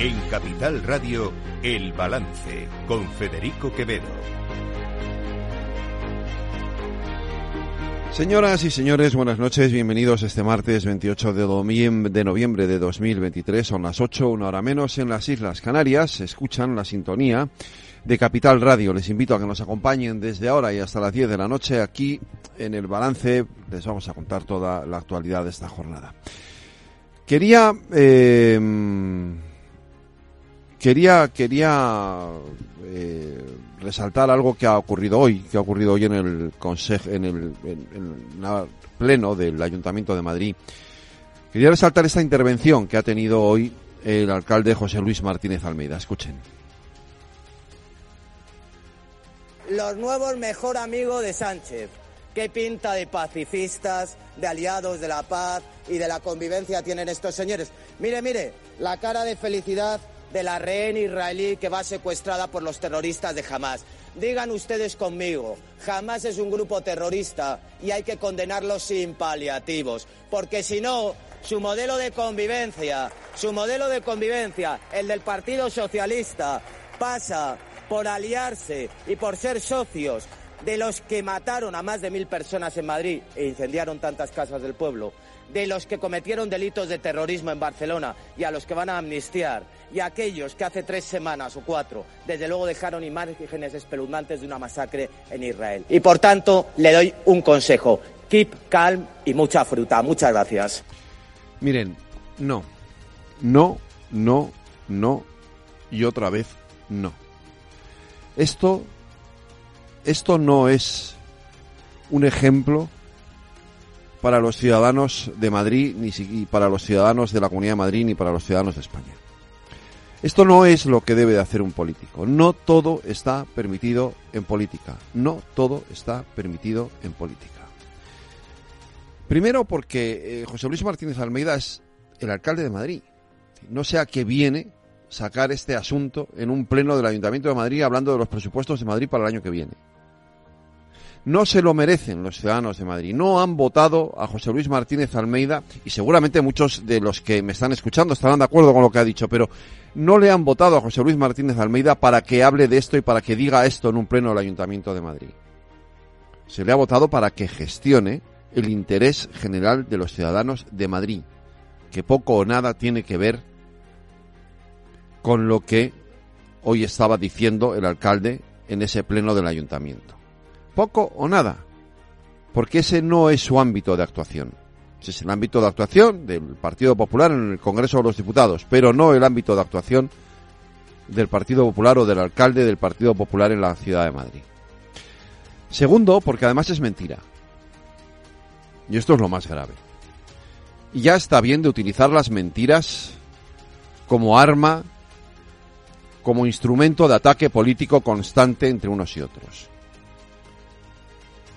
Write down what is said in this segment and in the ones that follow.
En Capital Radio, El Balance, con Federico Quevedo. Señoras y señores, buenas noches, bienvenidos este martes 28 de noviembre, de noviembre de 2023, son las 8, una hora menos en las Islas Canarias, escuchan la sintonía de Capital Radio. Les invito a que nos acompañen desde ahora y hasta las 10 de la noche aquí en el balance, les vamos a contar toda la actualidad de esta jornada. Quería... Eh, quería quería eh, resaltar algo que ha ocurrido hoy, que ha ocurrido hoy en el consejo, en el, pleno del Ayuntamiento de Madrid. Quería resaltar esta intervención que ha tenido hoy el alcalde José Luis Martínez Almeida. Escuchen. Los nuevos mejor amigos de Sánchez. ¿Qué pinta de pacifistas, de aliados de la paz y de la convivencia tienen estos señores? Mire, mire, la cara de felicidad de la rehén israelí que va secuestrada por los terroristas de Hamas. Digan ustedes conmigo, Hamas es un grupo terrorista y hay que condenarlo sin paliativos, porque si no, su modelo de convivencia, su modelo de convivencia, el del Partido Socialista, pasa por aliarse y por ser socios de los que mataron a más de mil personas en Madrid e incendiaron tantas casas del pueblo, de los que cometieron delitos de terrorismo en Barcelona y a los que van a amnistiar, y a aquellos que hace tres semanas o cuatro, desde luego dejaron imágenes espeluznantes de una masacre en Israel. Y por tanto, le doy un consejo. Keep calm y mucha fruta. Muchas gracias. Miren, no. No, no, no y otra vez no. Esto, esto no es un ejemplo para los ciudadanos de Madrid, ni para los ciudadanos de la Comunidad de Madrid, ni para los ciudadanos de España. Esto no es lo que debe de hacer un político. No todo está permitido en política. No todo está permitido en política. Primero porque eh, José Luis Martínez Almeida es el alcalde de Madrid. No sé a qué viene sacar este asunto en un pleno del Ayuntamiento de Madrid hablando de los presupuestos de Madrid para el año que viene. No se lo merecen los ciudadanos de Madrid. No han votado a José Luis Martínez Almeida y seguramente muchos de los que me están escuchando estarán de acuerdo con lo que ha dicho, pero no le han votado a José Luis Martínez Almeida para que hable de esto y para que diga esto en un pleno del Ayuntamiento de Madrid. Se le ha votado para que gestione el interés general de los ciudadanos de Madrid, que poco o nada tiene que ver con lo que hoy estaba diciendo el alcalde en ese pleno del ayuntamiento poco o nada, porque ese no es su ámbito de actuación. Ese es el ámbito de actuación del Partido Popular en el Congreso de los Diputados, pero no el ámbito de actuación del Partido Popular o del alcalde del Partido Popular en la ciudad de Madrid. Segundo, porque además es mentira. Y esto es lo más grave. Ya está bien de utilizar las mentiras como arma, como instrumento de ataque político constante entre unos y otros.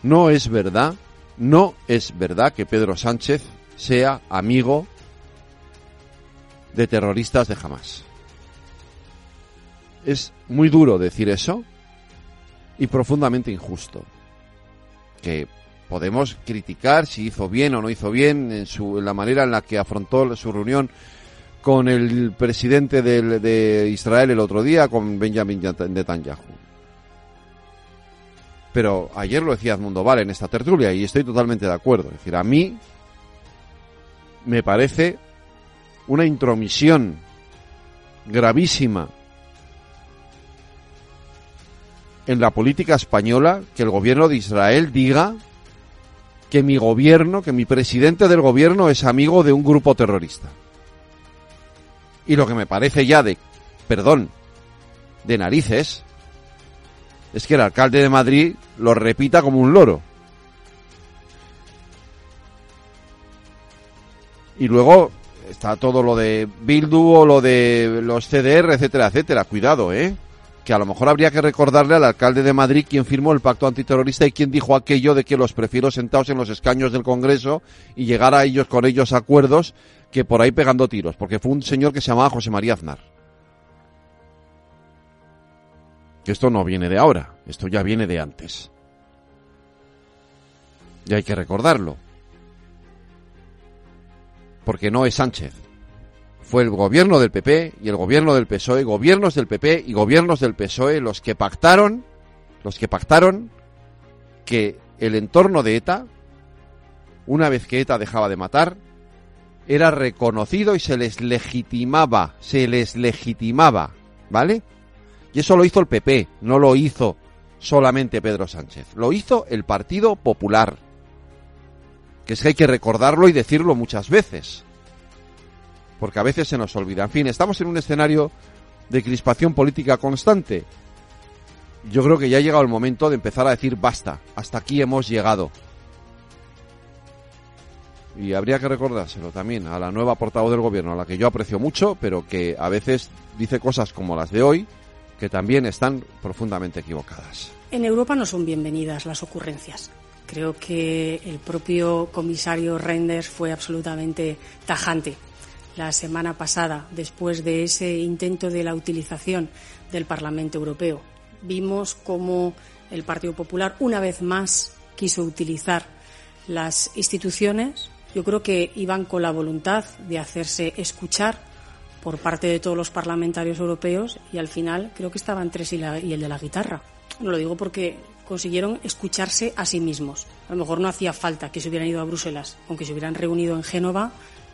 No es verdad, no es verdad que Pedro Sánchez sea amigo de terroristas de Hamas. Es muy duro decir eso y profundamente injusto. Que podemos criticar si hizo bien o no hizo bien en, su, en la manera en la que afrontó su reunión con el presidente de Israel el otro día, con Benjamin Netanyahu. Pero ayer lo decía Edmundo Val en esta tertulia y estoy totalmente de acuerdo. Es decir, a mí me parece una intromisión gravísima en la política española que el gobierno de Israel diga que mi gobierno, que mi presidente del gobierno es amigo de un grupo terrorista. Y lo que me parece ya de, perdón, de narices, es que el alcalde de Madrid lo repita como un loro. Y luego está todo lo de Bildu o lo de los CDR, etcétera, etcétera. Cuidado, ¿eh? Que a lo mejor habría que recordarle al alcalde de Madrid quién firmó el pacto antiterrorista y quién dijo aquello de que los prefiero sentados en los escaños del Congreso y llegar a ellos con ellos acuerdos que por ahí pegando tiros, porque fue un señor que se llamaba José María Aznar. Esto no viene de ahora, esto ya viene de antes. Y hay que recordarlo. Porque no es Sánchez. fue el gobierno del PP y el gobierno del PSOE, gobiernos del PP y gobiernos del PSOE los que pactaron, los que pactaron que el entorno de ETA, una vez que ETA dejaba de matar, era reconocido y se les legitimaba, se les legitimaba, ¿vale? Y eso lo hizo el PP, no lo hizo solamente Pedro Sánchez, lo hizo el Partido Popular. Que es que hay que recordarlo y decirlo muchas veces. Porque a veces se nos olvida. En fin, estamos en un escenario de crispación política constante. Yo creo que ya ha llegado el momento de empezar a decir basta, hasta aquí hemos llegado. Y habría que recordárselo también a la nueva portavoz del gobierno, a la que yo aprecio mucho, pero que a veces dice cosas como las de hoy, que también están profundamente equivocadas. En Europa no son bienvenidas las ocurrencias. Creo que el propio comisario Reinders fue absolutamente tajante la semana pasada, después de ese intento de la utilización del Parlamento Europeo. Vimos cómo el Partido Popular, una vez más, quiso utilizar las instituciones yo creo que iban con la voluntad de hacerse escuchar por parte de todos los parlamentarios europeos y al final creo que estaban tres y, y el de la guitarra. No lo digo porque consiguieron escucharse a sí mismos. A lo mejor no hacía falta que se hubieran ido a Bruselas, aunque se hubieran reunido en Génova,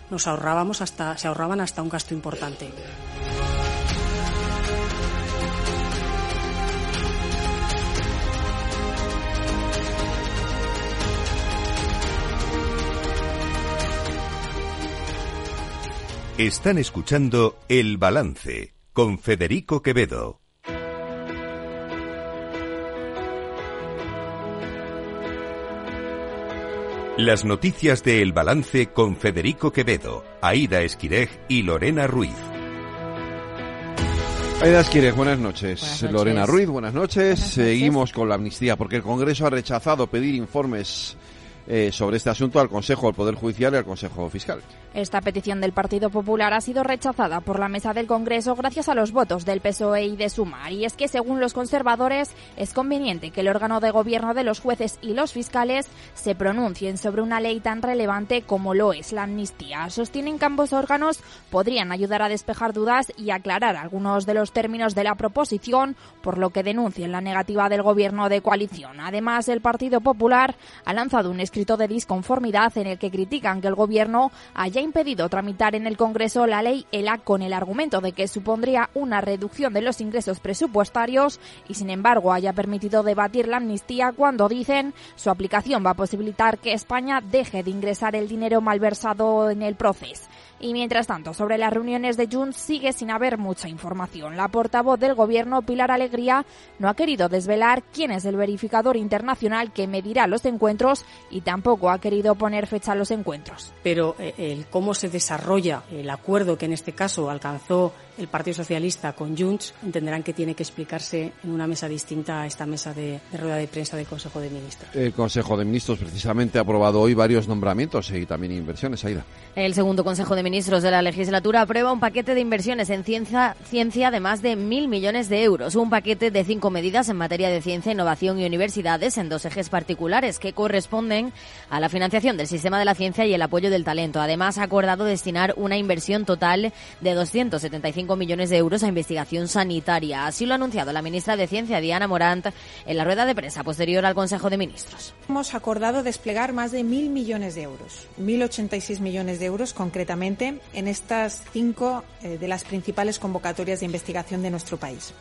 nos ahorrábamos hasta, se ahorraban hasta un gasto importante. Están escuchando El Balance con Federico Quevedo. Las noticias de El Balance con Federico Quevedo, Aida Esquirej y Lorena Ruiz. Aida Esquirej, buenas noches. Lorena Ruiz, buenas noches. Seguimos con la amnistía porque el Congreso ha rechazado pedir informes eh, sobre este asunto al Consejo del Poder Judicial y al Consejo Fiscal. Esta petición del Partido Popular ha sido rechazada por la mesa del Congreso gracias a los votos del PSOE y de Sumar. Y es que, según los conservadores, es conveniente que el órgano de gobierno de los jueces y los fiscales se pronuncien sobre una ley tan relevante como lo es la amnistía. Sostienen que ambos órganos podrían ayudar a despejar dudas y aclarar algunos de los términos de la proposición, por lo que denuncian la negativa del gobierno de coalición. Además, el Partido Popular ha lanzado un escrito de disconformidad en el que critican que el gobierno haya impedido tramitar en el Congreso la ley ELA con el argumento de que supondría una reducción de los ingresos presupuestarios y, sin embargo, haya permitido debatir la amnistía cuando dicen su aplicación va a posibilitar que España deje de ingresar el dinero malversado en el proceso. Y mientras tanto, sobre las reuniones de Junts sigue sin haber mucha información. La portavoz del gobierno, Pilar Alegría, no ha querido desvelar quién es el verificador internacional que medirá los encuentros y tampoco ha querido poner fecha a los encuentros. Pero eh, el cómo se desarrolla el acuerdo que en este caso alcanzó el Partido Socialista con Junts, entenderán que tiene que explicarse en una mesa distinta a esta mesa de, rueda de prensa del Consejo de Ministros. El Consejo de Ministros precisamente ha aprobado hoy varios nombramientos y también inversiones. Aida. El segundo Consejo de Ministros de la legislatura aprueba un paquete de inversiones en ciencia, ciencia de más de mil millones de euros. Un paquete de cinco medidas en materia de ciencia, innovación y universidades en dos ejes particulares que corresponden a la financiación del sistema de la ciencia y el apoyo del talento. Además, ha acordado destinar una inversión total de 275 millones de euros a investigación sanitaria. Así lo ha anunciado la ministra de Ciencia, Diana Morant, en la rueda de prensa posterior al Consejo de Ministros. Hemos acordado desplegar más de mil millones de euros, 1.086 millones de euros concretamente, en estas cinco eh, de las principales convocatorias de investigación de nuestro país.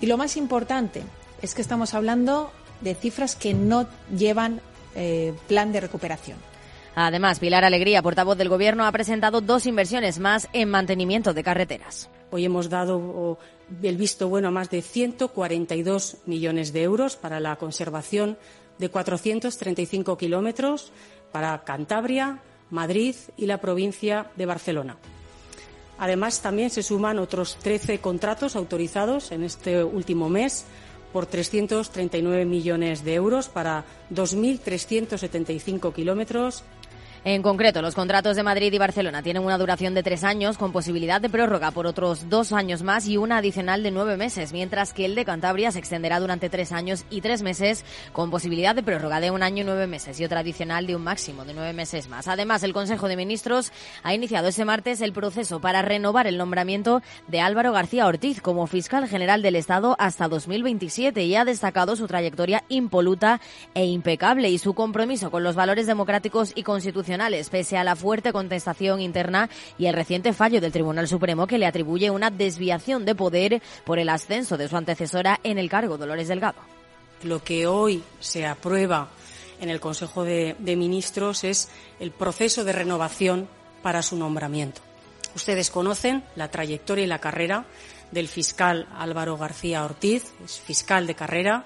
Y lo más importante es que estamos hablando de cifras que no llevan eh, plan de recuperación. Además, Pilar Alegría, portavoz del Gobierno, ha presentado dos inversiones más en mantenimiento de carreteras. Hoy hemos dado el visto bueno a más de 142 millones de euros para la conservación de 435 kilómetros para Cantabria, Madrid y la provincia de Barcelona. Además, también se suman otros 13 contratos autorizados en este último mes por 339 millones de euros para 2.375 kilómetros En concreto, los contratos de Madrid y Barcelona tienen una duración de tres años con posibilidad de prórroga por otros dos años más y una adicional de nueve meses, mientras que el de Cantabria se extenderá durante tres años y tres meses con posibilidad de prórroga de un año y nueve meses y otra adicional de un máximo de nueve meses más. Además, el Consejo de Ministros ha iniciado este martes el proceso para renovar el nombramiento de Álvaro García Ortiz como fiscal general del Estado hasta 2027 y ha destacado su trayectoria impoluta e impecable y su compromiso con los valores democráticos y constitucionales pese a la fuerte contestación interna y el reciente fallo del Tribunal Supremo que le atribuye una desviación de poder por el ascenso de su antecesora en el cargo, Dolores Delgado. Lo que hoy se aprueba en el Consejo de, de Ministros es el proceso de renovación para su nombramiento. Ustedes conocen la trayectoria y la carrera del fiscal Álvaro García Ortiz, es fiscal de carrera,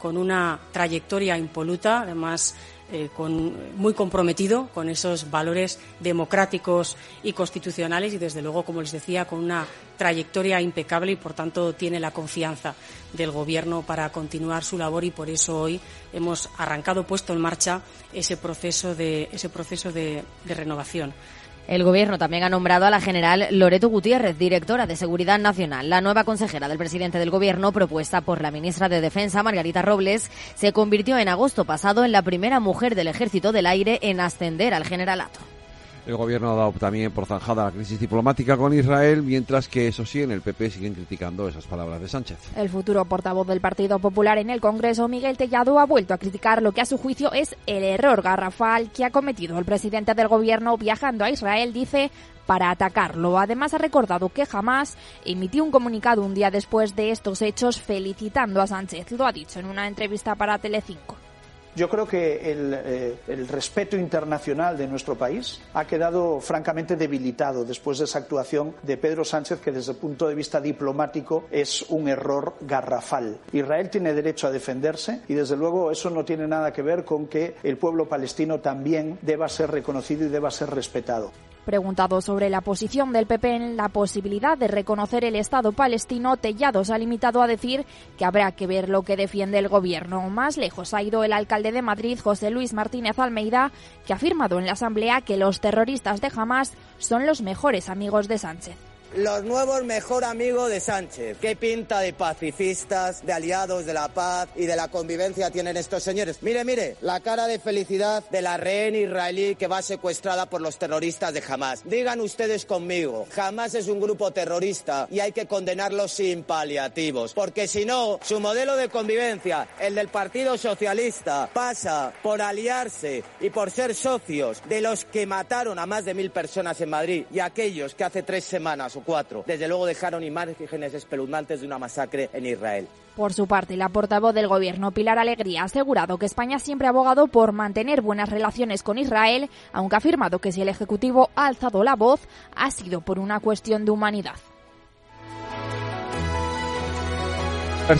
con una trayectoria impoluta, además eh, con, muy comprometido con esos valores democráticos y constitucionales y, desde luego, como les decía, con una trayectoria impecable y, por tanto, tiene la confianza del Gobierno para continuar su labor y por eso hoy hemos arrancado, puesto en marcha ese proceso de, ese proceso de renovación. El Gobierno también ha nombrado a la general Loreto Gutiérrez, directora de Seguridad Nacional. La nueva consejera del presidente del Gobierno, propuesta por la ministra de Defensa, Margarita Robles, se convirtió en agosto pasado en la primera mujer del Ejército del Aire en ascender al generalato. El gobierno ha dado también por zanjada la crisis diplomática con Israel, mientras que, eso sí, en el PP siguen criticando esas palabras de Sánchez. El futuro portavoz del Partido Popular en el Congreso, Miguel Tellado, ha vuelto a criticar lo que a su juicio es el error garrafal que ha cometido el presidente del gobierno viajando a Israel, dice, para atacarlo. Además ha recordado que jamás emitió un comunicado un día después de estos hechos felicitando a Sánchez. Lo ha dicho en una entrevista para Telecinco. Yo creo que eh, el, respeto internacional de nuestro país ha quedado francamente debilitado después de esa actuación de Pedro Sánchez, que desde el punto de vista diplomático es un error garrafal. Israel tiene derecho a defenderse y, desde luego, eso no tiene nada que ver con que el pueblo palestino también deba ser reconocido y deba ser respetado. Preguntado sobre la posición del PP en la posibilidad de reconocer el Estado palestino, Tellado se ha limitado a decir que habrá que ver lo que defiende el gobierno. Más lejos ha ido el alcalde de Madrid, José Luis Martínez Almeida, que ha afirmado en la Asamblea que los terroristas de Hamas son los mejores amigos de Sánchez los nuevos mejor amigos de Sánchez. ¿Qué pinta de pacifistas, de aliados de la paz y de la convivencia tienen estos señores? Mire, mire, la cara de felicidad de la rehén israelí que va secuestrada por los terroristas de Hamas. Digan ustedes conmigo, Hamas es un grupo terrorista y hay que condenarlo sin paliativos, porque si no, su modelo de convivencia, el del Partido Socialista, pasa por aliarse y por ser socios de los que mataron a más de mil personas en Madrid y aquellos que hace tres semanas cuatro. Desde luego dejaron imágenes espeluznantes de una masacre en Israel. Por su parte, la portavoz del Gobierno, Pilar Alegría, ha asegurado que España siempre ha abogado por mantener buenas relaciones con Israel, aunque ha afirmado que si el Ejecutivo ha alzado la voz, ha sido por una cuestión de humanidad.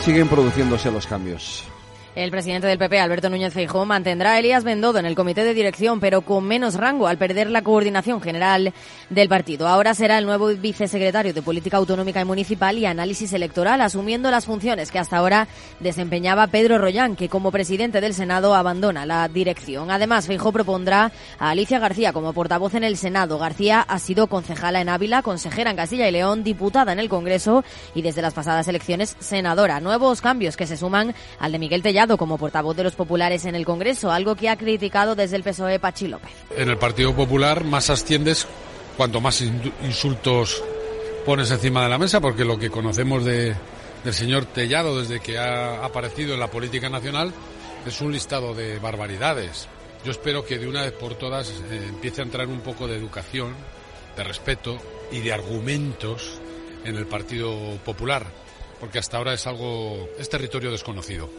Siguen produciéndose los cambios. El presidente del PP, Alberto Núñez Feijóo, mantendrá a Elías Bendodo en el comité de dirección, pero con menos rango al perder la coordinación general del partido. Ahora será el nuevo vicesecretario de Política Autonómica y Municipal y Análisis Electoral, asumiendo las funciones que hasta ahora desempeñaba Pedro Rollán, que como presidente del Senado abandona la dirección. Además, Feijóo propondrá a Alicia García como portavoz en el Senado. García ha sido concejala en Ávila, consejera en Castilla y León, diputada en el Congreso y desde las pasadas elecciones senadora. Nuevos cambios que se suman al de Miguel Tellado como portavoz de los populares en el Congreso, algo que ha criticado desde el PSOE Pachi López. En el Partido Popular más asciendes cuanto más insultos pones encima de la mesa, porque lo que conocemos de, del señor Tellado desde que ha aparecido en la política nacional es un listado de barbaridades. Yo espero que de una vez por todas eh, empiece a entrar un poco de educación, de respeto y de argumentos en el Partido Popular, porque hasta ahora es algo, es territorio desconocido.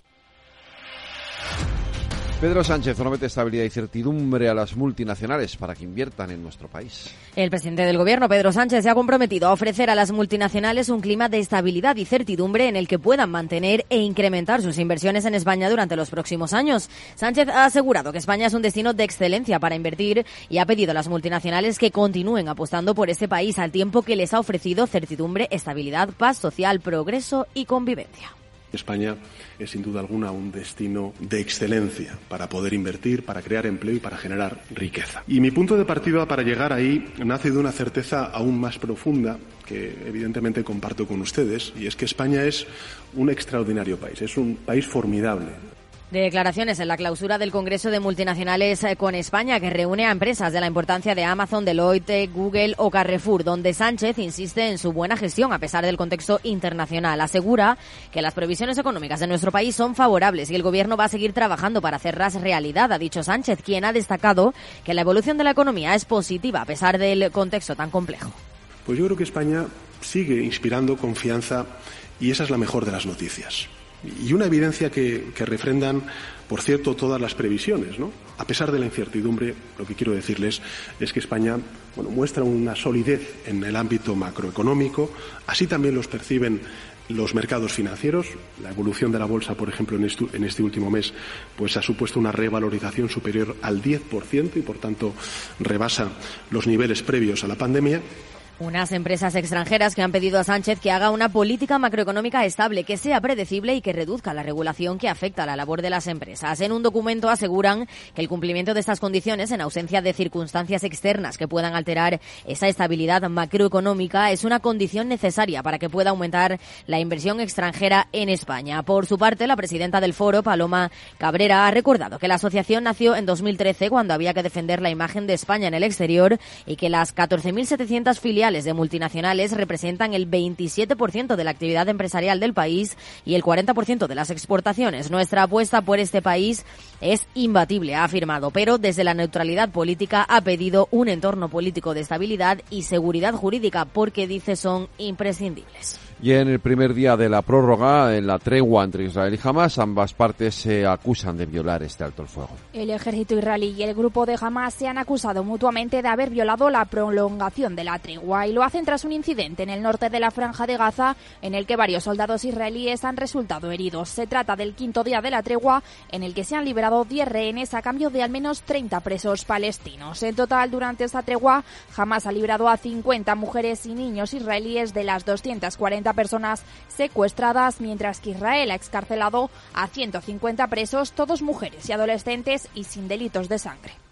Pedro Sánchez promete estabilidad y certidumbre a las multinacionales para que inviertan en nuestro país. El presidente del Gobierno, Pedro Sánchez, se ha comprometido a ofrecer a las multinacionales un clima de estabilidad y certidumbre en el que puedan mantener e incrementar sus inversiones en España durante los próximos años. Sánchez ha asegurado que España es un destino de excelencia para invertir y ha pedido a las multinacionales que continúen apostando por este país al tiempo que les ha ofrecido certidumbre, estabilidad, paz social, progreso y convivencia. España es sin duda alguna un destino de excelencia para poder invertir, para crear empleo y para generar riqueza. Y mi punto de partida para llegar ahí nace de una certeza aún más profunda que evidentemente comparto con ustedes, y es que España es un extraordinario país, es un país formidable, Declaraciones en la clausura del Congreso de Multinacionales eh, con España, que reúne a empresas de la importancia de Amazon, Deloitte, Google o Carrefour, donde Sánchez insiste en su buena gestión a pesar del contexto internacional. Asegura que las previsiones económicas de nuestro país son favorables y el Gobierno va a seguir trabajando para hacerlas realidad, ha dicho Sánchez, quien ha destacado que la evolución de la economía es positiva a pesar del contexto tan complejo. Pues yo creo que España sigue inspirando confianza y esa es la mejor de las noticias y una evidencia que, refrendan, por cierto, todas las previsiones. ¿no? A pesar de la incertidumbre, lo que quiero decirles es que España muestra una solidez en el ámbito macroeconómico, así también los perciben los mercados financieros. La evolución de la bolsa, por ejemplo, en este, en este, último mes, pues ha supuesto una revalorización superior al 10% y, por tanto, rebasa los niveles previos a la pandemia. Unas empresas extranjeras que han pedido a Sánchez que haga una política macroeconómica estable, que sea predecible y que reduzca la regulación que afecta a la labor de las empresas. En un documento aseguran que el cumplimiento de estas condiciones, en ausencia de circunstancias externas que puedan alterar esa estabilidad macroeconómica, es una condición necesaria para que pueda aumentar la inversión extranjera en España. Por su parte, la presidenta del foro, Paloma Cabrera, ha recordado que la asociación nació en 2013 cuando había que defender la imagen de España en el exterior y que las 14.700 filiales de multinacionales representan el 27% de la actividad empresarial del país y el 40% de las exportaciones. Nuestra apuesta por este país es imbatible, ha afirmado, pero desde la neutralidad política ha pedido un entorno político de estabilidad y seguridad jurídica porque dice son imprescindibles. Y en el primer día de la prórroga, en la tregua entre Israel y Hamas, ambas partes se acusan de violar este alto el fuego. El ejército israelí y el grupo de Hamas se han acusado mutuamente de haber violado la prolongación de la tregua y lo hacen tras un incidente en el norte de la franja de Gaza en el que varios soldados israelíes han resultado heridos. Se trata del quinto día de la tregua en el que se han liberado 10 rehenes a cambio de al menos 30 presos palestinos. En total, durante esta tregua, Hamas ha liberado a 50 mujeres y niños israelíes de las 240 personas secuestradas, mientras que Israel ha excarcelado a 150 presos, todos mujeres y adolescentes y sin delitos de sangre.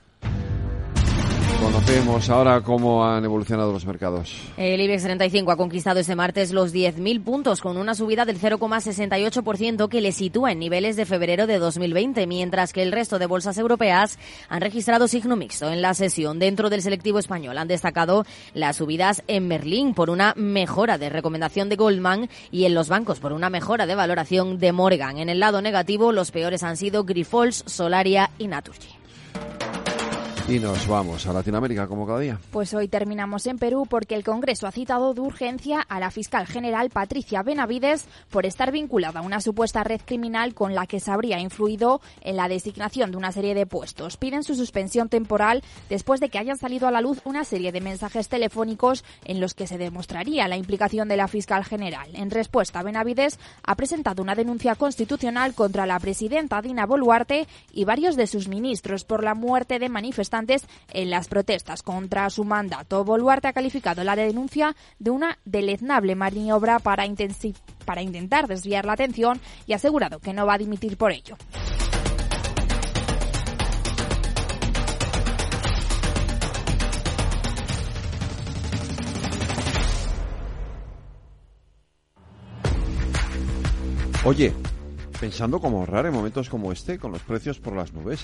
Conocemos ahora cómo han evolucionado los mercados. El IBEX 35 ha conquistado este martes los 10.000 puntos con una subida del 0,68% que le sitúa en niveles de febrero de 2020, mientras que el resto de bolsas europeas han registrado signo mixto en la sesión. Dentro del selectivo español han destacado las subidas en Merlín por una mejora de recomendación de Goldman y en los bancos por una mejora de valoración de Morgan. En el lado negativo, los peores han sido Grifols, Solaria y Naturgy. Y nos vamos a Latinoamérica como cada día. Pues hoy terminamos en Perú porque el Congreso ha citado de urgencia a la fiscal general Patricia Benavides por estar vinculada a una supuesta red criminal con la que se habría influido en la designación de una serie de puestos. Piden su suspensión temporal después de que hayan salido a la luz una serie de mensajes telefónicos en los que se demostraría la implicación de la fiscal general. En respuesta, Benavides ha presentado una denuncia constitucional contra la presidenta Dina Boluarte y varios de sus ministros por la muerte de manifestantes en las protestas contra su mandato. Boluarte ha calificado la denuncia de una deleznable maniobra para, para intentar desviar la atención y ha asegurado que no va a dimitir por ello. Oye, pensando cómo ahorrar en momentos como este con los precios por las nubes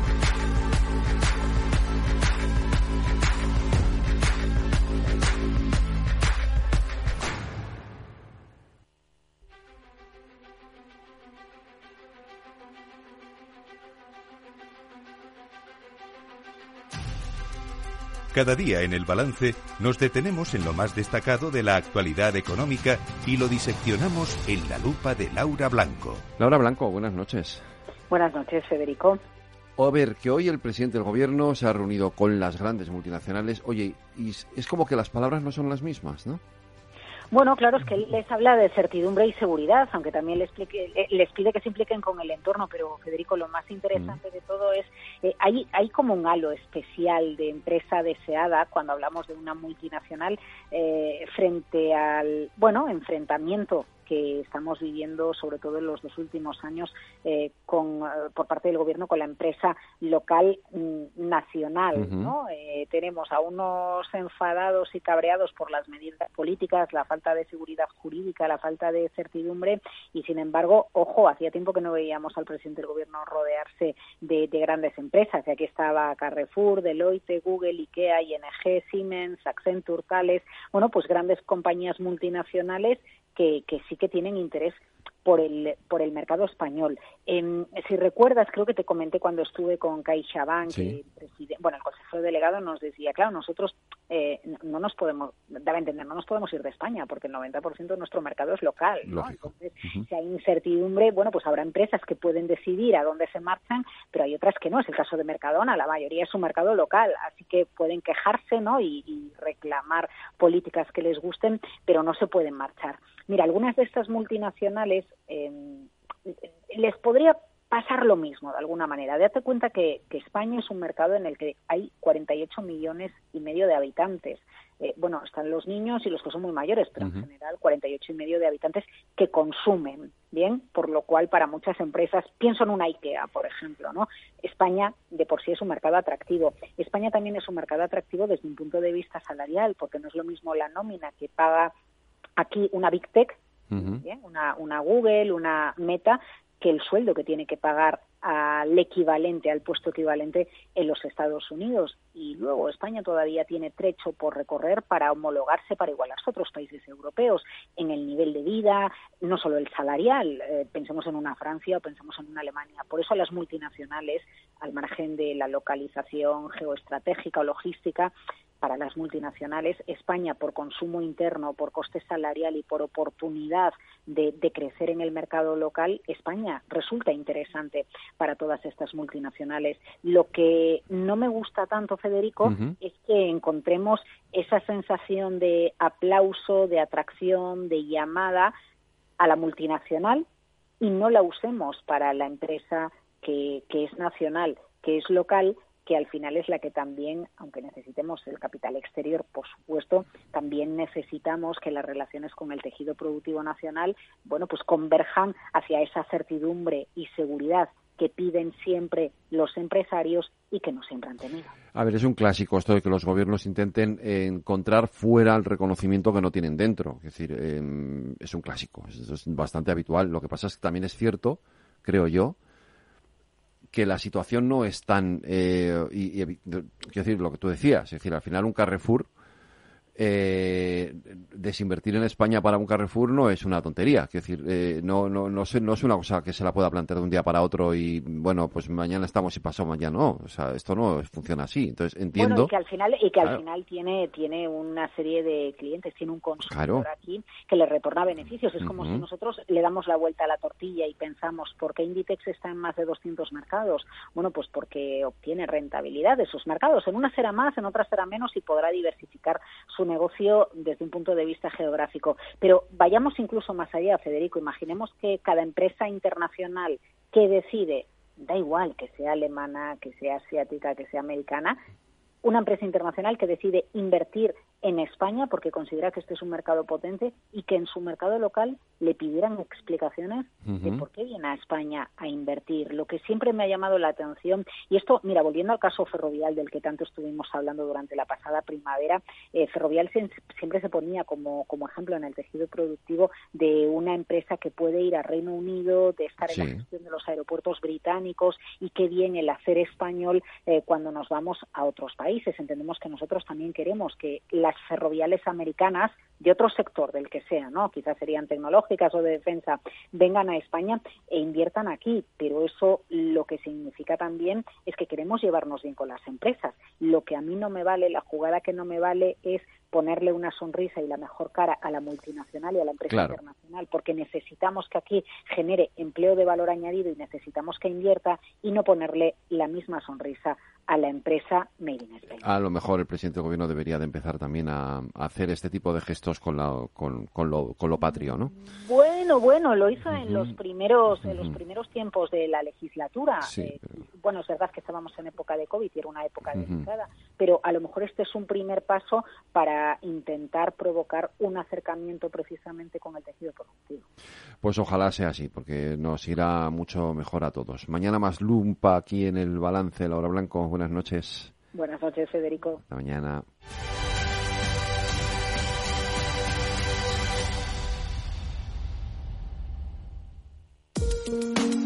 Cada día en el balance nos detenemos en lo más destacado de la actualidad económica y lo diseccionamos en la lupa de Laura Blanco. Laura Blanco, buenas noches. Buenas noches, Federico. A ver, que hoy el presidente del gobierno se ha reunido con las grandes multinacionales. Oye, y es como que las palabras no son las mismas, ¿no? Bueno, claro, es que él les habla de certidumbre y seguridad, aunque también les, explique, les pide que se impliquen con el entorno, pero Federico, lo más interesante de todo es, eh, hay, hay como un halo especial de empresa deseada cuando hablamos de una multinacional eh, frente al, bueno, enfrentamiento que estamos viviendo, sobre todo en los dos últimos años, eh, con, eh, por parte del gobierno con la empresa local mm, nacional. ¿no? Eh, tenemos a unos enfadados y cabreados por las medidas políticas, la falta de seguridad jurídica, la falta de certidumbre y, sin embargo, ojo, hacía tiempo que no veíamos al presidente del gobierno rodearse de, grandes empresas. Y aquí estaba Carrefour, Deloitte, Google, IKEA, ING, Siemens, Accenture, Thales, bueno, pues grandes compañías multinacionales que, que sí que tienen interés por el, por el mercado español. Em, si recuerdas, creo que te comenté cuando estuve con CaixaBank, bueno, el consejero delegado nos decía, claro, nosotros eh, no nos podemos, debe entender, no nos podemos ir de España porque el 90% de nuestro mercado es local, Entonces, si hay incertidumbre, bueno, pues habrá empresas que pueden decidir a dónde se marchan, pero hay otras que no, es el caso de Mercadona, la mayoría es un mercado local, así que pueden quejarse, ¿no? Y, y reclamar políticas que les gusten, pero no se pueden marchar. Mira, algunas de estas multinacionales eh, les podría pasar lo mismo de alguna manera. Date cuenta que, España es un mercado en el que hay 48 millones y medio de habitantes. Eh, bueno, están los niños y los que son muy mayores, pero en general 48 y medio de habitantes que consumen, ¿bien? Por lo cual para muchas empresas, pienso en una IKEA, por ejemplo, ¿no? España de por sí es un mercado atractivo. España también es un mercado atractivo desde un punto de vista salarial, porque no es lo mismo la nómina que paga aquí una Big Tech, una, una Google, una Meta, que el sueldo que tiene que pagar al equivalente, al puesto equivalente en los Estados Unidos. Y luego España todavía tiene trecho por recorrer para homologarse para igualarse a otros países europeos en el nivel de vida, no solo el salarial, eh, pensemos en una Francia o pensemos en una Alemania. Por eso las multinacionales, al margen de la localización geoestratégica o logística, para las multinacionales, España por consumo interno, por coste salarial y por oportunidad de, crecer en el mercado local, España resulta interesante para todas estas multinacionales. Lo que no me gusta tanto, Federico, es que encontremos esa sensación de aplauso, de atracción, de llamada a la multinacional y no la usemos para la empresa que, que es nacional, que es local que al final es la que también, aunque necesitemos el capital exterior, por supuesto, también necesitamos que las relaciones con el tejido productivo nacional, bueno, pues converjan hacia esa certidumbre y seguridad que piden siempre los empresarios y que no siempre han tenido. A ver, es un clásico esto de que los gobiernos intenten encontrar fuera el reconocimiento que no tienen dentro. Es decir, em, es un clásico, es bastante habitual. Lo que pasa es que también es cierto, creo yo, que la situación no es tan, eh, y, quiero decir, lo que tú decías, es decir, al final un Carrefour eh, desinvertir en España para un Carrefour no es una tontería. Es decir, eh, no, no, no, es, no es una cosa que se la pueda plantear de un día para otro y, bueno, pues mañana estamos y pasado mañana no. O sea, esto no funciona así. Entonces, entiendo... Bueno, y que al final, y que al final tiene, tiene una serie de clientes, tiene un consumidor aquí que le retorna beneficios. Es como si nosotros le damos la vuelta a la tortilla y pensamos, ¿por qué Inditex está en más de 200 mercados? Bueno, pues porque obtiene rentabilidad de esos mercados. En unas será más, en otras será menos y podrá diversificar su negocio desde un punto de vista geográfico. Pero vayamos incluso más allá, Federico. Imaginemos que cada empresa internacional que decide, da igual que sea alemana, que sea asiática, que sea americana, una empresa internacional que decide invertir en España porque considera que este es un mercado potente y que en su mercado local le pidieran explicaciones de por qué viene a España a invertir. Lo que siempre me ha llamado la atención, y esto, mira, volviendo al caso ferrovial del que tanto estuvimos hablando durante la pasada primavera, eh, Ferrovial siempre se ponía como, como ejemplo en el tejido productivo de una empresa que puede ir a Reino Unido, de estar en la gestión de los aeropuertos británicos y qué bien el hacer español eh, cuando nos vamos a otros países. Entendemos que nosotros también queremos que la las ferroviales americanas de otro sector, del que sea, ¿no? Quizás serían tecnológicas o de defensa, vengan a España e inviertan aquí. Pero eso lo que significa también es que queremos llevarnos bien con las empresas. Lo que a mí no me vale, la jugada que no me vale es ponerle una sonrisa y la mejor cara a la multinacional y a la empresa internacional, porque necesitamos que aquí genere empleo de valor añadido y necesitamos que invierta y no ponerle la misma sonrisa a la empresa Made in Spain. A lo mejor el presidente del gobierno debería de empezar también a, hacer este tipo de gestos con, la, con, con, lo, con lo patrio, ¿no? Bueno, bueno, lo hizo en los primeros en los primeros tiempos de la legislatura. Eh, bueno, es verdad que estábamos en época de COVID y era una época delicada, pero a lo mejor este es un primer paso para intentar provocar un acercamiento precisamente con el tejido productivo. Pues ojalá sea así, porque nos irá mucho mejor a todos. Mañana más lumpa aquí en el balance Laura Blanco buenas noches. Buenas noches, Federico. Hasta mañana.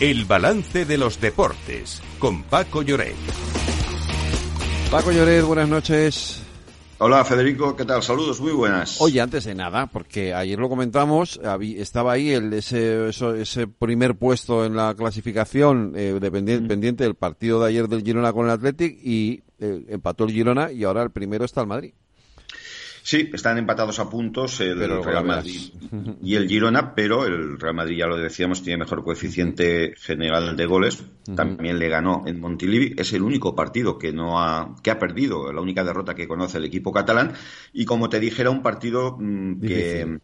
El balance de los deportes con Paco Lloret. Paco Lloret, buenas noches. Hola Federico, ¿qué tal? Saludos, muy buenas. Oye, antes de nada, porque ayer lo comentamos, estaba ahí el, ese, ese primer puesto en la clasificación eh, pendiente del partido de ayer del Girona con el Athletic y eh, empató el Girona y ahora el primero está el Madrid. Sí, están empatados a puntos el Real Madrid y el Girona, pero el Real Madrid, ya lo decíamos, tiene mejor coeficiente general de goles. También le ganó en Montilivi. Es el único partido que no ha, que ha perdido, la única derrota que conoce el equipo catalán. Y como te dije, era un partido mm, que,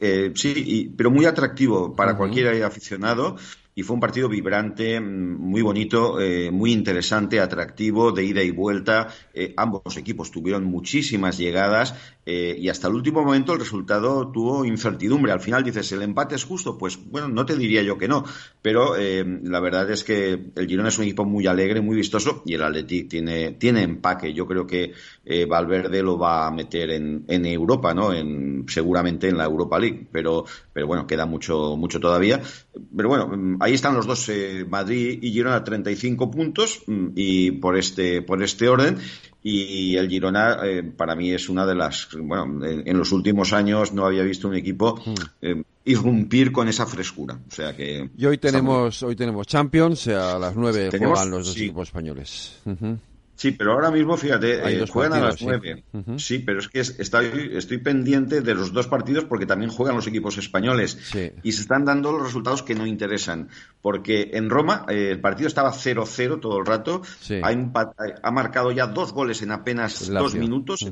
eh, sí, pero muy atractivo para cualquier aficionado y fue un partido vibrante, mm, muy bonito, eh, muy interesante, atractivo, de ida y vuelta. Eh, ambos equipos tuvieron muchísimas llegadas eh, y hasta el último momento el resultado tuvo incertidumbre. Al final dices, ¿el empate es justo? Pues bueno, no te diría yo que no, pero la verdad es que el Girona es un equipo muy alegre, muy vistoso y el Athletic tiene, tiene empaque. Yo creo que Valverde lo va a meter en, en Europa, ¿no? En, seguramente en la Europa League, pero, pero bueno, queda mucho, mucho todavía. Pero bueno, ahí están los dos, eh, Madrid y Girona, 35 puntos mm, y por este, por este orden. Y el Girona, eh, para mí, es una de las. Bueno, en, los últimos años no había visto un equipo hmm. eh, irrumpir con esa frescura. O sea que. Y hoy tenemos, hoy tenemos Champions, a las 9 juegan los dos equipos españoles. Sí, pero ahora mismo, fíjate, eh, juegan a las nueve. Sí. pero es que estoy, estoy pendiente de los dos partidos porque también juegan los equipos españoles y se están dando los resultados que no interesan. Porque en Roma eh, el partido estaba 0-0 todo el rato, ha, marcado ya dos goles en apenas dos minutos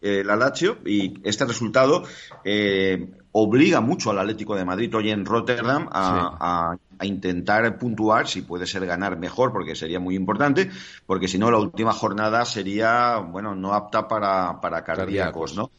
el Lazio y este resultado eh, obliga mucho al Atlético de Madrid hoy en Rotterdam a, intentar puntuar, si puede ser ganar mejor, porque sería muy importante, porque si no la última jornada sería, bueno, no apta para, para cardíacos, ¿no?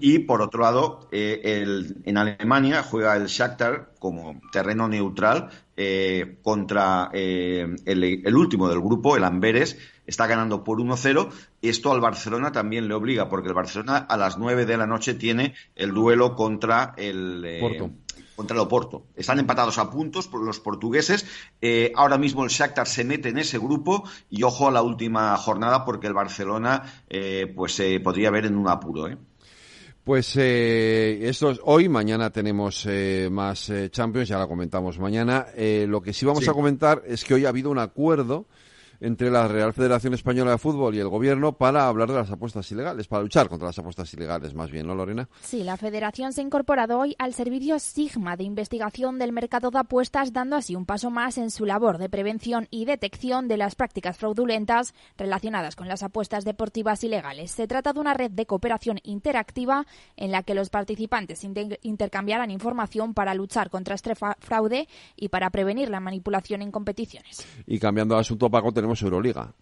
Y por otro lado, eh, el, en Alemania juega el Shakhtar como terreno neutral eh, contra el, el, último del grupo, el Amberes, está ganando por 1-0. Esto al Barcelona también le obliga, porque el Barcelona a las 9 de la noche tiene el duelo contra el. Eh, contra el Oporto. Están empatados a puntos por los portugueses. Eh, ahora mismo el Shakhtar se mete en ese grupo y ojo a la última jornada porque el Barcelona eh, pues se podría ver en un apuro. Pues esto es hoy, mañana tenemos más Champions, ya la comentamos mañana. lo que sí vamos a comentar es que hoy ha habido un acuerdo entre la Real Federación Española de Fútbol y el Gobierno para hablar de las apuestas ilegales, para luchar contra las apuestas ilegales, más bien, ¿no, Lorena? Sí, la Federación se ha incorporado hoy al servicio Sigma de investigación del mercado de apuestas, dando así un paso más en su labor de prevención y detección de las prácticas fraudulentas relacionadas con las apuestas deportivas ilegales. Se trata de una red de cooperación interactiva en la que los participantes intercambiarán información para luchar contra este fraude y para prevenir la manipulación en competiciones. Y cambiando de asunto, Paco, tenemos Euroliga.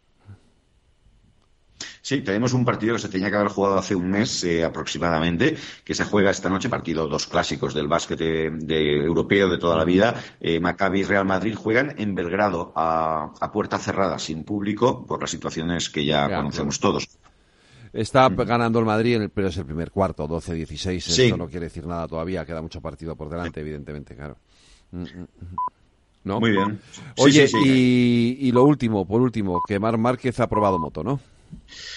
Sí, tenemos un partido que se tenía que haber jugado hace un mes eh, aproximadamente, que se juega esta noche, partido dos clásicos del básquet de, europeo de toda la vida. Eh, Maccabi y Real Madrid juegan en Belgrado a, puerta cerrada, sin público, por las situaciones que ya, conocemos todos. Está mm. ganando el Madrid, en el, pero es el primer cuarto, 12-16. Esto no quiere decir nada todavía, queda mucho partido por delante, evidentemente, claro. ¿No? Muy bien. Oye, y, y, lo último, por último, que Mar Márquez ha probado moto, ¿no?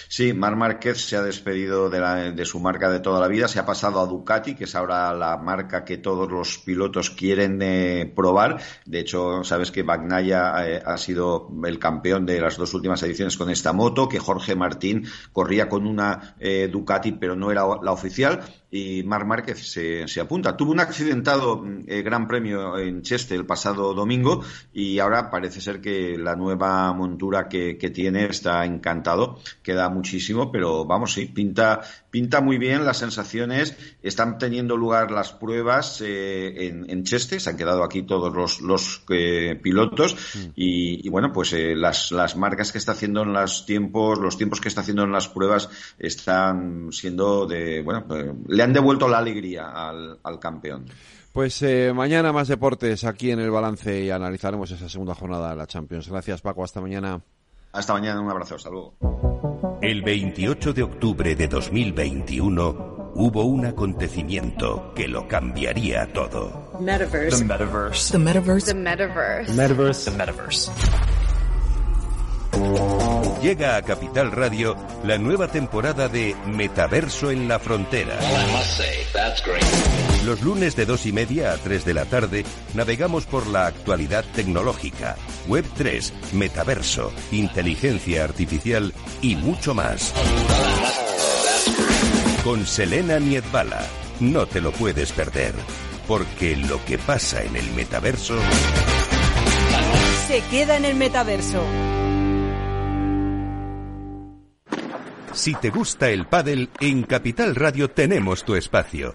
Sí, Mar Márquez se ha despedido de, su marca de toda la vida, se ha pasado a Ducati, que es ahora la marca que todos los pilotos quieren eh, probar. De hecho, sabes que Bagnaya eh, ha sido el campeón de las dos últimas ediciones con esta moto, que Jorge Martín corría con una eh, Ducati, pero no era la oficial y Mar Márquez se, apunta. Tuvo un accidentado Gran Premio en Cheste el pasado domingo y ahora parece ser que la nueva montura que, que tiene está encantado queda muchísimo, pero vamos, sí, pinta, pinta muy bien las sensaciones. Están teniendo lugar las pruebas eh, en, Cheste, se han quedado aquí todos los, los eh, pilotos mm. y, bueno, pues eh, las, las marcas que está haciendo en los tiempos, los tiempos que está haciendo en las pruebas están siendo de, bueno, le han devuelto la alegría al, al campeón. Pues mañana más deportes aquí en el balance y analizaremos esa segunda jornada de la Champions. Gracias Paco, hasta mañana. Hasta mañana, un abrazo, hasta luego. El 28 de octubre de 2021 hubo un acontecimiento que lo cambiaría todo. Metaverse. The metaverse. The metaverse. The metaverse. Metaverse. The metaverse. Llega a Capital Radio la nueva temporada de Metaverso en la Frontera. Los lunes de dos y media a tres de la tarde navegamos por la actualidad tecnológica, Web 3, Metaverso, inteligencia artificial y mucho más. Con Selena Niedbala. No te lo puedes perder, porque lo que pasa en el metaverso... Se queda en el metaverso. Si te gusta el pádel, en Capital Radio tenemos tu espacio.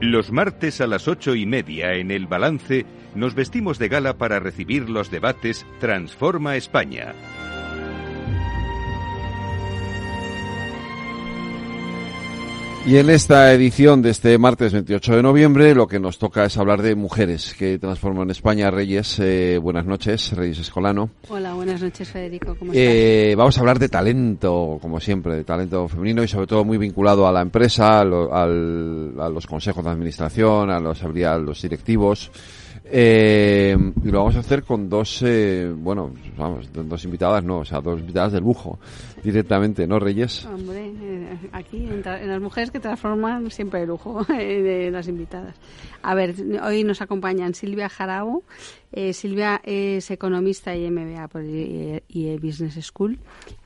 Los martes a las ocho y media en el balance nos vestimos de gala para recibir los debates Transforma España. Y en esta edición de este martes 28 de noviembre lo que nos toca es hablar de mujeres que transforman España. Reyes, eh, buenas noches, Reyes Escolano. Hola, buenas noches, Federico. ¿Cómo eh, vamos a hablar de talento, como siempre, de talento femenino y sobre todo muy vinculado a la empresa, a, los consejos de administración, a los, a los directivos. Eh, y lo vamos a hacer con dos, eh, bueno, vamos, dos invitadas, no, o sea, dos invitadas de lujo, directamente, ¿no, Reyes? Hombre, eh, aquí, en, las mujeres que transforman siempre de lujo, de las invitadas. A ver, hoy nos acompañan Silvia Jarabo. Silvia es economista y MBA por IE Business School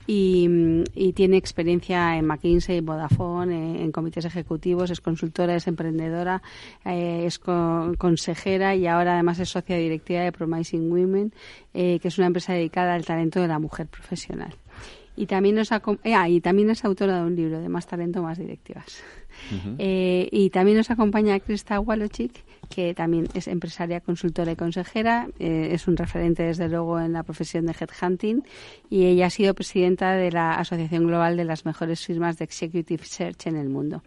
y, tiene experiencia en McKinsey, Vodafone, en, comités ejecutivos, es consultora, es emprendedora, eh, es consejera y ahora además es socia directiva de Promising Women, eh, que es una empresa dedicada al talento de la mujer profesional. Y también, nos eh, ah, y también es autora de un libro de Más talento, más directivas. y también nos acompaña Krista Walochik, que también es empresaria, consultora y consejera. Eh, es un referente, desde luego, en la profesión de headhunting y ella ha sido presidenta de la Asociación Global de las mejores firmas de Executive Search en el mundo.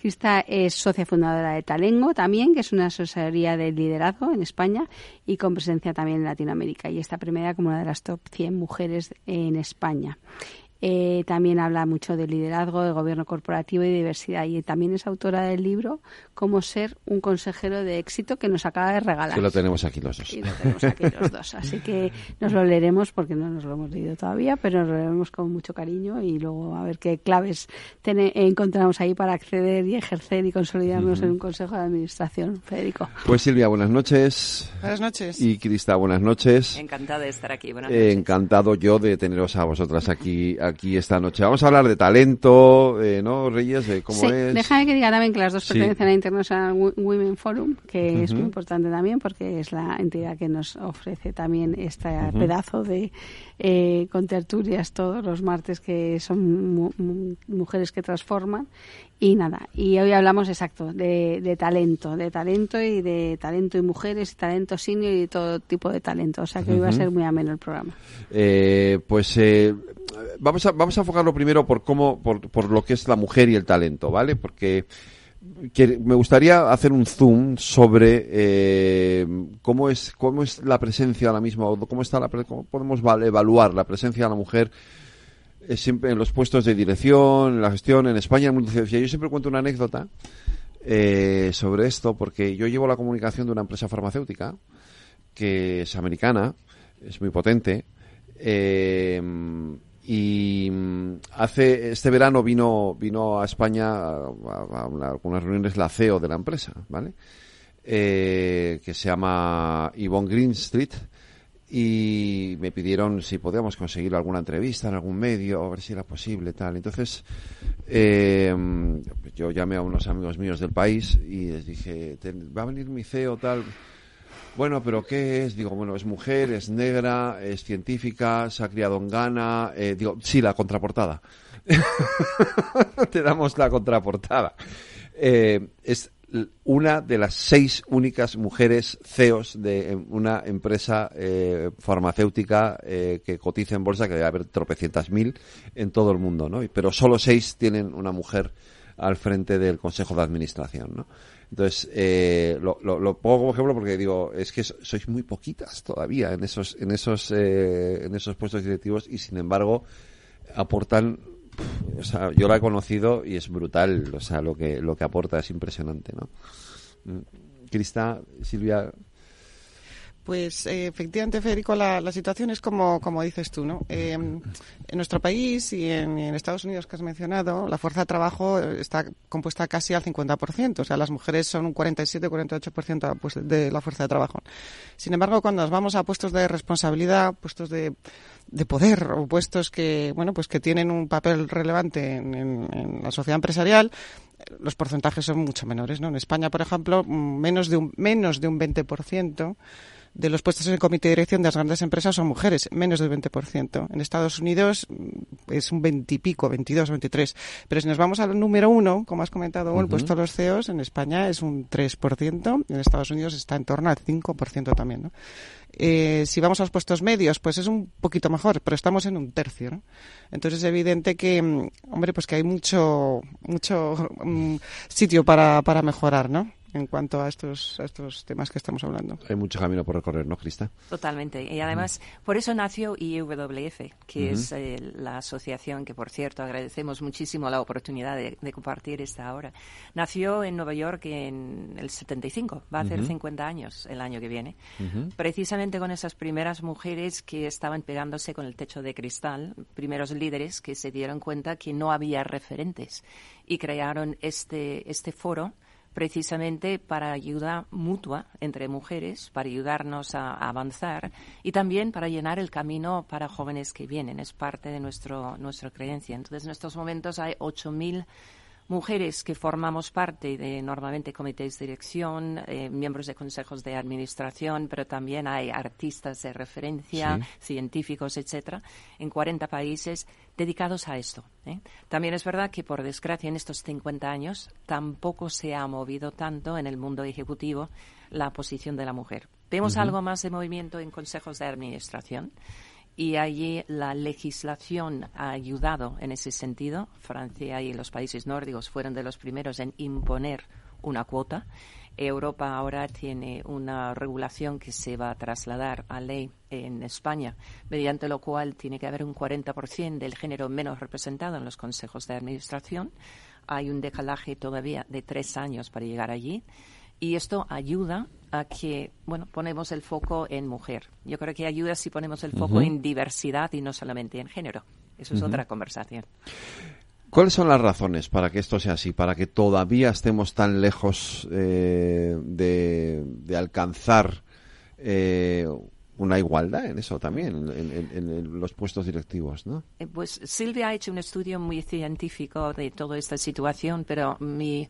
Krista es socia fundadora de Talengo también, que es una asesoría de liderazgo en España y con presencia también en Latinoamérica y está premiada como una de las top 100 mujeres en España. Eh, también habla mucho de liderazgo, de gobierno corporativo y diversidad. Y también es autora del libro Cómo ser un consejero de éxito que nos acaba de regalar. Que lo tenemos aquí los dos. Y lo tenemos aquí los dos. Así que nos lo leeremos porque no nos lo hemos leído todavía, pero nos lo leeremos con mucho cariño y luego a ver qué claves encontramos ahí para acceder y ejercer y consolidarnos en un consejo de administración. Federico. Pues Silvia, buenas noches. Buenas noches. Y Crista, buenas noches. Encantada de estar aquí. Buenas noches. encantado yo de teneros a vosotras aquí aquí esta noche. Vamos a hablar de talento, eh, ¿no, Reyes? De cómo sí, es. Déjame que diga también que las dos pertenecen a International Women Forum, que es muy importante también porque es la entidad que nos ofrece también este pedazo de eh, con tertulias todos los martes que son mujeres que transforman y nada, y hoy hablamos exacto de, talento, de talento y de talento y mujeres, talento senior y todo tipo de talento. O sea que hoy va a ser muy ameno el programa. Eh, pues eh, vamos, a, vamos a enfocarlo primero por cómo, por, por lo que es la mujer y el talento, ¿vale? Porque me gustaría hacer un zoom sobre eh, cómo es cómo es la presencia ahora mismo, cómo está la, cómo podemos evaluar la presencia de la mujer siempre en los puestos de dirección, en la gestión en España. Yo siempre cuento una anécdota eh, sobre esto porque yo llevo la comunicación de una empresa farmacéutica que es americana, es muy potente. Eh, y hace este verano vino vino a España a, algunas reuniones la CEO de la empresa, ¿vale? Eh, que se llama Yvonne Greenstreet y me pidieron si podíamos conseguir alguna entrevista en algún medio, a ver si era posible, tal. Entonces, eh, yo llamé a unos amigos míos del país y les dije, va a venir mi CEO, tal. Bueno, pero ¿qué es? Digo, bueno, es mujer, es negra, es científica, se ha criado en Ghana. Eh, digo, sí, la contraportada. Te damos la contraportada. Eh, es una de las seis únicas mujeres CEOs de em, una empresa eh, farmacéutica eh, que cotiza en bolsa, que debe haber tropecientas mil en todo el mundo, ¿no? Pero solo seis tienen una mujer al frente del Consejo de Administración, ¿no? Entonces, eh, lo, lo, pongo como ejemplo porque digo, es que sois muy poquitas todavía en esos, en esos, en esos puestos directivos y sin embargo aportan o sea, yo la he conocido y es brutal, o sea, lo que, lo que aporta es impresionante, ¿no? Mm, Crista, Silvia. Pues eh, efectivamente, Federico, la, la, situación es como, como dices tú, ¿no? Eh, en nuestro país y en, Estados Unidos que has mencionado, la fuerza de trabajo está compuesta casi al 50%, o sea, las mujeres son un 47-48% pues, de la fuerza de trabajo. Sin embargo, cuando nos vamos a puestos de responsabilidad, puestos de de poder o puestos que bueno pues que tienen un papel relevante en, la sociedad empresarial los porcentajes son mucho menores no en España por ejemplo menos de un menos de un 20% de los puestos en el comité de dirección de las grandes empresas son mujeres, menos del 20%. En Estados Unidos mm, es un 20 y pico, 22, 23. Pero si nos vamos al número uno, como has comentado, el puesto de los CEOs, en España es un 3%, en Estados Unidos está en torno al 5% también. ¿no? Eh, si vamos a los puestos medios, pues es un poquito mejor, pero estamos en un tercio, ¿no? Entonces es evidente que, mm, hombre, pues que hay mucho, mucho mm, sitio para, para mejorar, ¿no? En cuanto a estos, estos temas que estamos hablando. Hay mucho camino por recorrer, ¿no, Crista? Totalmente. Y además, por eso nació IWF, que es eh, la asociación que, por cierto, agradecemos muchísimo la oportunidad de, compartir esta hora. Nació en Nueva York en el 75, va a hacer 50 años el año que viene, precisamente con esas primeras mujeres que estaban pegándose con el techo de cristal, primeros líderes que se dieron cuenta que no había referentes y crearon este, este foro precisamente para ayuda mutua entre mujeres, para ayudarnos a, avanzar y también para llenar el camino para jóvenes que vienen. Es parte de nuestro, nuestra creencia. Entonces, en estos momentos hay 8.000 mujeres que formamos parte de normalmente comités de dirección, eh, miembros de consejos de administración, pero también hay artistas de referencia, científicos, etcétera, en 40 países dedicados a esto. ¿eh? También es verdad que, por desgracia, en estos 50 años tampoco se ha movido tanto en el mundo ejecutivo la posición de la mujer. Vemos algo más de movimiento en consejos de administración y allí la legislación ha ayudado en ese sentido. Francia y los países nórdicos fueron de los primeros en imponer una cuota. Europa ahora tiene una regulación que se va a trasladar a ley en España, mediante lo cual tiene que haber un 40% del género menos representado en los consejos de administración. Hay un decalaje todavía de tres años para llegar allí y esto ayuda a que, bueno, ponemos el foco en mujer. Yo creo que ayuda si ponemos el foco en diversidad y no solamente en género. Eso es otra conversación. ¿Cuáles son las razones para que esto sea así, para que todavía estemos tan lejos eh, de, alcanzar eh, una igualdad en eso también, en, los puestos directivos, ¿no? Eh, pues Silvia ha hecho un estudio muy científico de toda esta situación, pero mi,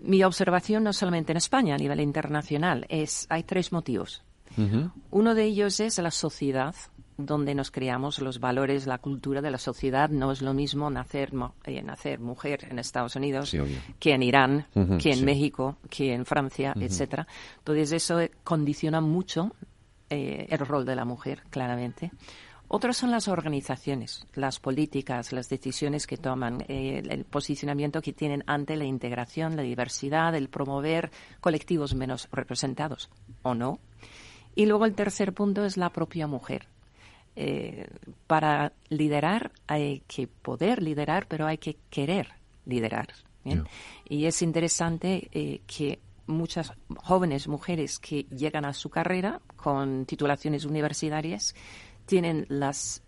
mi observación no solamente en España, a nivel internacional, es hay tres motivos. Uno de ellos es la sociedad donde nos creamos los valores, la cultura de la sociedad. No es lo mismo nacer, eh, nacer mujer en Estados Unidos que en Irán, que en México, que en Francia, etcétera. Entonces eso condiciona mucho eh, el rol de la mujer, claramente. Otros son las organizaciones, las políticas, las decisiones que toman, eh, el posicionamiento que tienen ante la integración, la diversidad, el promover colectivos menos representados, o no. Y luego el tercer punto es la propia mujer. Eh, para liderar hay que poder liderar, pero hay que querer liderar. Y es interesante eh, que muchas jóvenes mujeres que llegan a su carrera con titulaciones universitarias tienen las,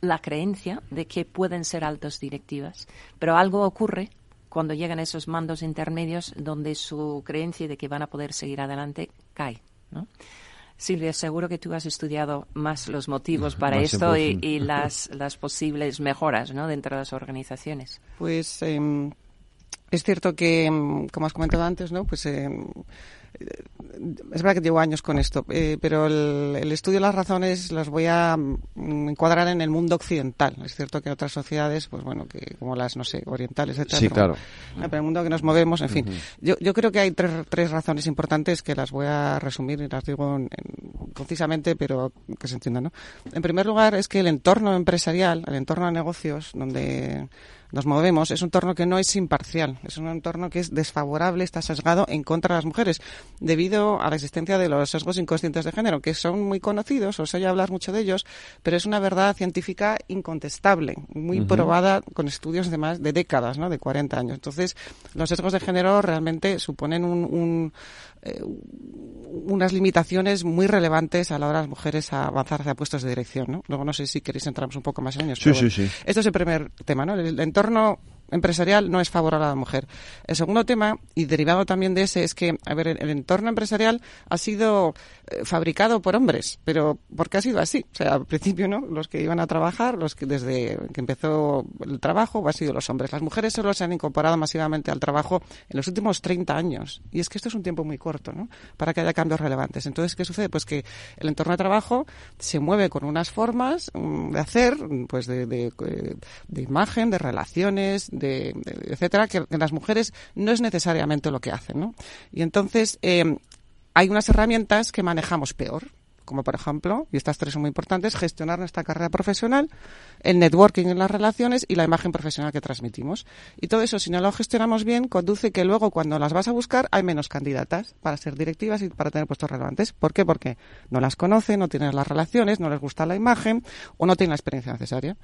la creencia de que pueden ser altas directivas, pero algo ocurre cuando llegan a esos mandos intermedios donde su creencia de que van a poder seguir adelante cae. ¿no? Silvia, seguro que tú has estudiado más los motivos para esto y, las, las, posibles mejoras ¿no? dentro de las organizaciones. Pues em, es cierto que, em, como has comentado antes, ¿no? pues em, es verdad que llevo años con esto, eh, pero el, estudio de las razones las voy a mm, encuadrar en el mundo occidental. Es cierto que otras sociedades, pues bueno, que como las, no sé, orientales, etc. Sí, claro. Pero el mundo que nos movemos, en fin. yo, yo creo que hay tres, tres razones importantes que las voy a resumir y las digo concisamente, pero que se entiendan, ¿no? En primer lugar, es que el entorno empresarial, el entorno de negocios, donde nos movemos, es un entorno que no es imparcial, es un entorno que es desfavorable, está sesgado en contra de las mujeres, debido a la existencia de los sesgos inconscientes de género, que son muy conocidos, os oye hablar mucho de ellos, pero es una verdad científica incontestable, muy probada con estudios de más de décadas, ¿no? de 40 años. Entonces, los sesgos de género realmente suponen un, eh, unas limitaciones muy relevantes a la hora de las mujeres a avanzar hacia puestos de dirección. ¿no? Luego no sé si queréis entramos un poco más en ellos. Sí, sí, sí. Esto es el primer tema, ¿no? El entorno empresarial no es favorable a la mujer. El segundo tema, y derivado también de ese, es que, a ver, el, entorno empresarial ha sido eh, fabricado por hombres, pero ¿por qué ha sido así? O sea, al principio, ¿no? Los que iban a trabajar, los que desde que empezó el trabajo, han sido los hombres. Las mujeres solo se han incorporado masivamente al trabajo en los últimos 30 años. Y es que esto es un tiempo muy corto, ¿no? Para que haya cambios relevantes. Entonces, ¿qué sucede? Pues que el entorno de trabajo se mueve con unas formas mm, de hacer, pues de, de, de imagen, de relaciones, de, etcétera, que, las mujeres no es necesariamente lo que hacen, ¿no? Y entonces eh, hay unas herramientas que manejamos peor como por ejemplo, y estas tres son muy importantes, gestionar nuestra carrera profesional, el networking en las relaciones y la imagen profesional que transmitimos. Y todo eso, si no lo gestionamos bien, conduce que luego cuando las vas a buscar hay menos candidatas para ser directivas y para tener puestos relevantes. ¿Por qué? Porque no las conocen, no tienen las relaciones, no les gusta la imagen o no tienen la experiencia necesaria.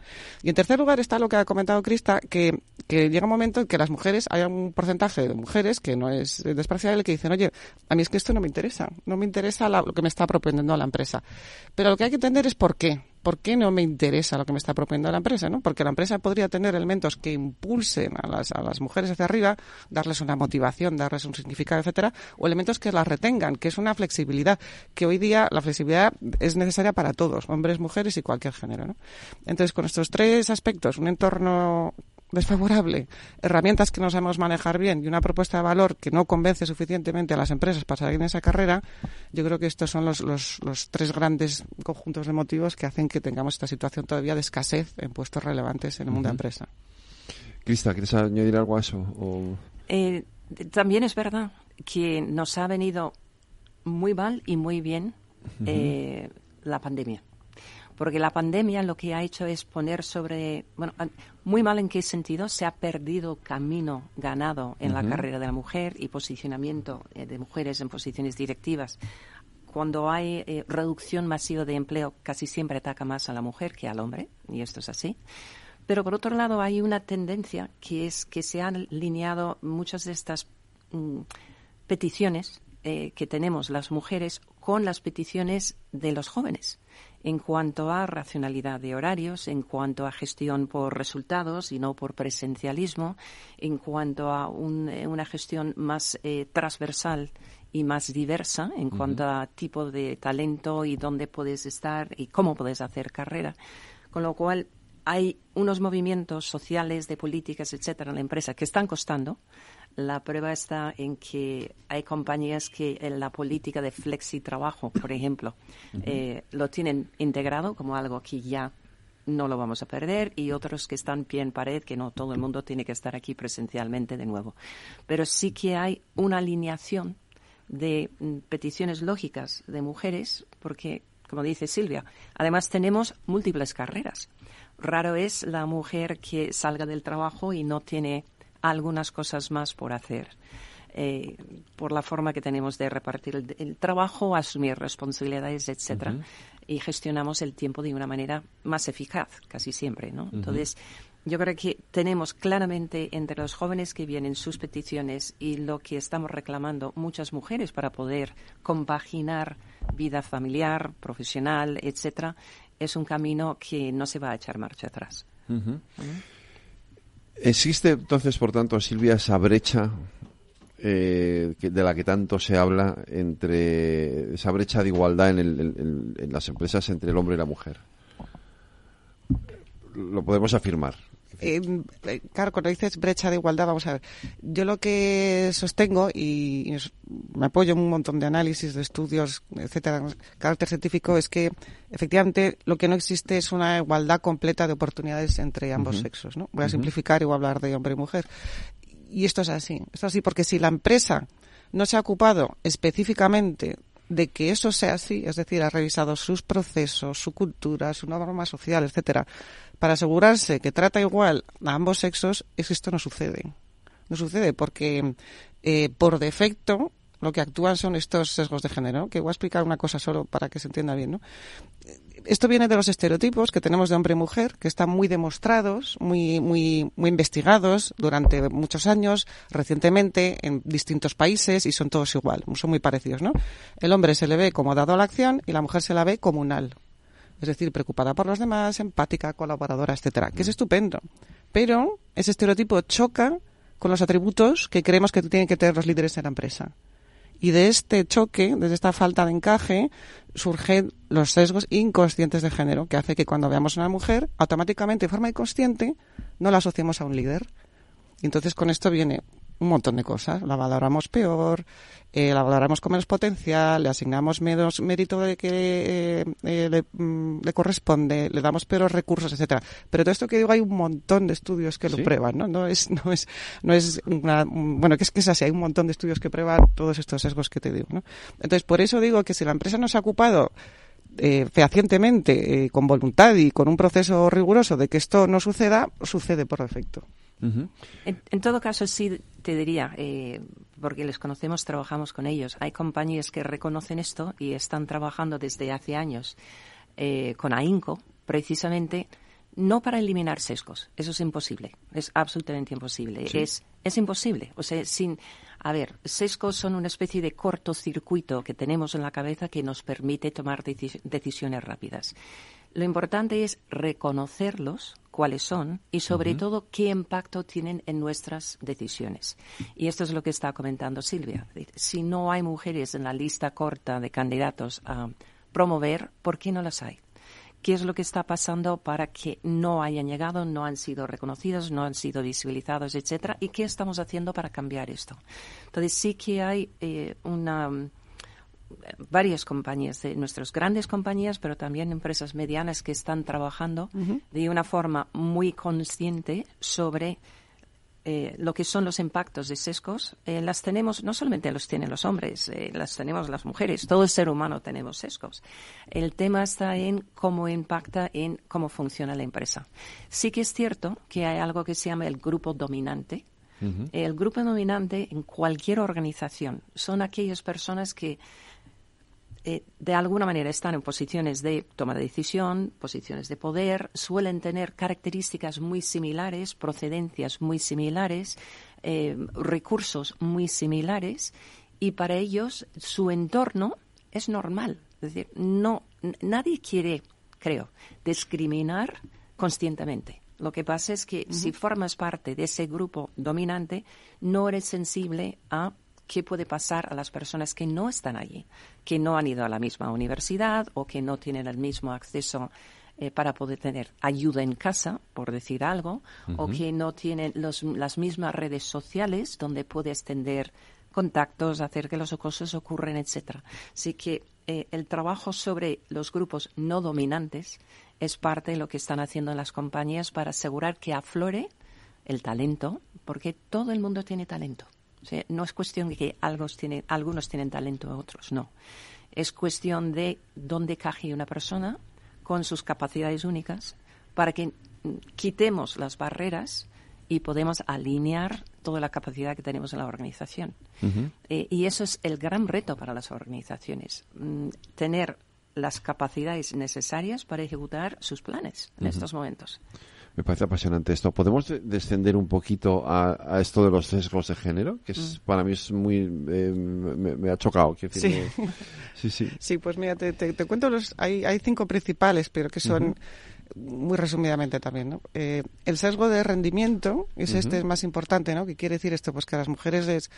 Y en tercer lugar está lo que ha comentado Crista, que, que llega un momento en que las mujeres, hay un porcentaje de mujeres que no es despreciable que dicen, oye, a mí es que esto no me interesa, no me interesa lo que me está proponiendo la empresa. Pero lo que hay que entender es por qué. ¿Por qué no me interesa lo que me está proponiendo la empresa? ¿no? Porque la empresa podría tener elementos que impulsen a las, mujeres hacia arriba, darles una motivación, darles un significado, etcétera, o elementos que las retengan, que es una flexibilidad, que hoy día la flexibilidad es necesaria para todos, hombres, mujeres y cualquier género. ¿no? Entonces, con estos tres aspectos, un entorno desfavorable, herramientas que no sabemos manejar bien y una propuesta de valor que no convence suficientemente a las empresas para salir en esa carrera, yo creo que estos son los, los, los, tres grandes conjuntos de motivos que hacen que tengamos esta situación todavía de escasez en puestos relevantes en el mundo de la empresa. Crista, ¿quieres añadir algo a eso? Eh, también es verdad que nos ha venido muy mal y muy bien eh, la pandemia porque la pandemia lo que ha hecho es poner sobre, bueno, muy mal en qué sentido, se ha perdido camino ganado en la carrera de la mujer y posicionamiento eh, de mujeres en posiciones directivas. Cuando hay eh, reducción masiva de empleo, casi siempre ataca más a la mujer que al hombre, y esto es así. Pero por otro lado, hay una tendencia que es que se han alineado muchas de estas mm, peticiones eh, que tenemos las mujeres con las peticiones de los jóvenes en cuanto a racionalidad de horarios, en cuanto a gestión por resultados y no por presencialismo, en cuanto a eh, una gestión más eh, transversal y más diversa en cuanto a tipo de talento y dónde puedes estar y cómo puedes hacer carrera. Con lo cual, hay unos movimientos sociales, de políticas, etcétera, en la empresa que están costando. La prueba está en que hay compañías que en la política de flexi trabajo, por ejemplo, eh, lo tienen integrado como algo que ya no lo vamos a perder y otros que están pie en pared, que no todo el mundo tiene que estar aquí presencialmente de nuevo. Pero sí que hay una alineación de mm, peticiones lógicas de mujeres, porque, como dice Silvia, además tenemos múltiples carreras. Raro es la mujer que salga del trabajo y no tiene algunas cosas más por hacer. Eh, por la forma que tenemos de repartir el, trabajo, asumir responsabilidades, etcétera, y gestionamos el tiempo de una manera más eficaz, casi siempre, ¿no? Entonces, yo creo que tenemos claramente entre los jóvenes que vienen sus peticiones y lo que estamos reclamando muchas mujeres para poder compaginar vida familiar, profesional, etcétera, es un camino que no se va a echar marcha atrás. Existe entonces, por tanto, Silvia, esa brecha eh, de la que tanto se habla entre esa brecha de igualdad en, en las empresas entre el hombre y la mujer. Lo podemos afirmar. Eh, eh, claro, cuando dices brecha de igualdad, vamos a ver. Yo lo que sostengo y, me apoyo en un montón de análisis, de estudios, etcétera, carácter científico, es que efectivamente lo que no existe es una igualdad completa de oportunidades entre ambos sexos. ¿no? Voy a simplificar y voy a hablar de hombre y mujer. Y esto es así. Esto es así porque si la empresa no se ha ocupado específicamente de que eso sea así, es decir, ha revisado sus procesos, su cultura, su norma social, etcétera, para asegurarse que trata igual a ambos sexos, es que esto no sucede. No sucede porque eh, por defecto lo que actúan son estos sesgos de género, que voy a explicar una cosa solo para que se entienda bien. Esto viene de los estereotipos que tenemos de hombre y mujer, que están muy demostrados, muy, muy, muy investigados durante muchos años, recientemente, en distintos países, y son todos igual, son muy parecidos, ¿no? El hombre se le ve como dado a la acción y la mujer se la ve comunal, es decir, preocupada por los demás, empática, colaboradora, etcétera, que es estupendo. Pero ese estereotipo choca con los atributos que creemos que tienen que tener los líderes en la empresa. Y de este choque, de esta falta de encaje, surgen los sesgos inconscientes de género, que hace que cuando veamos a una mujer, automáticamente, de forma inconsciente, no la asociemos a un líder. Y entonces con esto viene un montón de cosas. La valoramos peor, eh, la valoramos con menos potencial, le asignamos menos mérito de que eh, eh, mm, le, corresponde, le damos peores recursos, etcétera. Pero todo esto que digo hay un montón de estudios que lo prueban, ¿no? No es, no es, no es una, bueno, que es que es así, hay un montón de estudios que prueban todos estos sesgos que te digo, ¿no? Entonces, por eso digo que si la empresa no se ha ocupado eh, fehacientemente, con voluntad y con un proceso riguroso de que esto no suceda, sucede por defecto en, todo caso, sí te diría, eh, porque les conocemos, trabajamos con ellos. Hay compañías que reconocen esto y están trabajando desde hace años eh, con AINCO, precisamente, no para eliminar sesgos. Eso es imposible. Es absolutamente imposible. Es, es imposible. O sea, sin. A ver, sesgos son una especie de cortocircuito que tenemos en la cabeza que nos permite tomar decisiones rápidas. Lo importante es reconocerlos, cuáles son y sobre todo qué impacto tienen en nuestras decisiones. Y esto es lo que está comentando Silvia. Si no hay mujeres en la lista corta de candidatos a promover, ¿por qué no las hay? ¿Qué es lo que está pasando para que no hayan llegado, no han sido reconocidos, no han sido visibilizados, etcétera? ¿Y qué estamos haciendo para cambiar esto? Entonces sí que hay eh, una varias compañías, de nuestras grandes compañías, pero también empresas medianas que están trabajando de una forma muy consciente sobre eh, lo que son los impactos de sesgos. Eh, las tenemos, no solamente los tienen los hombres, eh, las tenemos las mujeres, todo el ser humano tenemos sesgos. El tema está en cómo impacta en cómo funciona la empresa. Sí que es cierto que hay algo que se llama el grupo dominante, el grupo dominante en cualquier organización son aquellas personas que eh, de alguna manera están en posiciones de toma de decisión, posiciones de poder, suelen tener características muy similares, procedencias muy similares, eh, recursos muy similares y para ellos su entorno es normal. Es decir, no, nadie quiere, creo, discriminar conscientemente. Lo que pasa es que si formas parte de ese grupo dominante, no eres sensible a qué puede pasar a las personas que no están allí, que no han ido a la misma universidad o que no tienen el mismo acceso eh, para poder tener ayuda en casa, por decir algo, o que no tienen las mismas redes sociales donde puede extender contactos, hacer que los cosas ocurren, etcétera. Así que eh, el trabajo sobre los grupos no dominantes es parte de lo que están haciendo las compañías para asegurar que aflore el talento, porque todo el mundo tiene talento. No es cuestión de que algunos tienen, algunos tienen talento, otros no. Es cuestión de dónde caje una persona con sus capacidades únicas para que quitemos las barreras y podemos alinear toda la capacidad que tenemos en la organización. Eh, y eso es el gran reto para las organizaciones, mm, tener las capacidades necesarias para ejecutar sus planes en estos momentos. Me parece apasionante esto. ¿Podemos descender un poquito a, esto de los sesgos de género? Que es, mm. para mí es muy... Eh, me, ha chocado. sí. sí. sí, sí. pues mira, te, cuento los... Hay, hay cinco principales, pero que son muy resumidamente también, ¿no? Eh, el sesgo de rendimiento es este es más importante, ¿no? ¿Qué quiere decir esto? Pues que a las mujeres les,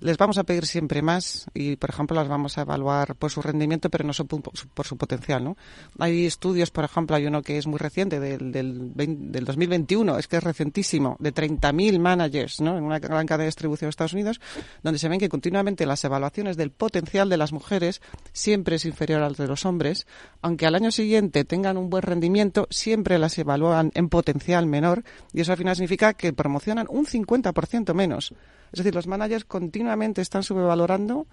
les vamos a pedir siempre más y, por ejemplo, las vamos a evaluar por su rendimiento, pero no por su potencial, ¿no? Hay estudios, por ejemplo, hay uno que es muy reciente, del, del, del 2021, es que es recientísimo, de 30.000 managers, ¿no? En una gran cadena de distribución de Estados Unidos, donde se ven que continuamente las evaluaciones del potencial de las mujeres siempre es inferior al de los hombres, aunque al año siguiente tengan un buen rendimiento, siempre las evalúan en potencial menor y eso al final significa que promocionan un 50% menos. Es decir, los managers continuamente están subvalorando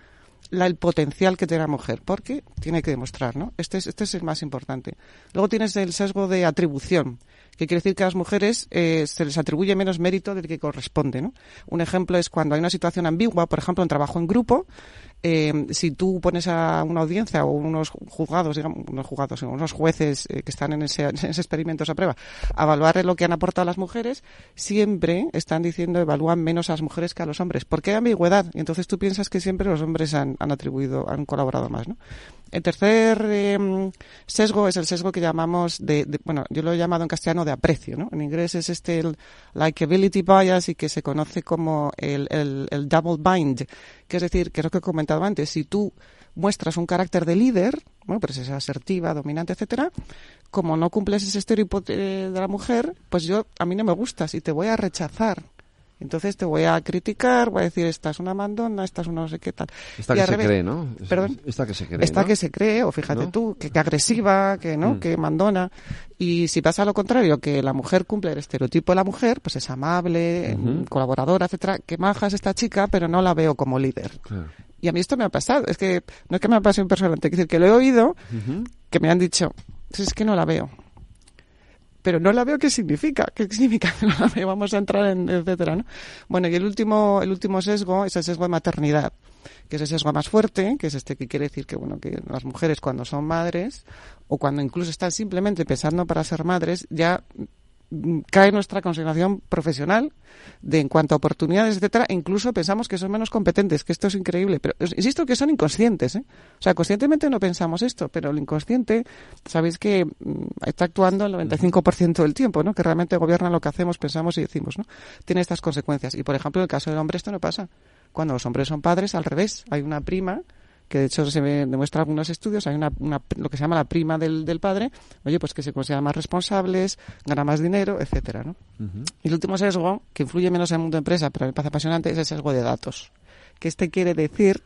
el potencial que tiene la mujer, porque tiene que demostrar, ¿no? Este es, este es el más importante. Luego tienes el sesgo de atribución, que quiere decir que a las mujeres eh, se les atribuye menos mérito del que corresponde, ¿no? Un ejemplo es cuando hay una situación ambigua, por ejemplo, en trabajo en grupo, eh, si tú pones a una audiencia o unos juzgados, digamos, unos juzgados, unos jueces eh, que están en ese, en ese experimento, esa prueba, a evaluar lo que han aportado las mujeres, siempre están diciendo evalúan menos a las mujeres que a los hombres. porque hay ambigüedad? Y entonces tú piensas que siempre los hombres han, han atribuido, han colaborado más, ¿no? El tercer em, sesgo es el sesgo que llamamos de, bueno, yo lo he llamado en castellano de aprecio, ¿no? En inglés es este el likability bias y que se conoce como el, double bind, que es decir, que es lo que he comentado antes, si tú muestras un carácter de líder, bueno, pues es asertiva, dominante, etcétera, como no cumples ese estereotipo de la mujer, pues yo, a mí no me gustas y te voy a rechazar. Entonces te voy a criticar, voy a decir, esta es una mandona, esta es una no sé qué tal. Esta que se cree, ¿no? Perdón. Esta que se cree. Esta que se cree, o fíjate tú, que, agresiva, que no, mm. que mandona. Y si pasa lo contrario, que la mujer cumple el estereotipo de la mujer, pues es amable, colaboradora, etcétera, que maja es esta chica, pero no la veo como líder. Y a mí esto me ha pasado. Es que no es que me ha pasado personalmente, es decir, que lo he oído, que me han dicho, es que no la veo pero no la veo qué significa, qué significa que vamos a entrar en etcétera, ¿no? Bueno, y el último, el último sesgo es el sesgo de maternidad, que es el sesgo más fuerte, que es este que quiere decir que bueno, que las mujeres cuando son madres, o cuando incluso están simplemente pensando para ser madres, ya cae nuestra consideración profesional de en cuanto a oportunidades, etcétera, incluso pensamos que son menos competentes, que esto es increíble, pero insisto que son inconscientes, ¿eh? O sea, conscientemente no pensamos esto, pero el inconsciente, sabéis que mm, está actuando el 95% del tiempo, ¿no? Que realmente gobierna lo que hacemos, pensamos y decimos, ¿no? Tiene estas consecuencias. Y por ejemplo, en el caso del hombre esto no pasa. Cuando los hombres son padres, al revés, hay una prima que de hecho se demuestra en algunos estudios, hay una, lo que se llama la prima del, del, padre, oye, pues que se consideran más responsables, gana más dinero, etcétera, ¿no? Y el último sesgo, que influye menos en el mundo de empresa, pero me parece apasionante, es el sesgo de datos. Que este quiere decir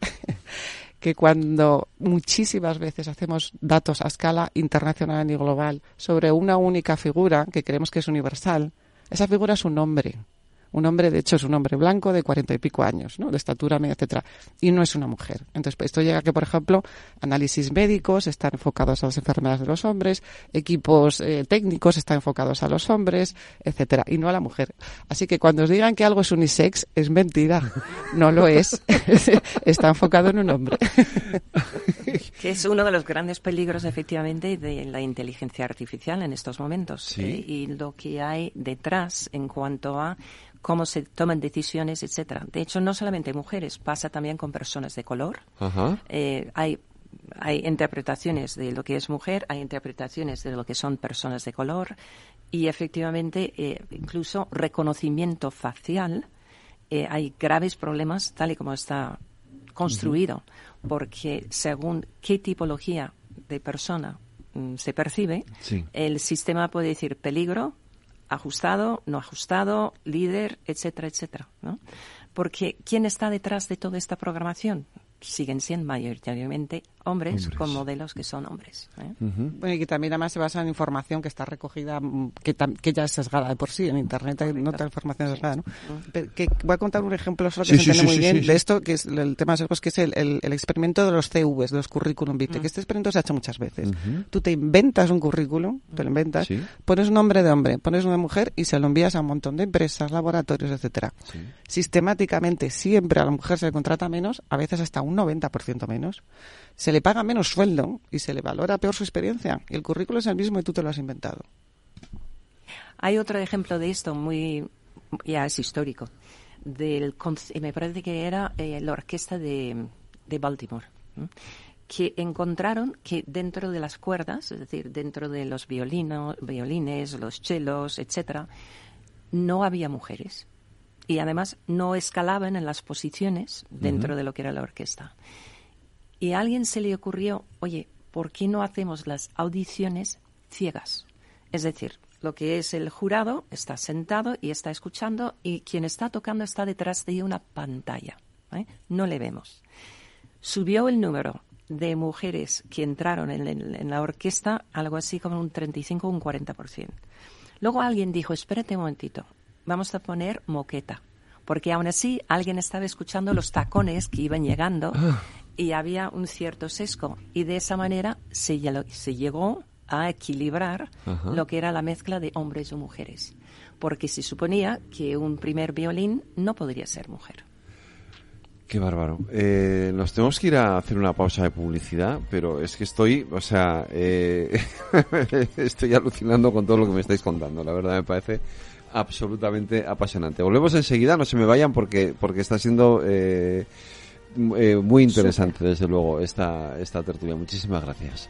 que cuando muchísimas veces hacemos datos a escala internacional y global sobre una única figura que creemos que es universal, esa figura es un nombre un hombre, de hecho, es un hombre blanco de cuarenta y pico años, ¿no? De estatura media, etcétera. Y no es una mujer. Entonces, esto llega a que, por ejemplo, análisis médicos están enfocados a las enfermedades de los hombres, equipos eh, técnicos están enfocados a los hombres, etcétera, y no a la mujer. Así que cuando os digan que algo es unisex, es mentira. No lo es. Está enfocado en un hombre. que es uno de los grandes peligros, efectivamente, de la inteligencia artificial en estos momentos. ¿eh? y lo que hay detrás en cuanto a cómo se toman decisiones, etcétera. De hecho, no solamente mujeres, pasa también con personas de color. Eh, hay hay interpretaciones de lo que es mujer, hay interpretaciones de lo que son personas de color y efectivamente eh, incluso reconocimiento facial. Eh, hay graves problemas, tal y como está construido, porque según qué tipología de persona mm, se percibe, el sistema puede decir peligro, ajustado, no ajustado, líder, etcétera, etcétera. ¿no? Porque ¿quién está detrás de toda esta programación? siguen siendo mayoritariamente hombres, con modelos que son hombres. ¿eh? Bueno, y que también además se basa en información que está recogida, mm, que, que ya es sesgada de por sí. En Internet hay no información sesgada, ¿no? que voy a contar un ejemplo solo que se entiende muy bien de esto, que es el tema de sesgos, que es el, el, experimento de los CVs, de los currículum vitae, que este experimento se ha hecho muchas veces. Tú te inventas un currículum, te lo inventas, pones un nombre de hombre, pones una mujer y se lo envías a un montón de empresas, laboratorios, etcétera. Sistemáticamente, siempre a la mujer se le contrata menos, a veces hasta un 90% menos se le paga menos sueldo y se le valora peor su experiencia. Y el currículo es el mismo y tú te lo has inventado. Hay otro ejemplo de esto muy, ya es histórico, del, me parece que era eh, la orquesta de, de Baltimore, que encontraron que dentro de las cuerdas, es decir, dentro de los violinos, violines, los chelos, etcétera, no había mujeres y además no escalaban en las posiciones dentro de lo que era la orquesta. Y a alguien se le ocurrió, oye, ¿por qué no hacemos las audiciones ciegas? Es decir, lo que es el jurado está sentado y está escuchando y quien está tocando está detrás de una pantalla. ¿eh? No le vemos. Subió el número de mujeres que entraron en, en, la orquesta algo así como un 35 o un 40%. Luego alguien dijo, espérate un momentito, vamos a poner moqueta, porque aún así alguien estaba escuchando los tacones que iban llegando ah. Y había un cierto sesgo y de esa manera se, se llegó a equilibrar lo que era la mezcla de hombres o mujeres, porque se suponía que un primer violín no podría ser mujer. Qué bárbaro. Eh, nos tenemos que ir a hacer una pausa de publicidad, pero es que estoy, o sea, eh, estoy alucinando con todo lo que me estáis contando. La verdad me parece absolutamente apasionante. Volvemos enseguida, no se me vayan porque, porque está siendo eh, eh, muy interesante, desde luego, esta, esta tertulia. Muchísimas gracias.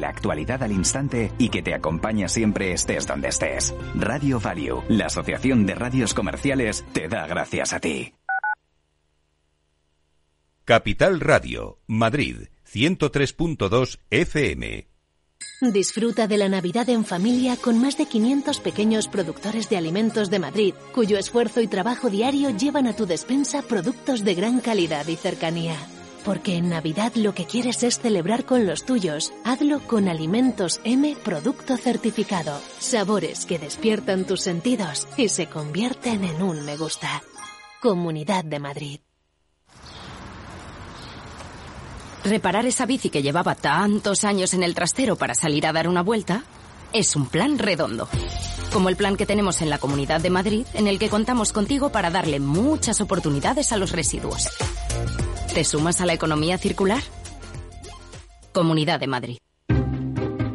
La actualidad al instante y que te acompaña siempre estés donde estés. Radio Value, la Asociación de Radios Comerciales, te da gracias a ti. Capital Radio, Madrid, 103.2 FM. Disfruta de la Navidad en familia con más de 500 pequeños productores de alimentos de Madrid, cuyo esfuerzo y trabajo diario llevan a tu despensa productos de gran calidad y cercanía. Porque en Navidad lo que quieres es celebrar con los tuyos. Hazlo con Alimentos M Producto Certificado. Sabores que despiertan tus sentidos y se convierten en un me gusta. Comunidad de Madrid. Reparar esa bici que llevaba tantos años en el trastero para salir a dar una vuelta es un plan redondo. Como el plan que tenemos en la Comunidad de Madrid, en el que contamos contigo para darle muchas oportunidades a los residuos. ¿Te sumas a la economía circular? Comunidad de Madrid.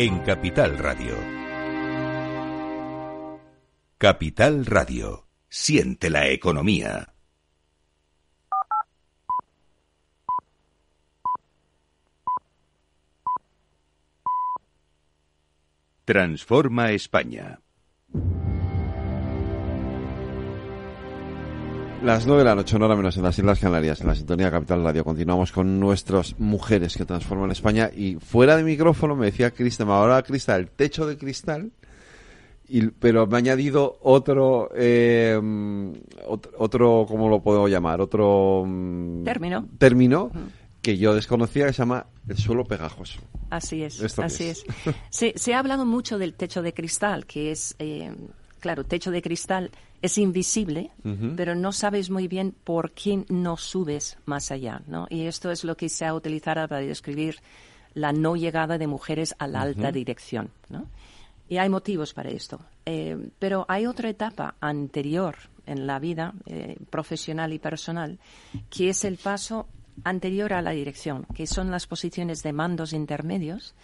en Capital Radio. Capital Radio. Siente la economía. Transforma España. Las nueve de la noche, hora menos en las Islas Canarias, en la sintonía Capital Radio. Continuamos con nuestras mujeres que transforman España. Y fuera de micrófono me decía Cristal, ahora Cristal, el techo de cristal, y, pero me ha añadido otro, eh, otro, ¿cómo lo puedo llamar? Otro mm, término. Término que yo desconocía que se llama el suelo pegajoso. Así es, así es. Se, ha hablado mucho del techo de cristal, que es, eh, claro, techo de cristal es invisible, pero no sabes muy bien por qué no subes más allá, ¿no? Y esto es lo que se ha utilizado para describir la no llegada de mujeres a la alta dirección, ¿no? Y hay motivos para esto. Eh, pero hay otra etapa anterior en la vida eh, profesional y personal, que es el paso anterior a la dirección, que son las posiciones de mandos intermedios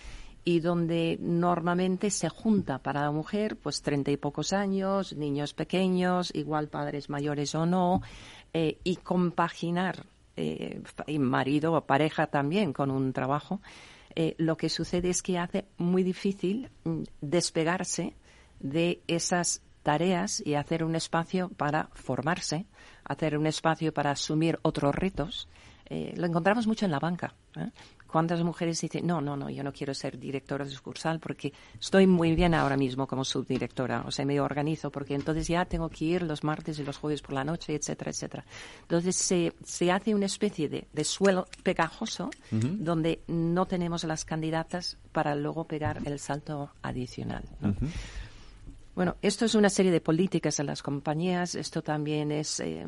y donde normalmente se junta para la mujer pues treinta y pocos años, niños pequeños, igual padres mayores o no, eh, y compaginar eh, marido o pareja también con un trabajo, eh, lo que sucede es que hace muy difícil mm, despegarse de esas tareas y hacer un espacio para formarse, hacer un espacio para asumir otros retos lo encontramos mucho en la banca. ¿Cuántas mujeres dicen, no, no, no, yo no quiero ser directora de sucursal porque estoy muy bien ahora mismo como subdirectora, o sea, me organizo porque entonces ya tengo que ir los martes y los jueves por la noche, etcétera, etcétera. Entonces se, se hace una especie de, de suelo pegajoso donde no tenemos las candidatas para luego pegar el salto adicional. Bueno, esto es una serie de políticas en las compañías, esto también es eh,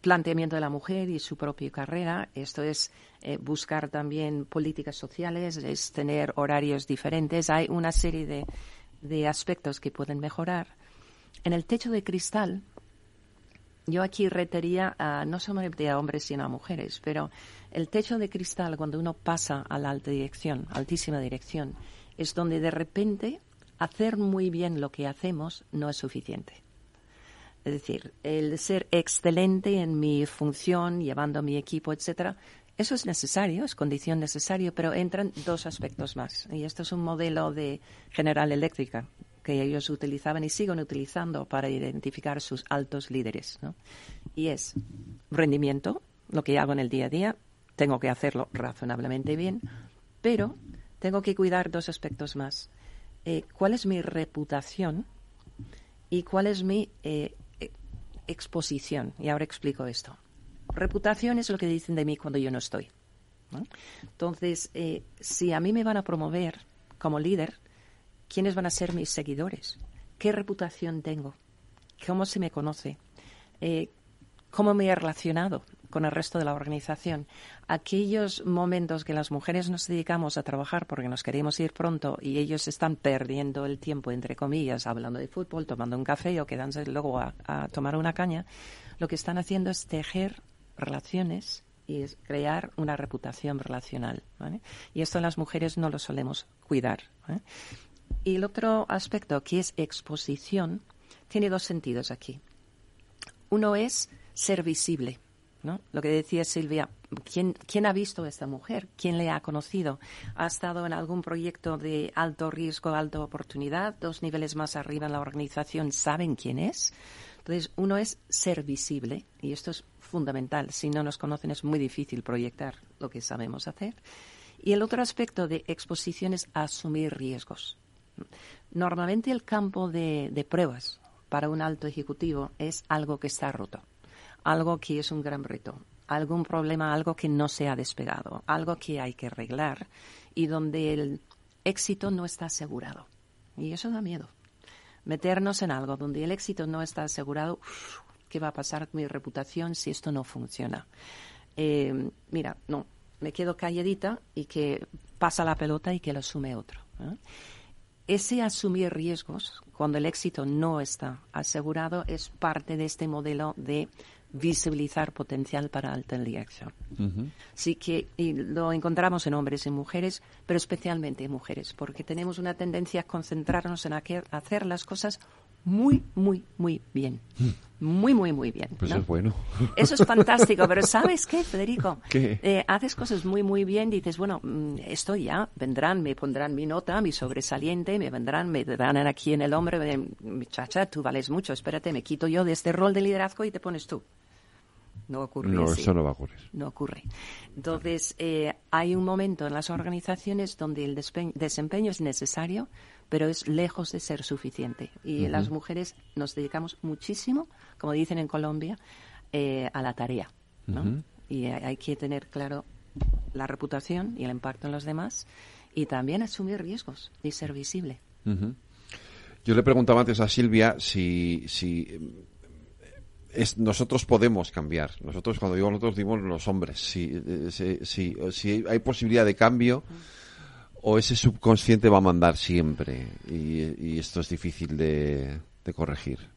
planteamiento de la mujer y su propia carrera, esto es eh, buscar también políticas sociales, es tener horarios diferentes, hay una serie de, de aspectos que pueden mejorar. En el techo de cristal, yo aquí retería a, no solamente a hombres sino a mujeres, pero el techo de cristal cuando uno pasa a la alta dirección, altísima dirección, es donde de repente hacer muy bien lo que hacemos no es suficiente. Es decir, el ser excelente en mi función, llevando mi equipo, etcétera, eso es necesario, es condición necesaria, pero entran dos aspectos más. Y esto es un modelo de General Eléctrica que ellos utilizaban y siguen utilizando para identificar sus altos líderes. Y es rendimiento, lo que hago en el día a día, tengo que hacerlo razonablemente bien, pero tengo que cuidar dos aspectos más. Eh, cuál es mi reputación y cuál es mi eh, exposición. Y ahora explico esto. Reputación es lo que dicen de mí cuando yo no estoy. Entonces, eh, si a mí me van a promover como líder, ¿quiénes van a ser mis seguidores? ¿Qué reputación tengo? ¿Cómo se me conoce? ¿Cómo me he relacionado? Con el resto de la organización. Aquellos momentos que las mujeres nos dedicamos a trabajar porque nos queremos ir pronto y ellos están perdiendo el tiempo, entre comillas, hablando de fútbol, tomando un café o quedándose luego a, tomar una caña, lo que están haciendo es tejer relaciones y crear una reputación relacional. Y esto las mujeres no lo solemos cuidar. Y el otro aspecto, que es exposición, tiene dos sentidos aquí. Uno es ser visible. Lo que decía Silvia, ¿quién, ¿quién ha visto a esta mujer? ¿Quién le ha conocido? ¿Ha estado en algún proyecto de alto riesgo, alta oportunidad? Dos niveles más arriba en la organización saben quién es. Entonces, uno es ser visible, y esto es fundamental. Si no nos conocen es muy difícil proyectar lo que sabemos hacer. Y el otro aspecto de exposición es asumir riesgos. Normalmente el campo de pruebas para un alto ejecutivo es algo que está roto algo que es un gran reto, algún problema, algo que no se ha despegado, algo que hay que arreglar y donde el éxito no está asegurado. Y eso da miedo. Meternos en algo donde el éxito no está asegurado, ¿qué va a pasar con mi reputación si esto no funciona? Eh, mira, no, me quedo calladita y que pasa la pelota y que lo asume otro. Ese asumir riesgos cuando el éxito no está asegurado es parte de este modelo de visibilizar potencial para alta dirección. Así que y lo encontramos en hombres y mujeres, pero especialmente en mujeres, porque tenemos una tendencia a concentrarnos en hacer las cosas muy, muy, muy bien. Muy, muy, muy bien. Pues es bueno. Eso es fantástico, pero ¿sabes qué, Federico? ¿Qué? Eh, haces cosas muy, muy bien, dices, bueno, mm, esto ya, vendrán, me pondrán mi nota, mi sobresaliente, me vendrán, me darán aquí en el hombro, muchacha, tú vales mucho, espérate, me quito yo de este rol de liderazgo y te pones tú. No ocurre No, así. eso no va a ocurrir. No ocurre. Entonces, eh, hay un momento en las organizaciones donde el desempeño es necesario, pero es lejos de ser suficiente. Y las mujeres nos dedicamos muchísimo, como dicen en Colombia, eh, a la tarea. ¿no? Y hay, que tener claro la reputación y el impacto en los demás y también asumir riesgos y ser visible. Yo le preguntaba antes a Silvia si, si es, nosotros podemos cambiar. Nosotros, cuando digo nosotros, digo los hombres. Si, eh, si, si- si hay posibilidad de cambio o ese subconsciente va a mandar siempre y, y esto es difícil de corregir.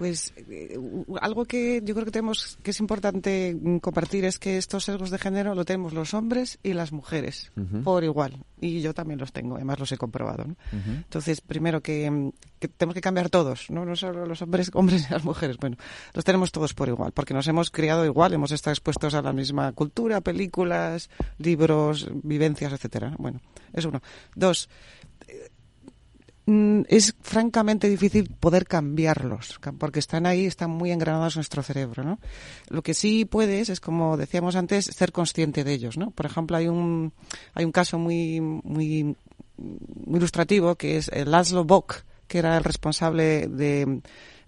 Pues eh, algo que yo creo que tenemos que es importante mm, compartir es que estos sesgos de género lo tenemos los hombres y las mujeres por igual y yo también los tengo, además los he comprobado. ¿no? Entonces, primero que, mm, que tenemos que cambiar todos, ¿no? no solo los hombres, hombres y las mujeres, bueno, los tenemos todos por igual, porque nos hemos criado igual, hemos estado expuestos a la misma cultura, películas, libros, vivencias, etcétera. Bueno, es uno. Dos, es francamente difícil poder cambiarlos, ca- porque están ahí, están muy engranados en nuestro cerebro, ¿no? Lo que sí puedes es, como decíamos antes, ser consciente de ellos, ¿no? Por ejemplo, hay un, hay un caso muy, muy, muy ilustrativo que es el Laszlo Bock, que era el responsable de,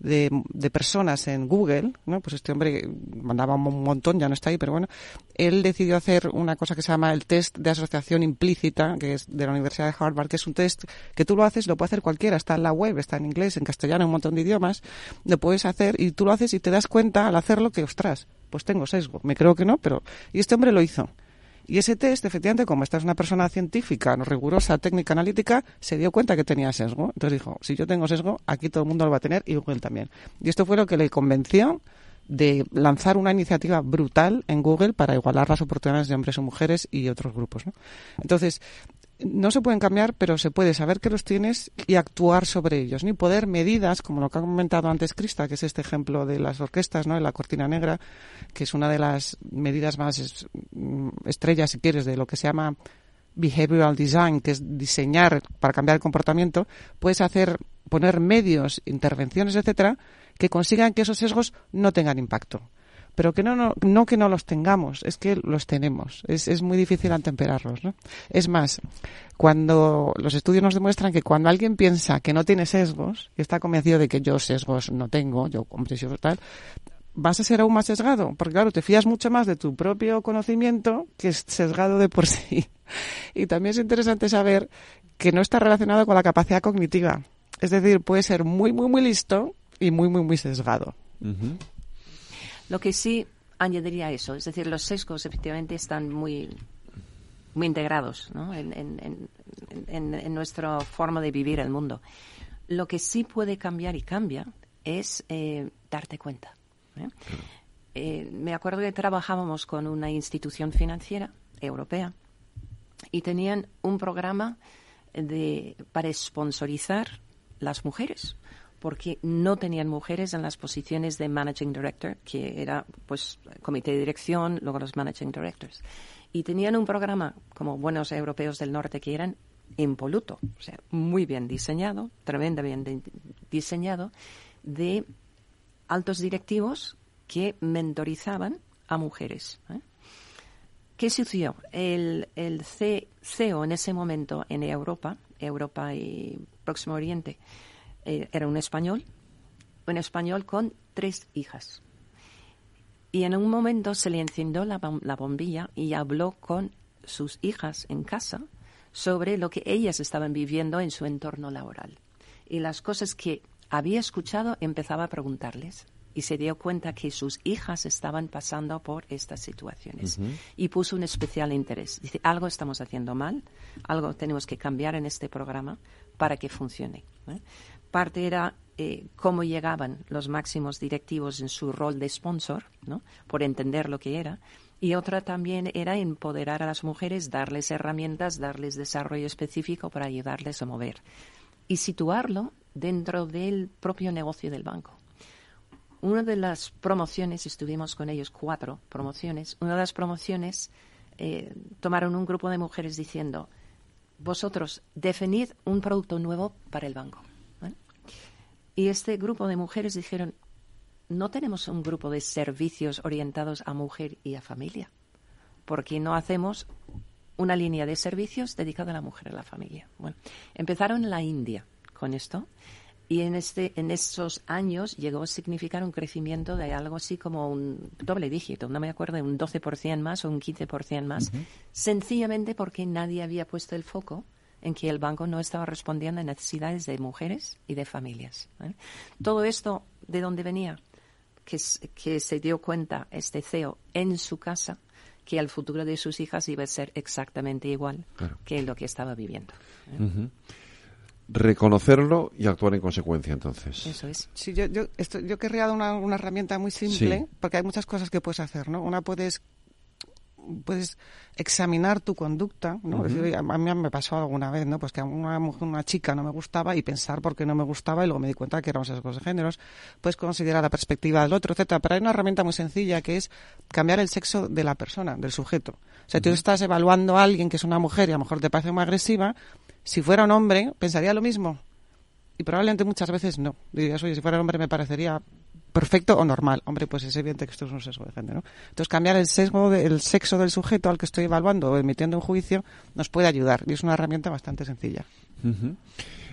de, personas en Google, ¿no? Pues este hombre mandaba un montón, ya no está ahí, pero bueno, él decidió hacer una cosa que se llama el test de asociación implícita, que es de la Universidad de Harvard, que es un test que tú lo haces, lo puede hacer cualquiera, está en la web, está en inglés, en castellano, en un montón de idiomas, lo puedes hacer y tú lo haces y te das cuenta al hacerlo que, ostras, pues tengo sesgo. Me creo que no, pero... Y este hombre lo hizo. Y ese test, efectivamente, como esta es una persona científica, no rigurosa, técnica, analítica, se dio cuenta que tenía sesgo. Entonces dijo, si yo tengo sesgo, aquí todo el mundo lo va a tener y Google también. Y esto fue lo que le convenció de lanzar una iniciativa brutal en Google para igualar las oportunidades de hombres o mujeres y otros grupos. Entonces, no se pueden cambiar, pero se puede saber que los tienes y actuar sobre ellos, ni poder medidas, como lo que ha comentado antes Krista, que es este ejemplo de las orquestas, ¿no? De la cortina negra, que es una de las medidas más mm, estrellas, si quieres, de lo que se llama behavioral design, que es diseñar para cambiar el comportamiento, puedes hacer, poner medios, intervenciones, etcétera, que consigan que esos sesgos no tengan impacto. Pero que no, no, no que no los tengamos, es que los tenemos. Es, es muy difícil atemperarlos, ¿no? Es más, cuando los estudios nos demuestran que cuando alguien piensa que no tiene sesgos y está convencido de que yo sesgos no tengo, yo hombre, yo tal, vas a ser aún más sesgado, porque claro, te fías mucho más de tu propio conocimiento que es sesgado de por sí. Y también es interesante saber que no está relacionado con la capacidad cognitiva. Es decir, puede ser muy, muy, muy listo y muy, muy, muy sesgado. Lo que sí añadiría eso, es decir, los sesgos efectivamente están muy, muy integrados ¿no? en, en- en- en- nuestra forma de vivir el mundo. Lo que sí puede cambiar y cambia es eh, darte cuenta. ¿eh? Eh, me acuerdo que trabajábamos con una institución financiera europea y tenían un programa de, para sponsorizar las mujeres porque no tenían mujeres en las posiciones de managing director, que era pues comité de dirección, luego los managing directors. Y tenían un programa, como buenos europeos del norte que eran, impoluto, o sea, muy bien diseñado, tremendamente diseñado, de altos directivos que mentorizaban a mujeres. ¿eh? ¿Qué sucedió? El, el CEO en ese momento en Europa, Europa y Próximo Oriente, eh, era un español, un español con tres hijas. Y en un momento se le encendió la, la bombilla y habló con sus hijas en casa sobre lo que ellas estaban viviendo en su entorno laboral. Y las cosas que había escuchado empezaba a preguntarles y se dio cuenta que sus hijas estaban pasando por estas situaciones y puso un especial interés. Dice, algo estamos haciendo mal, algo tenemos que cambiar en este programa para que funcione. ¿eh? Parte era eh, cómo llegaban los máximos directivos en su rol de sponsor, ¿no? por entender lo que era. Y otra también era empoderar a las mujeres, darles herramientas, darles desarrollo específico para ayudarles a mover. Y situarlo dentro del propio negocio del banco una de las promociones, estuvimos con ellos cuatro promociones, una de las promociones eh, tomaron un grupo de mujeres diciendo, vosotros definid un producto nuevo para el banco. Y este grupo de mujeres dijeron, no tenemos un grupo de servicios orientados a mujer y a familia, porque no hacemos una línea de servicios dedicada a la mujer y a la familia. Bueno, empezaron en la India con esto y en, este, en estos años llegó a significar un crecimiento de algo así como un doble dígito, no me acuerdo, un 12% más o un 15% más, sencillamente porque nadie había puesto el foco en que el banco no estaba respondiendo a necesidades de mujeres y de familias. ¿eh? Todo esto, ¿de dónde venía? Que, que se dio cuenta este CEO en su casa que el futuro de sus hijas iba a ser exactamente igual que lo que estaba viviendo. ¿eh? reconocerlo y actuar en consecuencia entonces. Eso es. Sí, yo, yo, esto, yo querría dar una, una, herramienta muy simple, porque hay muchas cosas que puedes hacer, ¿no? Una puedes puedes examinar tu conducta, ¿no? a mí me pasó alguna vez, ¿no? Pues que a una, una chica no me gustaba y pensar por qué no me gustaba y luego me di cuenta que éramos sesgos de géneros. Puedes considerar la perspectiva del otro, etcétera. Pero hay una herramienta muy sencilla que es cambiar el sexo de la persona, del sujeto. O sea, tú estás evaluando a alguien que es una mujer y a lo mejor te parece muy agresiva, si fuera un hombre, pensaría lo mismo. Y probablemente muchas veces no. Dirías, oye, si fuera un hombre me parecería perfecto o normal. Hombre, pues es evidente que esto es un sesgo de género. Entonces, cambiar el sesgo del sexo del sujeto al que estoy evaluando o emitiendo un juicio nos puede ayudar. Y es una herramienta bastante sencilla.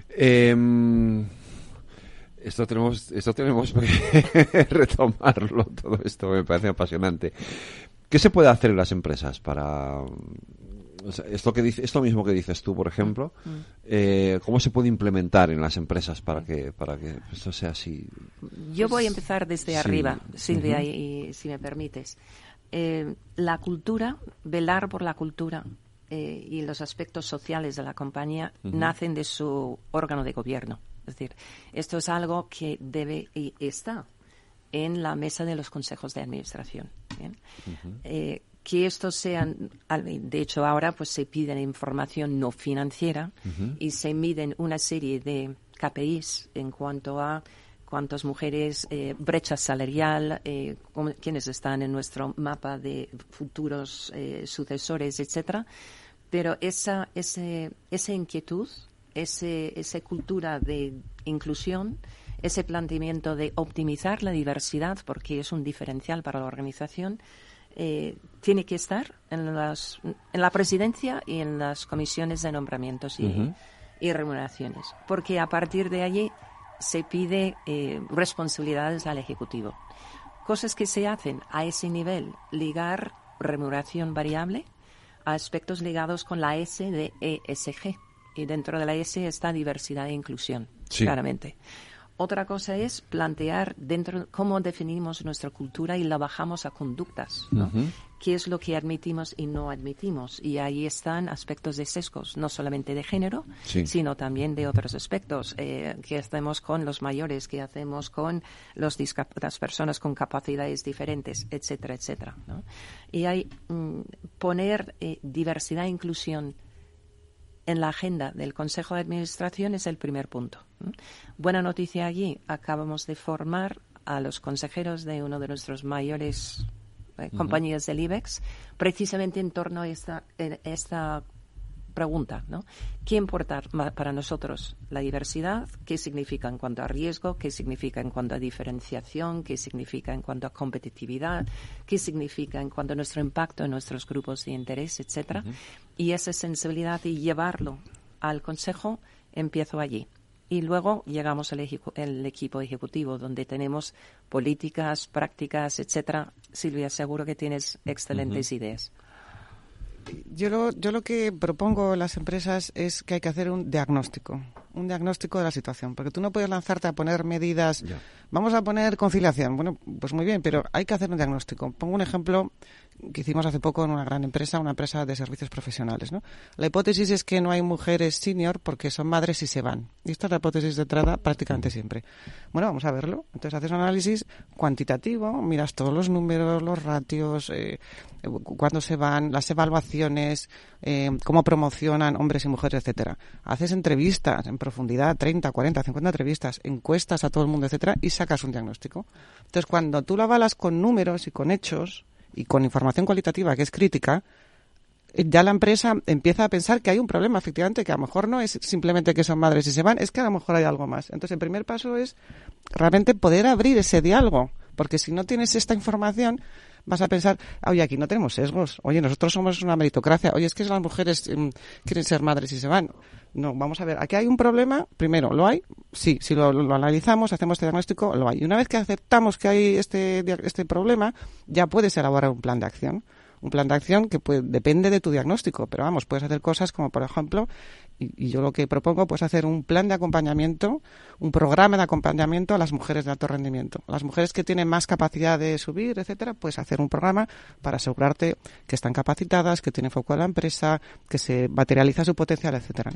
Em, esto tenemos, esto tenemos que retomarlo, todo esto me parece apasionante. ¿Qué se puede hacer en las empresas para esto que dice, esto mismo que dices tú, por ejemplo, mm. eh, ¿cómo se puede implementar en las empresas para que para que esto sea así? Yo voy a empezar desde arriba, Silvia, y, si me permites. Eh, la cultura, velar por la cultura eh, y los aspectos sociales de la compañía nacen de su órgano de gobierno. Es decir, esto es algo que debe y está en la mesa de los consejos de administración que estos sean, de hecho ahora pues se pide información no financiera y se miden una serie de KPIs en cuanto a cuántas mujeres, eh, brecha salarial, eh, quiénes están en nuestro mapa de futuros eh, sucesores, etcétera. Pero esa, ese, esa inquietud, ese, esa cultura de inclusión, ese planteamiento de optimizar la diversidad, porque es un diferencial para la organización, eh, tiene que estar en, las, en la presidencia y en las comisiones de nombramientos y, remuneraciones, porque a partir de allí se pide eh, responsabilidades al Ejecutivo. Cosas que se hacen a ese nivel, ligar remuneración variable a aspectos ligados con la S de ESG. Y dentro de la S está diversidad e inclusión, claramente. Otra cosa es plantear dentro cómo definimos nuestra cultura y la bajamos a conductas, ¿no? ¿Qué es lo que admitimos y no admitimos? Y ahí están aspectos de sesgos, no solamente de género, sino también de otros aspectos. Eh, ¿Qué hacemos con los mayores? ¿Qué hacemos con los las personas con capacidades diferentes? Etcétera, etcétera. ¿no? Y hay mm, poner eh, diversidad e inclusión en la agenda del Consejo de Administración es el primer punto. Buena noticia allí, acabamos de formar a los consejeros de uno de nuestros mayores eh, compañías del IBEX, precisamente en torno a esta, esta pregunta, ¿no? ¿Qué importa para nosotros la diversidad? ¿Qué significa en cuanto a riesgo? ¿Qué significa en cuanto a diferenciación? ¿Qué significa en cuanto a competitividad? ¿Qué significa en cuanto a nuestro impacto en nuestros grupos de interés, etcétera? Y esa sensibilidad y llevarlo al Consejo empiezo allí. Y luego llegamos al el equipo ejecutivo, donde tenemos políticas, prácticas, etcétera. Silvia, seguro que tienes excelentes ideas. Yo lo, yo lo que propongo a las empresas es que hay que hacer un diagnóstico, un diagnóstico de la situación, porque tú no puedes lanzarte a poner medidas, vamos a poner conciliación, bueno, pues muy bien, pero hay que hacer un diagnóstico. Pongo un ejemplo que hicimos hace poco en una gran empresa, una empresa de servicios profesionales. ¿no? La hipótesis es que no hay mujeres senior porque son madres y se van. Y esta es la hipótesis de entrada prácticamente siempre. Bueno, vamos a verlo. Entonces haces un análisis cuantitativo, miras todos los números, los ratios, eh, cuándo se van, las evaluaciones, eh, cómo promocionan hombres y mujeres, etcétera. Haces entrevistas en profundidad, 30, 40, 50 entrevistas, encuestas a todo el mundo, etcétera, y sacas un diagnóstico. Entonces, cuando tú la avalas con números y con hechos, y con información cualitativa que es crítica, eh, ya la empresa empieza a pensar que hay un problema, efectivamente, que a lo mejor no es simplemente que son madres y se van, es que a lo mejor hay algo más. Entonces, el primer paso es realmente poder abrir ese diálogo, porque si no tienes esta información, vas a pensar, oye, aquí no tenemos sesgos, oye, nosotros somos una meritocracia, oye, es que las mujeres mm, quieren ser madres y se van. No, vamos a ver, aquí hay un problema, primero, ¿lo hay? Sí, si lo, analizamos, hacemos este diagnóstico, lo hay. Y una vez que aceptamos que hay este, este problema, ya puedes elaborar un plan de acción un plan de acción que puede, depende de tu diagnóstico, pero vamos, puedes hacer cosas como, por ejemplo, y, yo lo que propongo, pues hacer un plan de acompañamiento, un programa de acompañamiento a las mujeres de alto rendimiento. Las mujeres que tienen más capacidad de subir, etcétera, pues hacer un programa para asegurarte que están capacitadas, que tienen foco a la empresa, que se materializa su potencial, etcétera.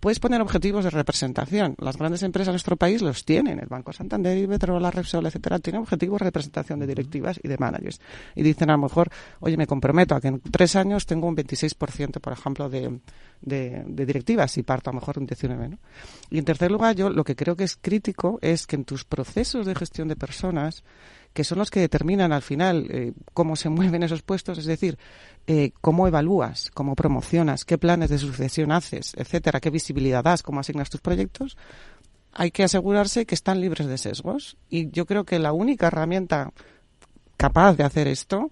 Puedes poner objetivos de representación. Las grandes empresas de nuestro país los tienen. El Banco Santander, Iberdrola, Repsol, etcétera, tienen objetivos de representación de directivas y de managers. Y dicen a lo mejor, oye, me comprometo a que en tres años tengo un 26%, por ejemplo, de, de, directivas y parto a lo mejor un 19. ¿no? Y en tercer lugar, yo lo que creo que es crítico es que en tus procesos de gestión de personas, que son los que determinan al final eh, cómo se mueven esos puestos, es decir, eh, cómo evalúas, cómo promocionas, qué planes de sucesión haces, etcétera, qué visibilidad das, cómo asignas tus proyectos, hay que asegurarse que están libres de sesgos. Y yo creo que la única herramienta capaz de hacer esto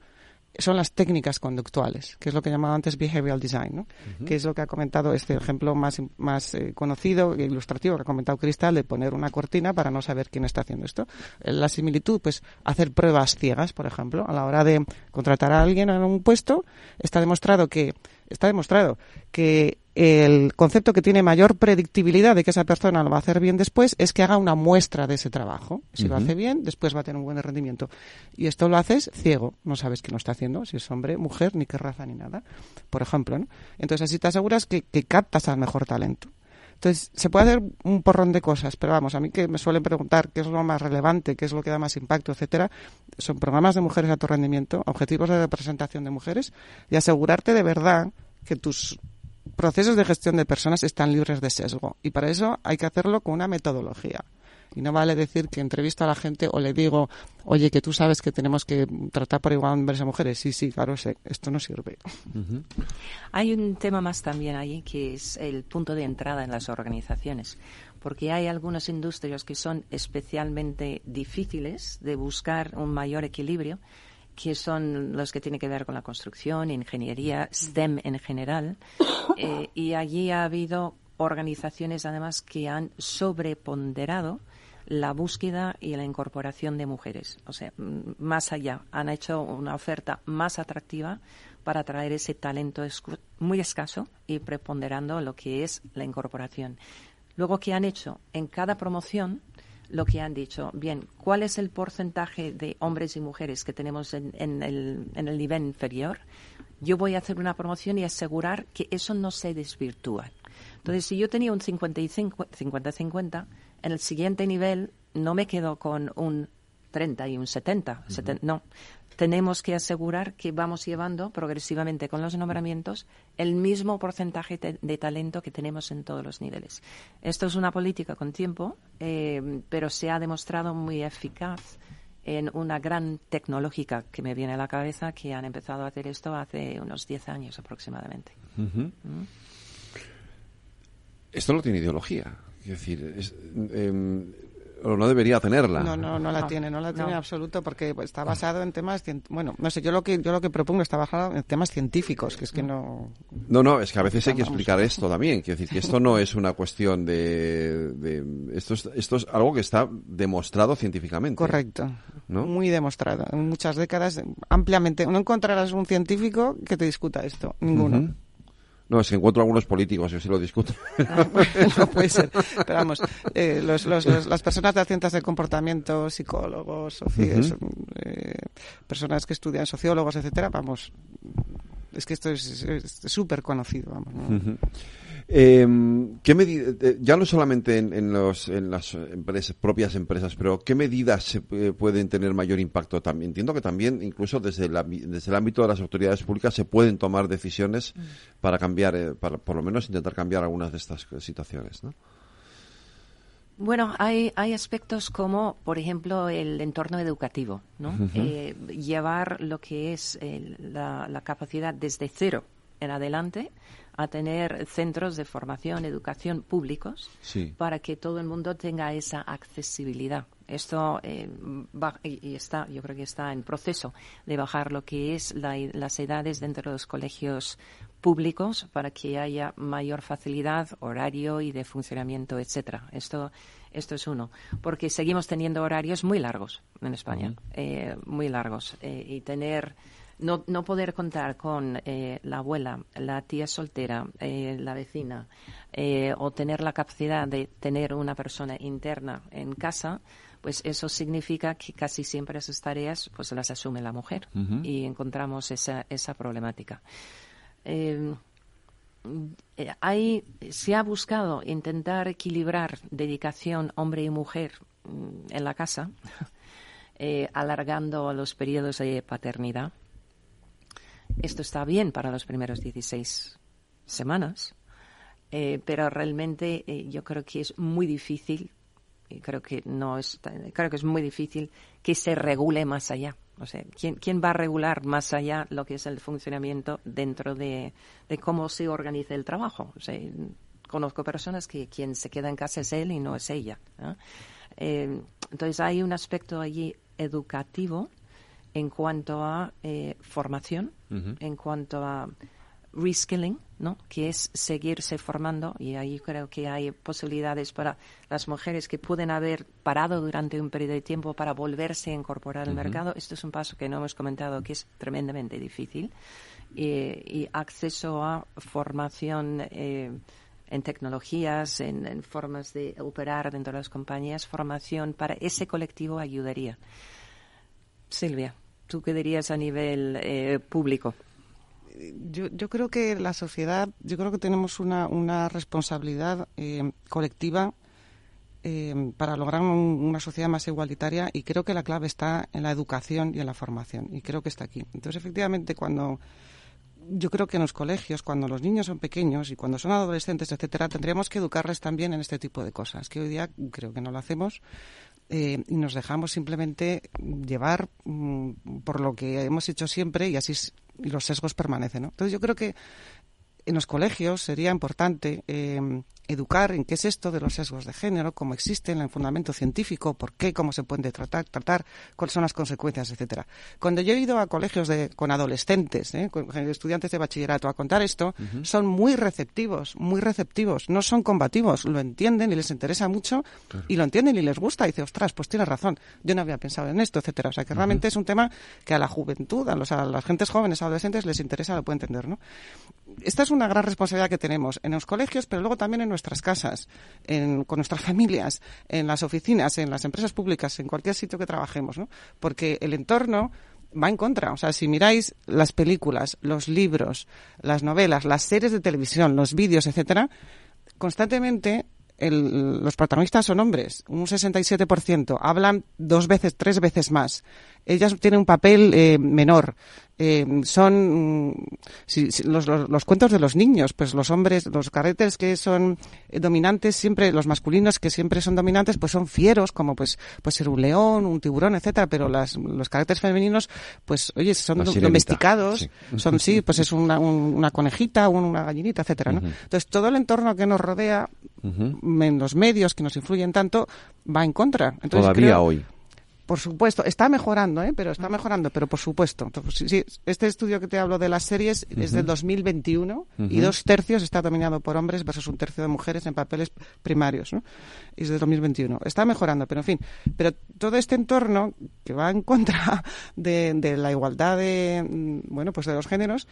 son las técnicas conductuales, que es lo que llamaba antes behavioral design, ¿no? que es lo que ha comentado este ejemplo más, más eh, conocido e ilustrativo que ha comentado Cristal de poner una cortina para no saber quién está haciendo esto. Eh, la similitud, pues hacer pruebas ciegas, por ejemplo, a la hora de contratar a alguien en un puesto, está demostrado que está demostrado que el concepto que tiene mayor predictibilidad de que esa persona lo va a hacer bien después es que haga una muestra de ese trabajo. Si lo hace bien, después va a tener un buen rendimiento. Y esto lo haces ciego, no sabes qué lo está haciendo, si es hombre, mujer, ni qué raza, ni nada, por ejemplo. ¿no? Entonces así te aseguras que, que captas al mejor talento. Entonces, se puede hacer un porrón de cosas, pero vamos, a mí que me suelen preguntar qué es lo más relevante, qué es lo que da más impacto, etcétera, son programas de mujeres de alto rendimiento, objetivos de representación de mujeres y asegurarte de verdad que tus procesos de gestión de personas están libres de sesgo. Y para eso hay que hacerlo con una metodología. Y no vale decir que entrevisto a la gente o le digo, oye, que tú sabes que tenemos que tratar por igual a hombres y mujeres. Sí, sí, claro, sé, esto no sirve. Hay un tema más también ahí que es el punto de entrada en las organizaciones. Porque hay algunas industrias que son especialmente difíciles de buscar un mayor equilibrio que son los que tienen que ver con la construcción, ingeniería, STEM en general. Eh, y allí ha habido organizaciones, además, que han sobreponderado la búsqueda y la incorporación de mujeres. O sea, más allá, han hecho una oferta más atractiva para atraer ese talento muy escaso y preponderando lo que es la incorporación. Luego, ¿qué han hecho? En cada promoción lo que han dicho. Bien, ¿cuál es el porcentaje de hombres y mujeres que tenemos en, el, en el nivel inferior? Yo voy a hacer una promoción y asegurar que eso no se desvirtúa. Entonces, si yo tenía un 50-50, en el siguiente nivel no me quedo con un 30 y un 70. no, tenemos que asegurar que vamos llevando progresivamente con los nombramientos el mismo porcentaje de, talento que tenemos en todos los niveles. Esto es una política con tiempo, eh, pero se ha demostrado muy eficaz en una gran tecnológica que me viene a la cabeza que han empezado a hacer esto hace unos 10 años aproximadamente. ¿Mm? Esto no tiene ideología. Es decir, em, o no debería tenerla. No, no, no la tiene, no la tiene en absoluto porque está basado en temas, bueno, no sé, yo lo que yo lo que propongo está basado en temas científicos, que es que no. No, no, es que a veces hay que explicar esto también, quiero decir que esto no es una cuestión de, esto es, esto es algo que está demostrado científicamente. Correcto. ¿no? Muy demostrado. En muchas décadas, ampliamente. No encontrarás un científico que te discuta esto. Ninguno. No, es que encuentro algunos políticos, yo sí lo discuto. Ah, no puede ser. Pero vamos, eh, las personas de ciencias del comportamiento, psicólogos, eh, personas que estudian sociólogos, etcétera, vamos, es que esto es súper conocido, vamos. Eh, ¿qué eh, ya no solamente en, los, en las empresas, propias empresas, pero qué medidas se eh, pueden tener mayor impacto también? Entiendo que también, incluso desde, desde el ámbito de las autoridades públicas, se pueden tomar decisiones mm. para cambiar, eh, para por lo menos intentar cambiar algunas de estas situaciones, ¿no? Bueno, hay, hay aspectos como, por ejemplo, el entorno educativo, ¿no? llevar lo que es la, la, capacidad desde cero en adelante a tener centros de formación, educación públicos para que todo el mundo tenga esa accesibilidad. Esto eh, y está, yo creo que está en proceso de bajar lo que es las edades dentro de los colegios públicos para que haya mayor facilidad, horario y de funcionamiento, etcétera. Esto esto es uno, porque seguimos teniendo horarios muy largos en España, eh, muy largos, eh, y tener no, no poder contar con eh, la abuela, la tía soltera, eh, la vecina, eh, o tener la capacidad de tener una persona interna en casa, pues eso significa que casi siempre esas tareas pues las asume la mujer y encontramos esa, esa problemática. hay, se ha buscado intentar equilibrar dedicación hombre y mujer mm, en la casa, alargando los periodos de paternidad esto está bien para los primeros 16 semanas, eh, pero realmente eh, yo creo que es muy difícil, y creo que no es, creo que es muy difícil que se regule más allá. O sea, ¿quién, ¿quién va a regular más allá lo que es el funcionamiento dentro de, cómo se organiza el trabajo? Conozco personas que quien se queda en casa es él y no es ella. Eh, entonces hay un aspecto allí educativo en cuanto a eh, formación, en cuanto a reskilling, ¿no? que es seguirse formando y ahí creo que hay posibilidades para las mujeres que pueden haber parado durante un periodo de tiempo para volverse a incorporar al mercado. Esto es un paso que no hemos comentado que es tremendamente difícil y acceso a formación eh, en tecnologías, en, en, formas de operar dentro de las compañías, formación para ese colectivo ayudaría. Silvia. ¿Tú qué dirías a nivel eh, público? Yo, yo, creo que la sociedad, yo creo que tenemos una, una responsabilidad eh, colectiva eh, para lograr una sociedad más igualitaria y creo que la clave está en la educación y en la formación y creo que está aquí. Entonces, efectivamente, cuando yo creo que en los colegios, cuando los niños son pequeños y cuando son adolescentes, etcétera, tendríamos que educarles también en este tipo de cosas, que hoy día creo que no lo hacemos eh, y nos dejamos simplemente llevar mm, por lo que hemos hecho siempre y así los sesgos permanecen. Entonces yo creo que en los colegios sería importante eh, educar en qué es esto de los sesgos de género, cómo existen, el fundamento científico, por qué, cómo se pueden tratar, tratar cuáles son las consecuencias, etcétera. Cuando yo he ido a colegios de, con adolescentes, ¿eh? con estudiantes de bachillerato a contar esto, son muy receptivos, muy receptivos, no son combativos, lo entienden y les interesa mucho y lo entienden y les gusta. Y dice, ostras, pues tienes razón, yo no había pensado en esto, etcétera. O sea, que realmente es un tema que a la juventud, a, los, a las gentes jóvenes, adolescentes les interesa, lo puede entender, ¿no? Esta es una gran responsabilidad que tenemos en los colegios, pero luego también en nuestras casas, con nuestras familias, en las oficinas, en las empresas públicas, en cualquier sitio que trabajemos, ¿no? Porque el entorno va en contra. O sea, si miráis las películas, los libros, las novelas, las series de televisión, los vídeos, etcétera, constantemente los protagonistas son hombres, un 67%, hablan dos veces, tres veces más, ellas tienen un papel eh, menor. Eh, son mm, si, los, los, los, cuentos de los niños, pues los hombres, los carretes que son eh, dominantes siempre, los masculinos que siempre son dominantes, pues son fieros, como pues puede ser un león, un tiburón, etcétera, pero las, los carretes femeninos, pues oye, son domesticados, sí. son sí, pues es una, un, una conejita, una gallinita, etcétera, ¿no? Uh -huh. Entonces todo el entorno que nos rodea, uh -huh. en los medios que nos influyen tanto, va en contra. Entonces, Todavía creo, hoy. Por supuesto, está mejorando, ¿eh? pero está mejorando, pero por supuesto. Sí, este estudio que te hablo de las series uh -huh. es del 2021 uh -huh. y dos tercios está dominado por hombres versus un tercio de mujeres en papeles primarios. ¿no? Y es del 2021. Está mejorando, pero en fin. Pero todo este entorno que va en contra de, de la igualdad de, mm, bueno, pues de los géneros,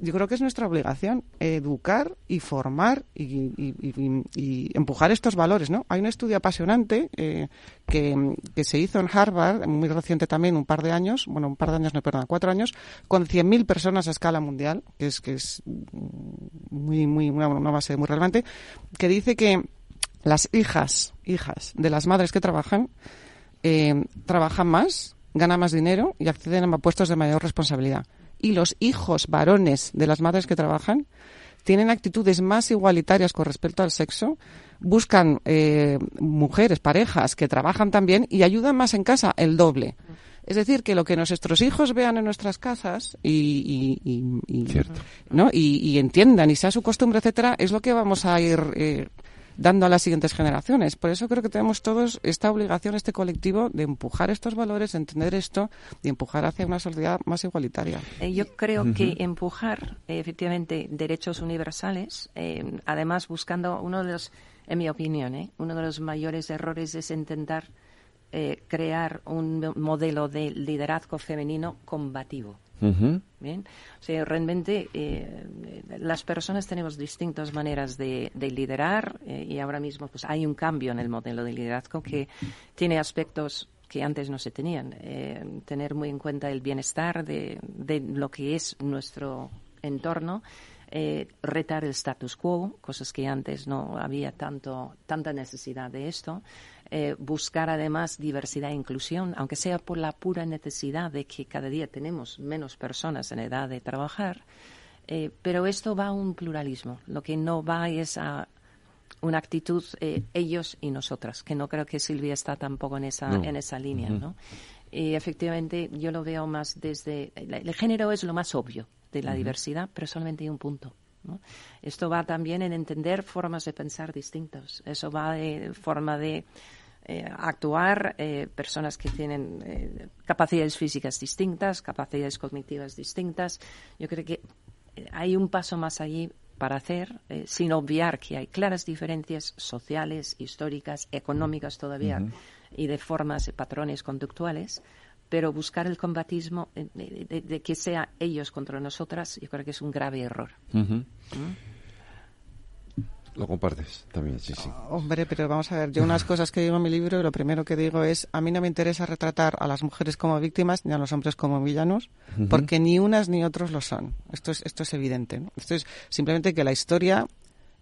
yo creo que es nuestra obligación educar y formar y, empujar estos valores, ¿no? Hay un estudio apasionante eh, que, que, se hizo en Harvard, muy reciente también, un par de años, bueno, un par de años, no, perdón, cuatro años, con 100.000 personas a escala mundial, que es, que es muy, muy, una, una base muy relevante, que dice que las hijas, hijas de las madres que trabajan, eh, trabajan más, ganan más dinero y acceden a puestos de mayor responsabilidad y los hijos varones de las madres que trabajan tienen actitudes más igualitarias con respecto al sexo, buscan eh, mujeres, parejas que trabajan también y ayudan más en casa el doble. Es decir, que lo que nuestros hijos vean en nuestras casas y, y, y, y ¿no? y, entiendan y sea su costumbre, etcétera, es lo que vamos a ir eh, dando a las siguientes generaciones. Por eso creo que tenemos todos esta obligación, este colectivo, de empujar estos valores, entender esto y empujar hacia una sociedad más igualitaria. Eh, yo creo uh -huh. que empujar, eh, efectivamente, derechos universales, eh, además buscando uno de los, en mi opinión, eh, uno de los mayores errores es intentar eh, crear un modelo de liderazgo femenino combativo. Uh -huh. Bien, o sea, realmente eh, las personas tenemos distintas maneras de, de liderar eh, y ahora mismo pues hay un cambio en el modelo de liderazgo que tiene aspectos que antes no se tenían. Eh, tener muy en cuenta el bienestar de, de lo que es nuestro entorno. Eh, retar el status quo, cosas que antes no había tanto, tanta necesidad de esto. Eh, buscar además diversidad e inclusión, aunque sea por la pura necesidad de que cada día tenemos menos personas en edad de trabajar, eh, pero esto va a un pluralismo. Lo que no va es a una actitud eh, ellos y nosotras, que no creo que Silvia está tampoco en esa, no. en esa línea, uh -huh. ¿no? Y efectivamente yo lo veo más desde... El género es lo más obvio de la uh -huh. diversidad, pero solamente hay un punto. ¿no? Esto va también en entender formas de pensar distintas. Eso va de forma de eh, actuar eh, personas que tienen eh, capacidades físicas distintas, capacidades cognitivas distintas. Yo creo que hay un paso más allí para hacer, sin obviar que hay claras diferencias sociales, históricas, económicas todavía uh -huh. y de formas, y patrones conductuales, pero buscar el combatismo de, de, de, que sea ellos contra nosotras, yo creo que es un grave error. Uh -huh. ¿Mm? Lo compartes también, sí, sí. Oh, hombre, pero vamos a ver, yo unas cosas que digo en mi libro, lo primero que digo es, a mí no me interesa retratar a las mujeres como víctimas ni a los hombres como villanos, uh -huh. porque ni unas ni otros lo son. Esto es, esto es evidente. ¿no? Esto es simplemente que la historia,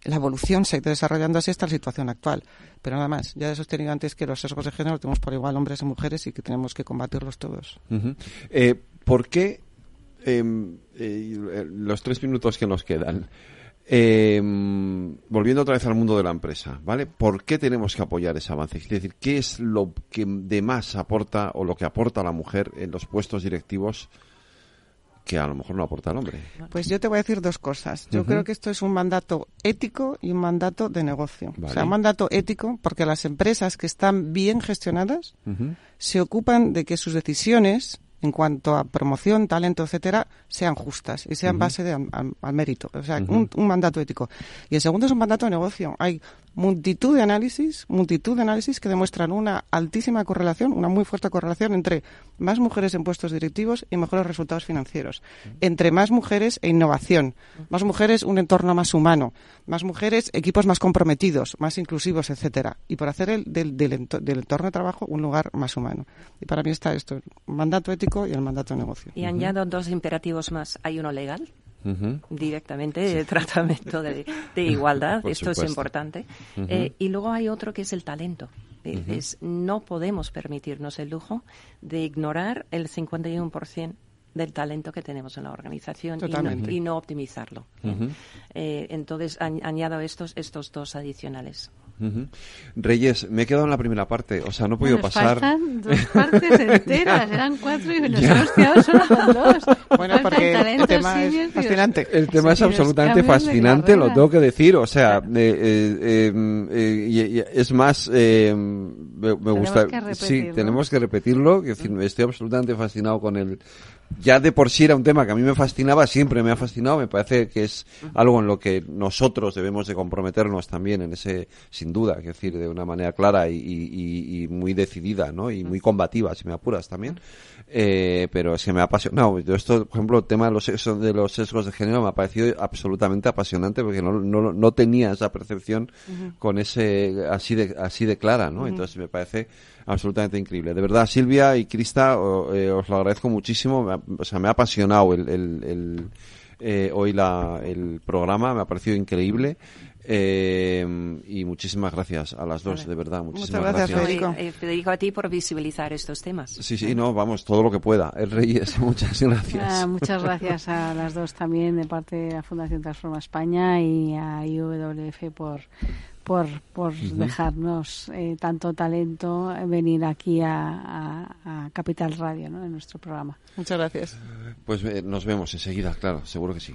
la evolución se ha ido desarrollando así hasta la situación actual. Pero nada más, ya he sostenido antes que los sesgos de género tenemos por igual hombres y mujeres y que tenemos que combatirlos todos. Eh, ¿Por qué em, eh, los tres minutos que nos quedan? Eh, volviendo otra vez al mundo de la empresa, ¿vale? ¿Por qué tenemos que apoyar ese avance? Es decir, ¿qué es lo que de más aporta o lo que aporta la mujer en los puestos directivos que a lo mejor no aporta el hombre? Pues yo te voy a decir dos cosas. Yo uh -huh. creo que esto es un mandato ético y un mandato de negocio. Vale. O sea, un mandato ético porque las empresas que están bien gestionadas uh -huh. se ocupan de que sus decisiones en cuanto a promoción, talento, etcétera, sean justas y sean uh -huh. base de, al, al, mérito. O sea, un, un, mandato ético. Y el segundo es un mandato de negocio. Hay multitud de análisis, multitud de análisis que demuestran una altísima correlación, una muy fuerte correlación entre más mujeres en puestos directivos y mejores resultados financieros. Entre más mujeres e innovación. Más mujeres, un entorno más humano. Más mujeres, equipos más comprometidos, más inclusivos, etcétera. Y por hacer el, del, del, del entorno de trabajo un lugar más humano. Y para mí está esto, mandato ético y el mandato de negocio. Y añado uh -huh. dos imperativos más. Hay uno legal, Uh -huh. directamente de tratamiento de, de igualdad. Esto supuesto. es importante. Uh -huh. eh, y luego hay otro que es el talento. Es, no podemos permitirnos el lujo de ignorar el 51% del talento que tenemos en la organización y no, optimizarlo. Eh, entonces, añado estos, estos dos adicionales. Reyes, me he quedado en la primera parte, o sea, no he podido pasar. Faltan dos partes enteras, eran cuatro y nos hemos quedado solo con dos. Bueno, porque el tema es fascinante. El tema es absolutamente fascinante, lo tengo que decir, o sea, eh, eh, eh, es más, me, gusta. Sí, tenemos que repetirlo, estoy absolutamente fascinado con el ya de por sí era un tema que a mí me fascinaba, siempre me ha fascinado, me parece que es algo en lo que nosotros debemos de comprometernos también en ese, sin duda, que decir, de una manera clara y, muy decidida, ¿no? Y muy combativa, si me apuras también. Eh, pero es que me ha apasionado. Yo esto, por ejemplo, el tema de los, sexos, de los sesgos de género me ha parecido absolutamente apasionante porque no, no, no tenía esa percepción con ese, así de, así de clara, ¿no? Entonces me parece absolutamente increíble. De verdad, Silvia y Crista, eh, os lo agradezco muchísimo. O sea, me ha apasionado el, el, eh, hoy la, el programa, me ha parecido increíble. Eh, y muchísimas gracias a las dos, de verdad. Muchísimas Muchas gracias, Federico. Federico, a ti por visibilizar estos temas. Sí, sí, no, vamos, todo lo que pueda. El Reyes, muchas gracias. Ah, muchas gracias a las dos también de parte de la Fundación Transforma España y a IWF por por, por dejarnos eh, tanto talento venir aquí a, Capital Radio, ¿no? en nuestro programa. Muchas gracias. Pues eh, nos vemos enseguida, claro, seguro que sí.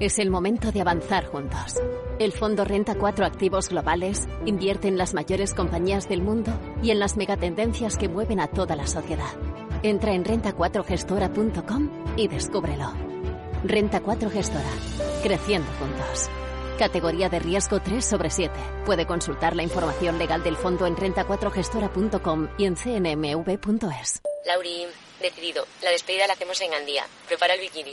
Es el momento de avanzar juntos. El fondo renta cuatro activos globales, invierte en las mayores compañías del mundo y en las megatendencias que mueven a toda la sociedad. Entra en renta4gestora.com y descúbrelo. Renta 4 Gestora. Creciendo juntos. Categoría de riesgo 3 sobre 7. Puede consultar la información legal del fondo en renta4gestora.com y en cnmv.es. Lauri, decidido. La despedida la hacemos en Gandía. Prepara el bikini.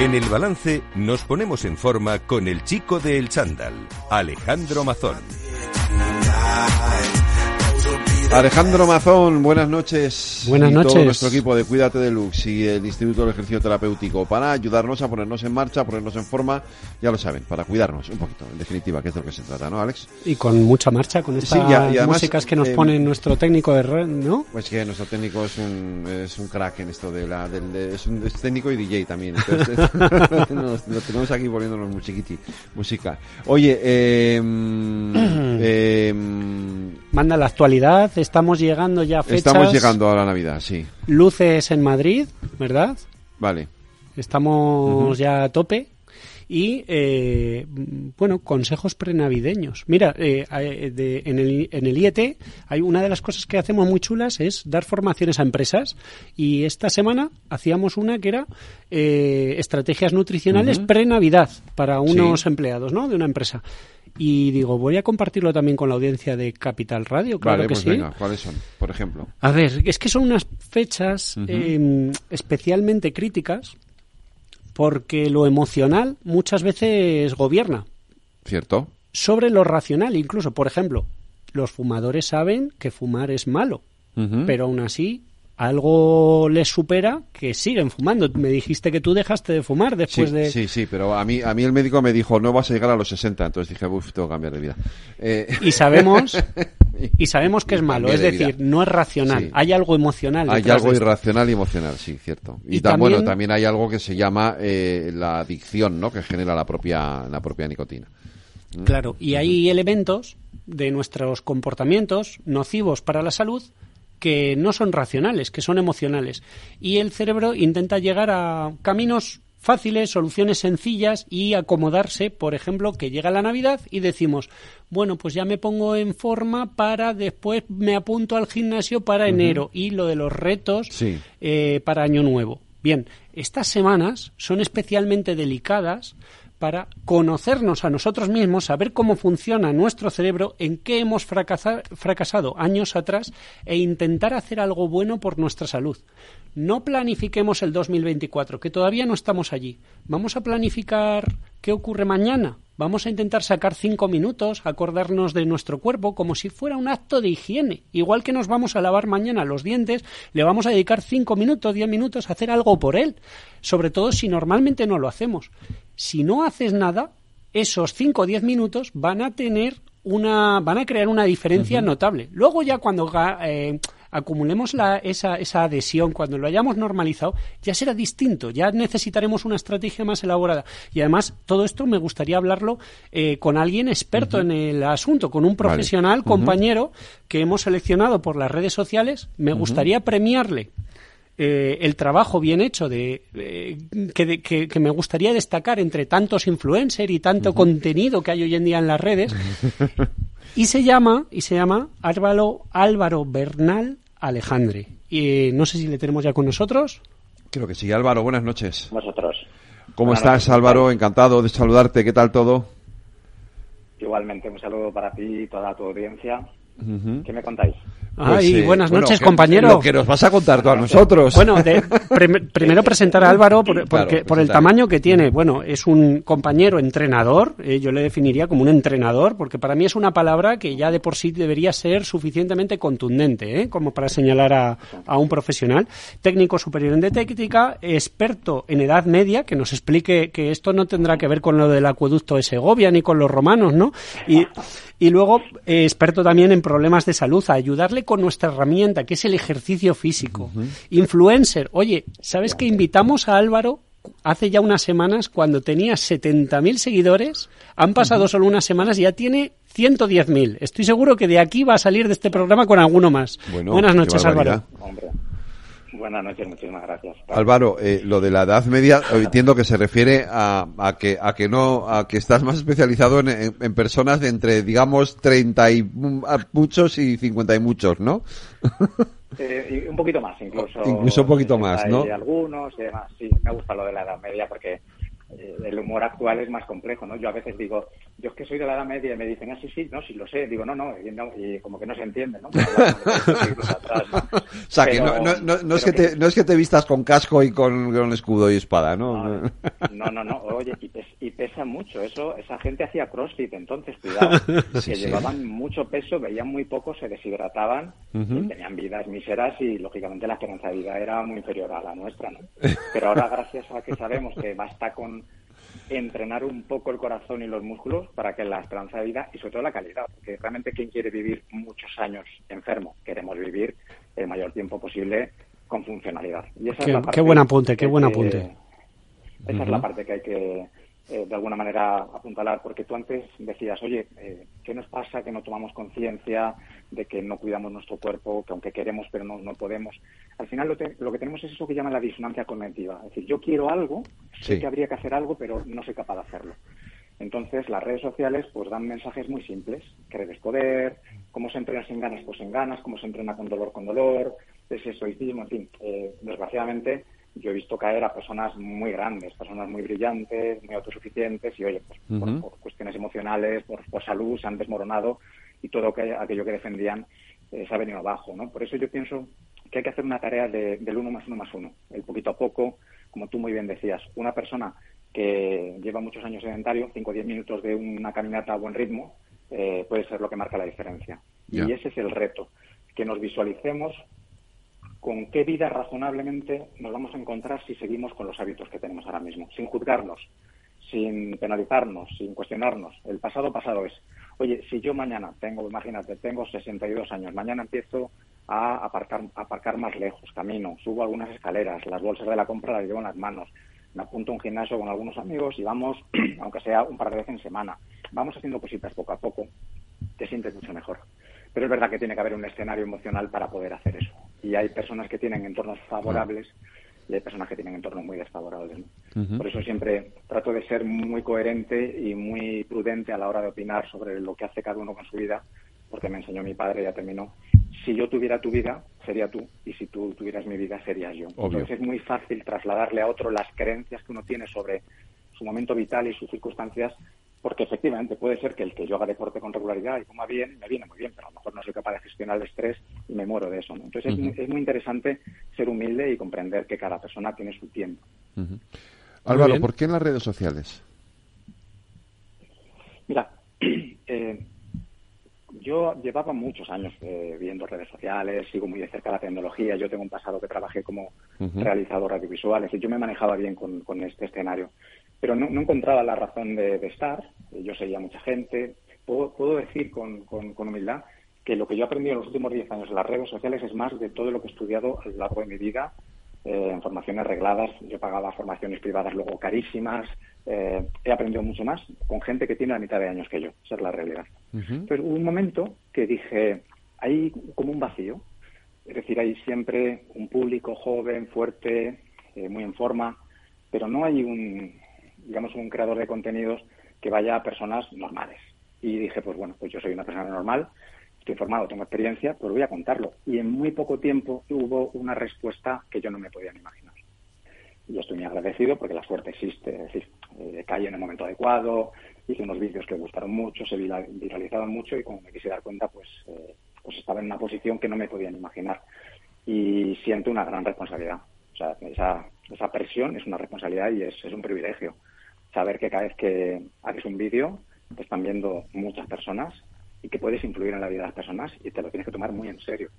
En el balance nos ponemos en forma con el chico de El Chándal, Alejandro Mazón. Alejandro Mazón, buenas noches. Buenas y noches. Todo nuestro equipo de Cuídate Deluxe y el Instituto del Ejercicio Terapéutico para ayudarnos a ponernos en marcha, a ponernos en forma, ya lo saben, para cuidarnos un poquito, en definitiva, que es de lo que se trata, ¿no, Alex? Y con mucha marcha, con estas Sí, y a- y además, músicas que nos eh, pone nuestro técnico de red, ¿no? Pues que nuestro técnico es un, es un crack en esto de la, del, de- es, un, es técnico y DJ también. Entonces, nos- lo tenemos aquí poniéndonos musiquiti, música. Oye, eh, eh, Manda la actualidad, estamos llegando ya a fechas. estamos llegando a la Navidad, sí. Luces en Madrid, ¿verdad? Vale. Estamos ya a tope. Y, eh, bueno, consejos prenavideños. Mira, eh, eh, de- en, el, en el IET hay una de las cosas que hacemos muy chulas es dar formaciones a empresas. Y esta semana hacíamos una que era eh, estrategias nutricionales Ujú. pre-Navidad para unos Sí. empleados ¿no? de una empresa. Y digo, voy a compartirlo también con la audiencia de Capital Radio, claro vale, que pues sí. venga, ¿cuáles son? Por ejemplo. A ver, es que son unas fechas eh, especialmente críticas porque lo emocional muchas veces gobierna ¿Cierto? sobre lo racional. Incluso, por ejemplo, los fumadores saben que fumar es malo, pero aún así algo les supera que siguen fumando. Me dijiste que tú dejaste de fumar Sí, después de... sí, sí, pero a mí, a mí el médico me dijo, no vas a llegar a los 60, entonces dije, uff, tengo que cambiar de vida. Eh, Y sabemos y sabemos que es malo, es de decir, vida. no es racional, Sí. hay algo emocional. Hay algo irracional y emocional, sí, cierto. Y, Y tan, también- bueno, también hay algo que se llama eh, la adicción, ¿no? Que genera la propia, la propia nicotina. Claro, y hay elementos de nuestros comportamientos nocivos para la salud que no son racionales, que son emocionales. Y el cerebro intenta llegar a caminos fáciles, soluciones sencillas y acomodarse, por ejemplo, que llega la Navidad y decimos, bueno, pues ya me pongo en forma para después me apunto al gimnasio para enero y lo de los retos Sí. eh, para Año Nuevo. Bien, estas semanas son especialmente delicadas para conocernos a nosotros mismos, saber cómo funciona nuestro cerebro, en qué hemos fracasa- fracasado años atrás e intentar hacer algo bueno por nuestra salud. No planifiquemos el 2024, que todavía no estamos allí. Vamos a planificar qué ocurre mañana. Vamos a intentar sacar cinco minutos, acordarnos de nuestro cuerpo como si fuera un acto de higiene. Igual que nos vamos a lavar mañana los dientes, le vamos a dedicar cinco minutos, diez minutos a hacer algo por él. Sobre todo si normalmente no lo hacemos. Si no haces nada, esos cinco o diez minutos van a tener una, van a crear una diferencia notable. Luego ya cuando eh, acumulemos la, esa, esa adhesión, cuando lo hayamos normalizado, ya será distinto, ya necesitaremos una estrategia más elaborada. Y además, todo esto me gustaría hablarlo eh, con alguien experto en el asunto, con un profesional, compañero, que hemos seleccionado por las redes sociales. Me gustaría premiarle eh, el trabajo bien hecho de, eh, que, de- que- que me gustaría destacar entre tantos influencers y tanto contenido que hay hoy en día en las redes y se llama y se llama Álvaro Álvaro Bernal Alejandre y eh, no sé si le tenemos ya con nosotros Creo que sí. Álvaro, buenas noches. Vosotros. ¿Cómo Buenas estás, noches, Álvaro? Encantado de saludarte. ¿Qué tal todo? Igualmente, un saludo para ti y toda tu audiencia. Ujú. ¿Qué me contáis? Ay, eh, buenas bueno, noches, que- compañero. Lo que nos vas a contar tú a nosotros. Bueno, de- prim- primero presentar a Álvaro por, porque- Claro, por el tamaño que tiene. Bueno, es un compañero entrenador, eh, yo le definiría como un entrenador, porque para mí es una palabra que ya de por sí debería ser suficientemente contundente, ¿eh? como para señalar a, a un profesional. Técnico superior en dietética, experto en edad media, que nos explique que esto no tendrá que ver con lo del acueducto de Segovia ni con los romanos, ¿no? Y, y luego, eh, experto también en problemas de salud, a ayudarle con nuestra herramienta, que es el ejercicio físico. Influencer. Oye, ¿sabes que invitamos a Álvaro hace ya unas semanas cuando tenía 70.000 seguidores? Han pasado solo unas semanas y ya tiene 110.000. Estoy seguro que de aquí va a salir de este programa con alguno más. Bueno, Buenas noches, Álvaro. Hombre, buenas noches, muchísimas gracias. Álvaro, eh, lo de la edad media eh, entiendo que se refiere a, a que a que no a que estás más especializado en, en- en personas de entre digamos 30 y muchos y 50 y muchos, ¿no? Eh, y un poquito más, incluso. Incluso un poquito más, ¿no? algunos y demás. Sí, me gusta lo de la edad media porque eh, el humor actual es más complejo, ¿no? Yo a veces digo, yo es que soy de la Edad Media y me dicen, ah, sí, sí, no, sí lo sé. Digo, no, no, y, como que no se entiende, ¿no? o sea, que no, no, es que te, no es que te vistas con casco y con, con escudo y espada, ¿no? No, no, no, oye, y, pesa mucho. Eso, esa gente hacía crossfit, entonces, cuidado, que llevaban mucho peso, veían muy poco, se deshidrataban, tenían vidas míseras y, lógicamente, la esperanza de vida era muy inferior a la nuestra, ¿no? Pero ahora, gracias a que sabemos que basta con entrenar un poco el corazón y los músculos para que la esperanza de vida y sobre todo la calidad, porque realmente quien quiere vivir muchos años enfermo, queremos vivir el mayor tiempo posible con funcionalidad. Y esa qué, es la parte buen apunte, qué buen apunte. esa es la parte que hay que eh, de alguna manera apuntalar, porque tú antes decías, oye, eh, ¿qué nos pasa que no tomamos conciencia de que no cuidamos nuestro cuerpo, que aunque queremos pero no, no podemos? Al final lo, que tenemos es eso que llaman la disonancia cognitiva, es decir, yo quiero algo, sé que habría que hacer algo, pero no soy capaz de hacerlo. Entonces, las redes sociales pues dan mensajes muy simples, que debes poder, cómo se entrena sin ganas, pues sin ganas, cómo se entrena con dolor, con dolor, ese estoicismo, en fin, eh, desgraciadamente yo he visto caer a personas muy grandes, personas muy brillantes, muy autosuficientes y, oye, pues, por, cuestiones emocionales, por, salud, se han desmoronado y todo aquello que defendían eh, se ha venido abajo, ¿no? Por eso yo pienso que hay que hacer una tarea de, del uno más uno más uno, el poquito a poco, como tú muy bien decías, una persona que lleva muchos años sedentario, 5 o 10 minutos de una caminata a buen ritmo, eh, puede ser lo que marca la diferencia. Y ese es el reto, que nos visualicemos con qué vida razonablemente nos vamos a encontrar si seguimos con los hábitos que tenemos ahora mismo, sin juzgarnos, sin penalizarnos, sin cuestionarnos. El pasado pasado es, oye, si yo mañana tengo, imagínate, tengo 62 años, mañana empiezo a aparcar, aparcar más lejos, camino, subo algunas escaleras, las bolsas de la compra las llevo en las manos, me apunto a un gimnasio con algunos amigos y vamos, aunque sea un par de veces en semana, vamos haciendo cositas poco a poco, te sientes mucho mejor. Pero es verdad que tiene que haber un escenario emocional para poder hacer eso. Y hay personas que tienen entornos favorables y hay personas que tienen entornos muy desfavorables. Por eso siempre trato de ser muy coherente y muy prudente a la hora de opinar sobre lo que hace cada uno con su vida, porque me enseñó mi padre, ya terminó. Si yo tuviera tu vida, sería tú, y si tú tuvieras mi vida, sería yo. Entonces es muy fácil trasladarle a otro las creencias que uno tiene sobre su momento vital y sus circunstancias porque efectivamente puede ser que el que yo haga deporte con regularidad y coma bien, me viene muy bien, pero a lo mejor no soy capaz de gestionar el estrés y me muero de eso. Entonces es, muy, interesante ser humilde y comprender que cada persona tiene su tiempo. Álvaro, ¿por qué en las redes sociales? Mira, eh, yo llevaba muchos años eh, viendo redes sociales, sigo muy de cerca la tecnología, yo tengo un pasado que trabajé como realizador audiovisual, es decir, yo me manejaba bien con, con este escenario pero no, encontraba la razón de, estar. Yo seguía mucha gente. Puedo, decir con, humildad que lo que yo he aprendido en los últimos 10 años en las redes sociales es más de todo lo que he estudiado a lo largo de mi vida eh, en formaciones regladas. Yo pagaba formaciones privadas luego carísimas. Eh, he aprendido mucho más con gente que tiene la mitad de años que yo. Esa es la realidad. Pero hubo un momento que dije, hay como un vacío. Es decir, hay siempre un público joven, fuerte, eh, muy en forma, pero no hay un, digamos, un creador de contenidos que vaya a personas normales. Y dije, pues bueno, pues yo soy una persona normal, estoy formado, tengo experiencia, pues voy a contarlo. Y en muy poco tiempo hubo una respuesta que yo no me podía ni imaginar. Y estoy muy agradecido porque la suerte existe, es eh, en el momento adecuado, hice unos vídeos que gustaron mucho, se viralizaron mucho y como me quise dar cuenta, pues, eh, pues estaba en una posición que no me podía ni imaginar. Y siento una gran responsabilidad. O sea, esa, esa presión es una responsabilidad y es, es un privilegio saber que cada vez que haces un vídeo te están viendo muchas personas y que puedes influir en la vida de las personas y te lo tienes que tomar muy en serio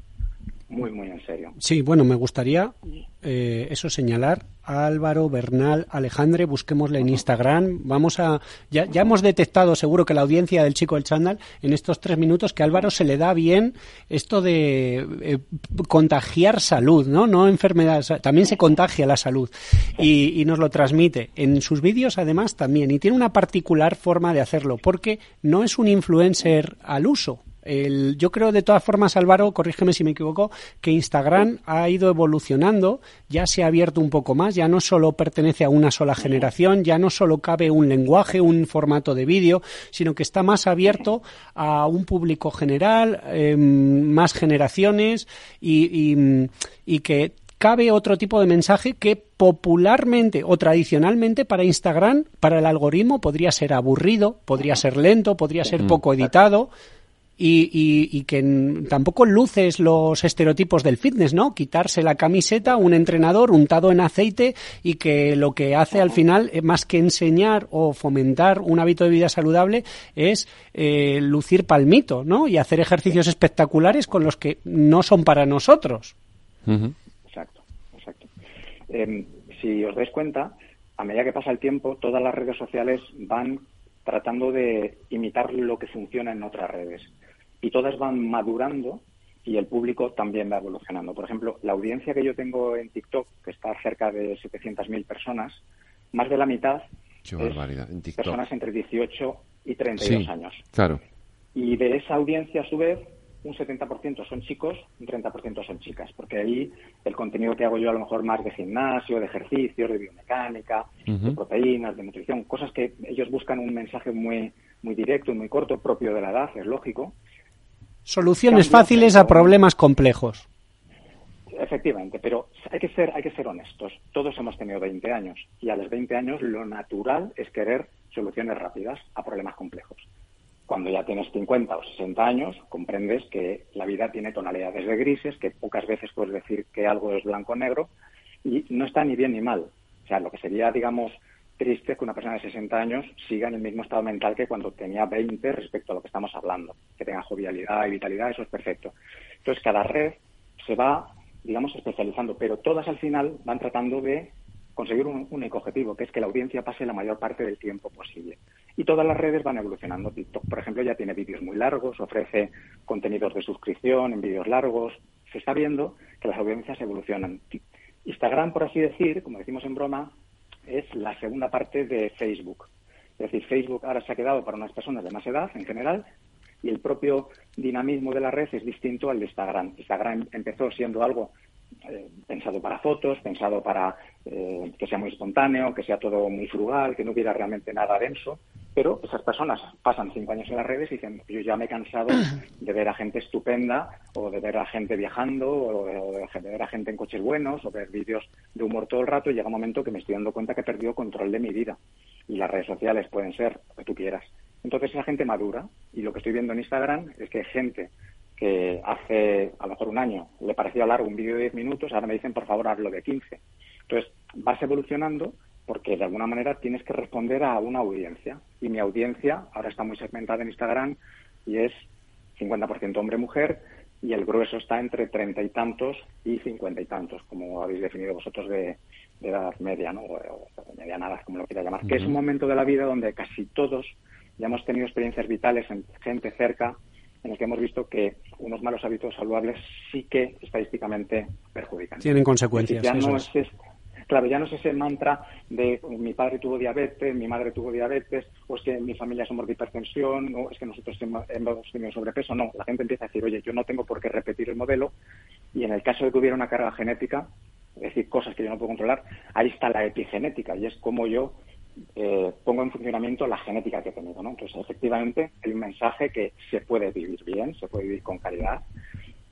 muy, muy en serio. Sí, bueno, me gustaría eh, eso señalar. Álvaro, Bernal, Alejandre, busquémosle en Instagram. Vamos a. Ya, ya hemos detectado, seguro que la audiencia del chico del chándal, en estos tres minutos, que a Álvaro se le da bien esto de eh, contagiar salud, ¿no? No enfermedades. También se contagia la salud y, y nos lo transmite. En sus vídeos, además, también. Y tiene una particular forma de hacerlo, porque no es un influencer al uso yo creo de todas formas, Álvaro, corrígeme si me equivoco, que Instagram ha ido evolucionando, ya se ha abierto un poco más, ya no solo pertenece a una sola generación, ya no solo cabe un lenguaje, un formato de vídeo, sino que está más abierto a un público general, em, más generaciones y, y que cabe otro tipo de mensaje que popularmente o tradicionalmente para Instagram, para el algoritmo, podría ser aburrido, podría ser lento, podría ser poco editado. Y, que tampoco luces los estereotipos del fitness, ¿no? Quitarse la camiseta, un entrenador untado en aceite y que lo que hace al final, eh, más que enseñar o fomentar un hábito de vida saludable, es eh, lucir palmito, ¿no? Y hacer ejercicios espectaculares con los que no son para nosotros. Exacto, exacto. Em, si os dais cuenta, a medida que pasa el tiempo, todas las redes sociales van tratando de imitar lo que funciona en otras redes y todas van madurando y el público también va evolucionando. Por ejemplo, la audiencia que yo tengo en TikTok, que está cerca de 700.000 personas, más de la mitad es personas entre 18 y 32 años. Claro. Y de esa audiencia, a su vez, un 70% son chicos, un 30% son chicas, porque ahí el contenido que hago yo a lo mejor más de gimnasio, de ejercicios, de biomecánica, de proteínas, de nutrición, cosas que ellos buscan un mensaje muy, muy directo y muy corto, propio de la edad, es lógico, Soluciones fáciles a problemas complejos. Efectivamente, pero hay que ser hay que ser honestos. Todos hemos tenido 20 años y a los 20 años lo natural es querer soluciones rápidas a problemas complejos. Cuando ya tienes 50 o 60 años, comprendes que la vida tiene tonalidades de grises, que pocas veces puedes decir que algo es blanco o negro y no está ni bien ni mal. O sea, lo que sería, digamos, triste que una persona de 60 años siga en el mismo estado mental que cuando tenía 20 respecto a lo que estamos hablando. Que tenga jovialidad y vitalidad, eso es perfecto. Entonces, cada red se va, digamos, especializando, pero todas al final van tratando de conseguir un único objetivo, que es que la audiencia pase la mayor parte del tiempo posible. Y todas las redes van evolucionando. TikTok, por ejemplo, ya tiene vídeos muy largos, ofrece contenidos de suscripción en vídeos largos. Se está viendo que las audiencias evolucionan. Instagram, por así decir, como decimos en broma, es la segunda parte de Facebook. Es decir, Facebook ahora se ha quedado para unas personas de más edad en general y el propio dinamismo de la red es distinto al de Instagram. Instagram empezó siendo algo eh, pensado para fotos, pensado para eh, que sea muy espontáneo, que sea todo muy frugal, que no hubiera realmente nada denso. Pero esas personas pasan cinco años en las redes y dicen, yo ya me he cansado de ver a gente estupenda, o de ver a gente viajando, o de, ver a gente en coches buenos, o ver vídeos de humor todo el rato, y llega un momento que me estoy dando cuenta que he perdido control de mi vida. Y las redes sociales pueden ser lo que tú quieras. Entonces esa gente madura, y lo que estoy viendo en Instagram es que gente que hace a lo mejor un año le parecía largo un vídeo de 10 minutos, ahora me dicen, por favor, hazlo de 15. Entonces, vas evolucionando porque de alguna manera tienes que responder a una audiencia. Y mi audiencia ahora está muy segmentada en Instagram y es 50% hombre-mujer y el grueso está entre treinta y tantos y cincuenta y tantos, como habéis definido vosotros de, edad media, ¿no? O, nada, como lo quieras llamar, que es un momento de la vida donde casi todos ya hemos tenido experiencias vitales en gente cerca en el que hemos visto que unos malos hábitos saludables sí que estadísticamente perjudican. Tienen consecuencias. Ya no es, claro, ya no es ese mantra de mi padre tuvo diabetes, mi madre tuvo diabetes, o es que mi familia somos de hipertensión, o es que nosotros hemos tenido sobrepeso. No, la gente empieza a decir, oye, yo no tengo por qué repetir el modelo, y en el caso de que hubiera una carga genética, es decir, cosas que yo no puedo controlar, ahí está la epigenética, y es como yo eh, pongo en funcionamiento la genética que he tenido. ¿no? Entonces, efectivamente, hay un mensaje que se puede vivir bien, se puede vivir con calidad,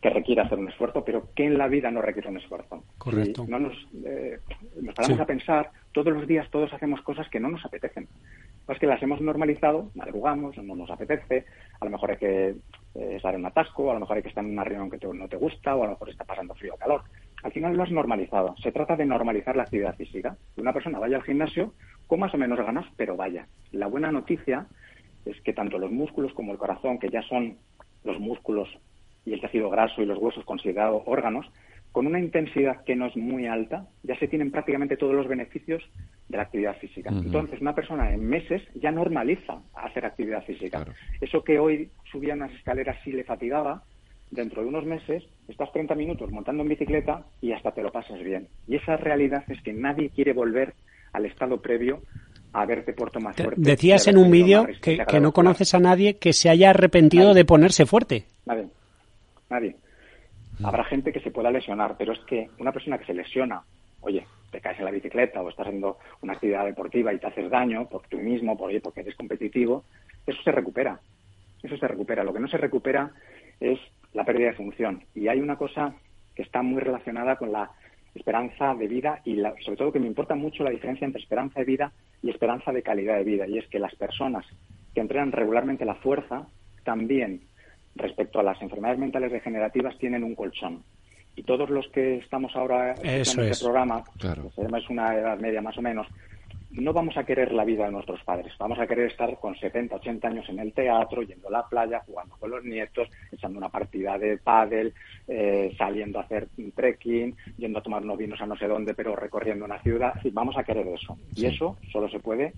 que requiere hacer un esfuerzo, pero que en la vida no requiere un esfuerzo. Correcto. no nos, eh, nos paramos a pensar, todos los días todos hacemos cosas que no nos apetecen. Pues que las hemos normalizado, madrugamos, no nos apetece, a lo mejor hay que eh, estar en un atasco, a lo mejor hay que estar en una reunión que no te gusta, o a lo mejor está pasando frío o calor. Al final lo has normalizado. Se trata de normalizar la actividad física. Una persona vaya al gimnasio con más o menos ganas, pero vaya. La buena noticia es que tanto los músculos como el corazón, que ya son los músculos y el tejido graso y los huesos considerados órganos, con una intensidad que no es muy alta, ya se tienen prácticamente todos los beneficios de la actividad física. Entonces, una persona en meses ya normaliza hacer actividad física. Eso que hoy subía unas escaleras sí le fatigaba, dentro de unos meses estás 30 minutos montando en bicicleta y hasta te lo pasas bien. Y esa realidad es que nadie quiere volver al estado previo a verte puerto más fuerte. Decías en un vídeo que, no conoces a nadie que se haya arrepentido de ponerse fuerte. Nadie. Nadie. Mm. Habrá gente que se pueda lesionar, pero es que una persona que se lesiona, oye, te caes en la bicicleta o estás haciendo una actividad deportiva y te haces daño por tú mismo, por, porque eres competitivo, eso se recupera. Eso se recupera. Lo que no se recupera es la pérdida de función. Y hay una cosa que está muy relacionada con la esperanza de vida y sobre todo que me importa mucho la diferencia entre esperanza de vida y esperanza de calidad de vida. Y es que las personas que entrenan regularmente la fuerza también respecto a las enfermedades mentales degenerativas tienen un colchón. Y todos los que estamos ahora en este programa, claro. es una edad media más o menos, no vamos a querer la vida de nuestros padres, vamos a querer estar con 70, 80 años en el teatro, yendo a la playa, jugando con los nietos, echando una partida de pádel, eh, saliendo a hacer trekking, yendo a tomar unos vinos a no sé dónde, pero recorriendo una ciudad. vamos a querer eso. Y eso solo se puede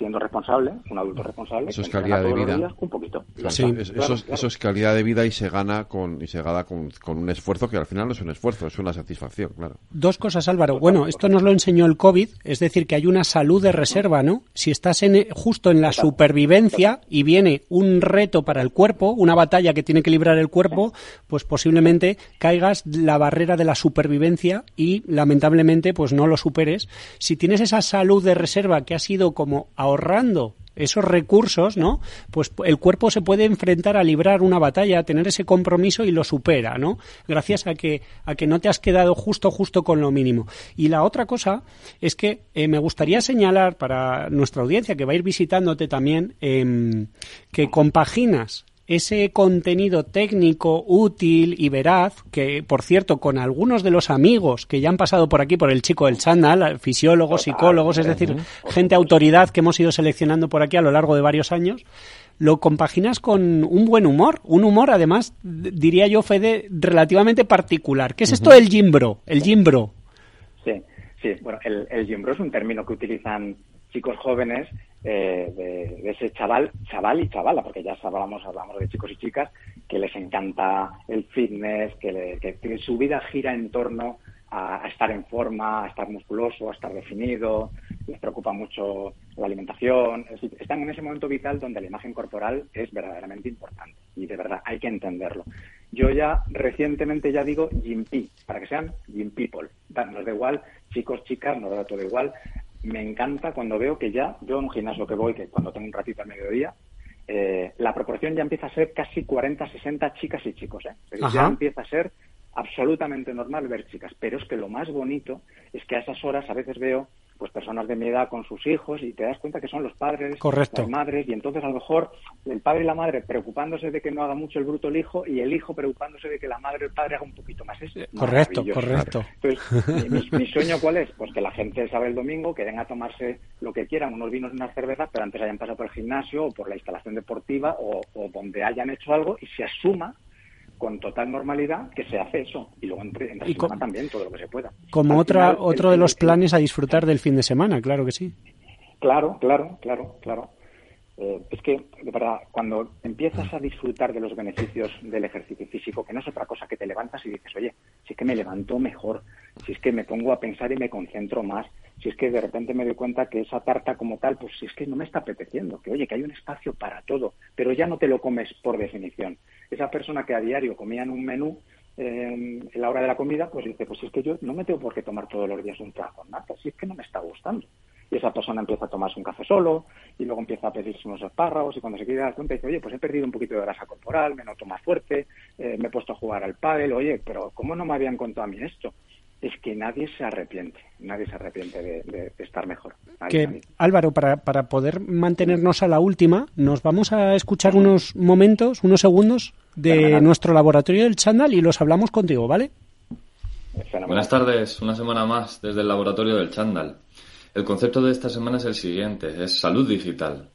siendo responsable, un adulto responsable, eso es calidad de vida. un poquito. Sí, eso, es calidad de vida y se gana con y se gana con, un esfuerzo que al final no es un esfuerzo, es una satisfacción, claro. Dos cosas, Álvaro. Bueno, esto nos lo enseñó el COVID, es decir, que hay una salud de reserva, ¿no? Si estás en, justo en la supervivencia y viene un reto para el cuerpo, una batalla que tiene que librar el cuerpo, pues posiblemente caigas la barrera de la supervivencia y lamentablemente pues no lo superes. Si tienes esa salud de reserva que ha sido como ahorrando esos recursos, ¿no? Pues el cuerpo se puede enfrentar a librar una batalla, a tener ese compromiso y lo supera, ¿no? Gracias a que a que no te has quedado justo justo con lo mínimo. Y la otra cosa es que eh, me gustaría señalar para nuestra audiencia que va a ir visitándote también em, que compaginas ese contenido técnico útil y veraz, que por cierto, con algunos de los amigos que ya han pasado por aquí, por el chico del chándal, fisiólogos, psicólogos, es decir, gente autoridad que hemos ido seleccionando por aquí a lo largo de varios años, lo compaginas con un buen humor, un humor además, diría yo, Fede, relativamente particular. ¿Qué es esto del gimbro? El gimbro. Sí, sí, bueno, el, el gimbro es un término que utilizan chicos jóvenes eh, de, ese chaval, chaval y chavala, porque ya hablamos, hablamos de chicos y chicas, que les encanta el fitness, que, que, su vida gira en torno a, estar en forma, a estar musculoso, a estar definido, les preocupa mucho la alimentación, están en ese momento vital donde la imagen corporal es verdaderamente importante y de verdad hay que entenderlo. Yo ya recientemente ya digo Gym para que sean Gym People. Nos da igual, chicos, chicas, nos da todo igual me encanta cuando veo que ya, yo en un gimnasio que voy, que cuando tengo un ratito al mediodía, eh, la proporción ya empieza a ser casi 40-60 chicas y chicos. ¿eh? Ya empieza a ser absolutamente normal ver chicas. Pero es que lo más bonito es que a esas horas a veces veo pues personas de mi edad con sus hijos y te das cuenta que son los padres, las madres y entonces a lo mejor el padre y la madre preocupándose de que no haga mucho el bruto el hijo y el hijo preocupándose de que la madre o el padre haga un poquito más. Es correcto, correcto. Entonces, mi, sueño cuál es? Pues que la gente sabe el domingo, que venga a tomarse lo que quieran, unos vinos y unas cervezas, pero antes hayan pasado por el gimnasio o por la instalación deportiva o, o donde hayan hecho algo y se asuma con total normalidad que se hace eso y luego entre, y también todo lo que se pueda. Como otra, otro de los planes a disfrutar del fin de semana, claro que sí. Claro, claro, claro, claro. Eh, es que, de verdad, cuando empiezas a disfrutar de los beneficios del ejercicio físico, que no es otra cosa que te levantas y dices, oye, si es que me levanto mejor, si es que me pongo a pensar y me concentro más, si es que de repente me doy cuenta que esa tarta como tal, pues si es que no me está apeteciendo, que oye, que hay un espacio para todo, pero ya no te lo comes por definición. Esa persona que a diario comía en un menú, eh, en la hora de la comida, pues dice, pues si es que yo no me tengo por qué tomar todos los días un trago, nada, si es que no me está gustando y esa persona empieza a tomarse un café solo y luego empieza a pedirse unos espárragos y cuando se quiere dar cuenta dice, oye, pues he perdido un poquito de grasa corporal, me noto más fuerte, eh, me he puesto a jugar al pádel, oye, pero ¿cómo no me habían contado a mí esto? Es que nadie se arrepiente, nadie se arrepiente de, estar mejor. que, Álvaro, para, para poder mantenernos a la última, nos vamos a escuchar unos momentos, unos segundos de nuestro laboratorio del Chandal y los hablamos contigo, ¿vale? Buenas tardes, una semana más desde el laboratorio del Chandal. El concepto de esta semana es el siguiente, es salud digital.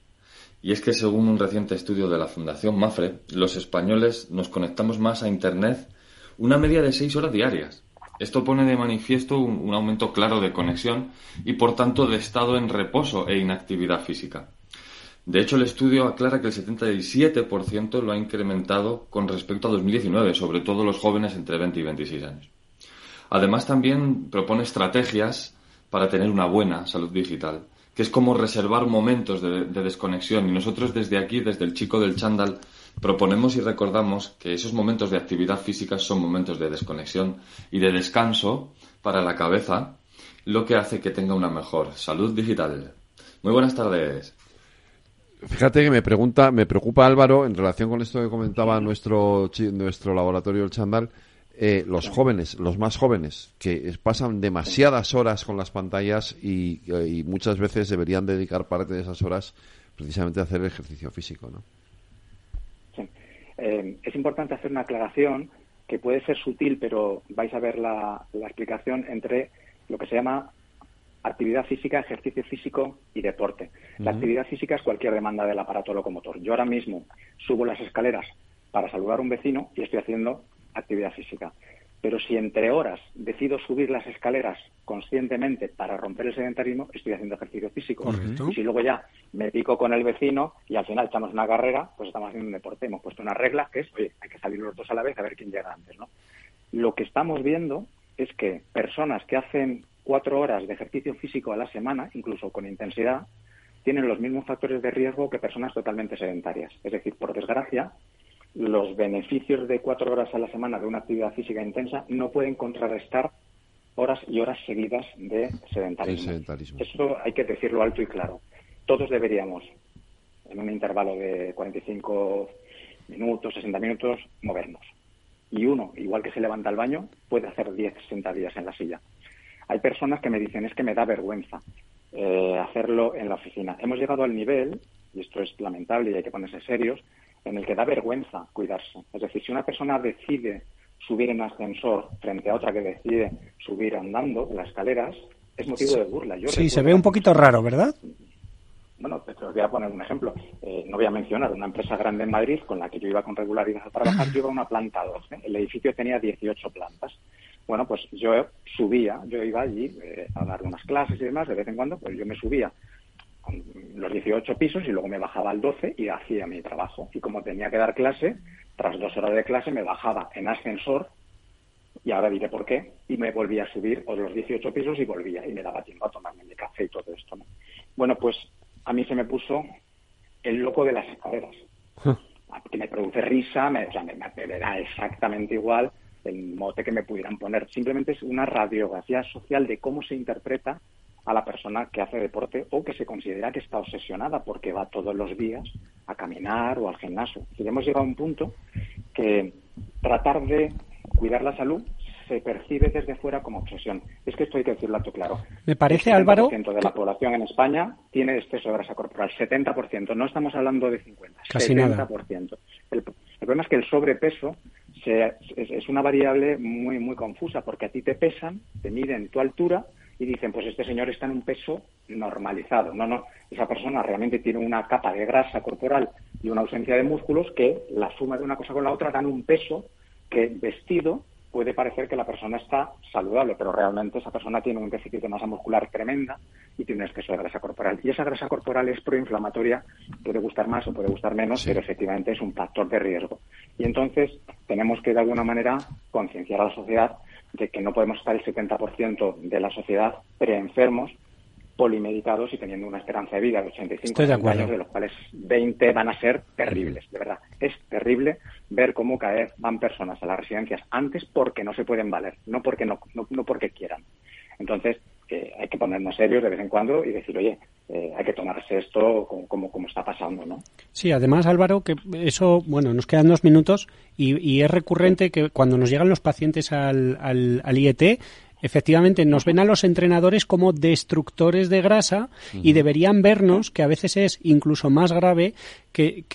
Y es que según un reciente estudio de la Fundación Mafre, los españoles nos conectamos más a Internet una media de seis horas diarias. Esto pone de manifiesto un, aumento claro de conexión y por tanto de estado en reposo e inactividad física. De hecho, el estudio aclara que el 77% lo ha incrementado con respecto a 2019, sobre todo los jóvenes entre 20 y 26 años. Además, también propone estrategias para tener una buena salud digital, que es como reservar momentos de, desconexión. Y nosotros desde aquí, desde el chico del chándal, proponemos y recordamos que esos momentos de actividad física son momentos de desconexión y de descanso para la cabeza, lo que hace que tenga una mejor salud digital. Muy buenas tardes. Fíjate que me pregunta, me preocupa Álvaro en relación con esto que comentaba nuestro nuestro laboratorio el Chandal eh, los jóvenes, los más jóvenes, que pasan demasiadas horas con las pantallas y, muchas veces deberían dedicar parte de esas horas precisamente a hacer ejercicio físico, ¿no? Sí. Eh, es importante hacer una aclaración que puede ser sutil, pero vais a ver la, explicación entre lo que se llama actividad física, ejercicio físico y deporte. La actividad física es cualquier demanda del aparato locomotor. Yo ahora mismo subo las escaleras para saludar a un vecino y estoy haciendo actividad física. Pero si entre horas decido subir las escaleras conscientemente para romper el sedentarismo, estoy haciendo ejercicio físico. Y si luego ya me pico con el vecino y al final echamos una carrera, pues estamos haciendo un deporte. Hemos puesto una regla que es, oye, hay que salir los dos a la vez a ver quién llega antes, ¿no? Lo que estamos viendo es que personas que hacen cuatro horas de ejercicio físico a la semana, incluso con intensidad, tienen los mismos factores de riesgo que personas totalmente sedentarias. Es decir, por desgracia, los beneficios de cuatro horas a la semana de una actividad física intensa no pueden contrarrestar horas y horas seguidas de sedentarismo. Eso hay que decirlo alto y claro. Todos deberíamos, en un intervalo de 45 minutos, 60 minutos, movernos. Y uno, igual que se levanta al baño, puede hacer 10 sentadillas en la silla. Hay personas que me dicen, es que me da vergüenza eh, hacerlo en la oficina. Hemos llegado al nivel, y esto es lamentable y hay que ponerse serios, en el que da vergüenza cuidarse. Es decir, si una persona decide subir en ascensor frente a otra que decide subir andando las escaleras, es motivo de burla. sí, se ve un poquito raro, ¿verdad? Bueno, te voy a poner un ejemplo. Eh, no voy a mencionar una empresa grande en Madrid con la que yo iba con regularidad a trabajar. Yo iba a una planta 12. El edificio tenía 18 plantas. Bueno, pues yo subía, yo iba allí eh, a dar unas clases y demás. De vez en cuando, pues yo me subía los 18 pisos y luego me bajaba al 12 y hacía mi trabajo. Y como tenía que dar clase, tras dos horas de clase me bajaba en ascensor y ahora diré por qué, y me volvía a subir los 18 pisos y volvía y me daba tiempo a tomarme mi café y todo esto. Bueno, pues a mí se me puso el loco de las escaleras, que me produce risa, me, o sea, me, me da exactamente igual el mote que me pudieran poner. Simplemente es una radiografía social de cómo se interpreta a la persona que hace deporte o que se considera que está obsesionada porque va todos los días a caminar o al gimnasio. Y hemos llegado a un punto que tratar de cuidar la salud se percibe desde fuera como obsesión. Es que esto hay que decirlo alto claro. Me parece, Álvaro... El 70% de la población en España tiene exceso de grasa corporal. 70%. No estamos hablando de 50. Casi 70%. Nada. El, problema es que el sobrepeso es, es, una variable muy, muy confusa porque a ti te pesan, te miden tu altura y dicen, pues este señor está en un peso normalizado. No, no, esa persona realmente tiene una capa de grasa corporal y una ausencia de músculos que la suma de una cosa con la otra dan un peso que vestido puede parecer que la persona está saludable, pero realmente esa persona tiene un déficit de masa muscular tremenda y tiene un exceso de grasa corporal. Y esa grasa corporal es proinflamatoria, puede gustar más o puede gustar menos, pero efectivamente es un factor de riesgo. Y entonces tenemos que de alguna manera concienciar a la sociedad de que no podemos estar el 70% de la sociedad preenfermos, polimedicados y teniendo una esperanza de vida de 85 años, de los cuales 20 van a ser terribles, de verdad. Es terrible ver cómo caer van personas a las residencias antes porque no se pueden valer, no porque no, no, porque quieran. Entonces, eh, hay que ponernos serios de vez en cuando y decir, oye, eh, hay que tomarse esto como, como, está pasando, ¿no? Sí, además, Álvaro, que eso, bueno, nos quedan dos minutos y, y es recurrente que cuando nos llegan los pacientes al, al, al IET, efectivamente nos ven a los entrenadores como destructores de grasa y deberían vernos que a veces es incluso más grave que,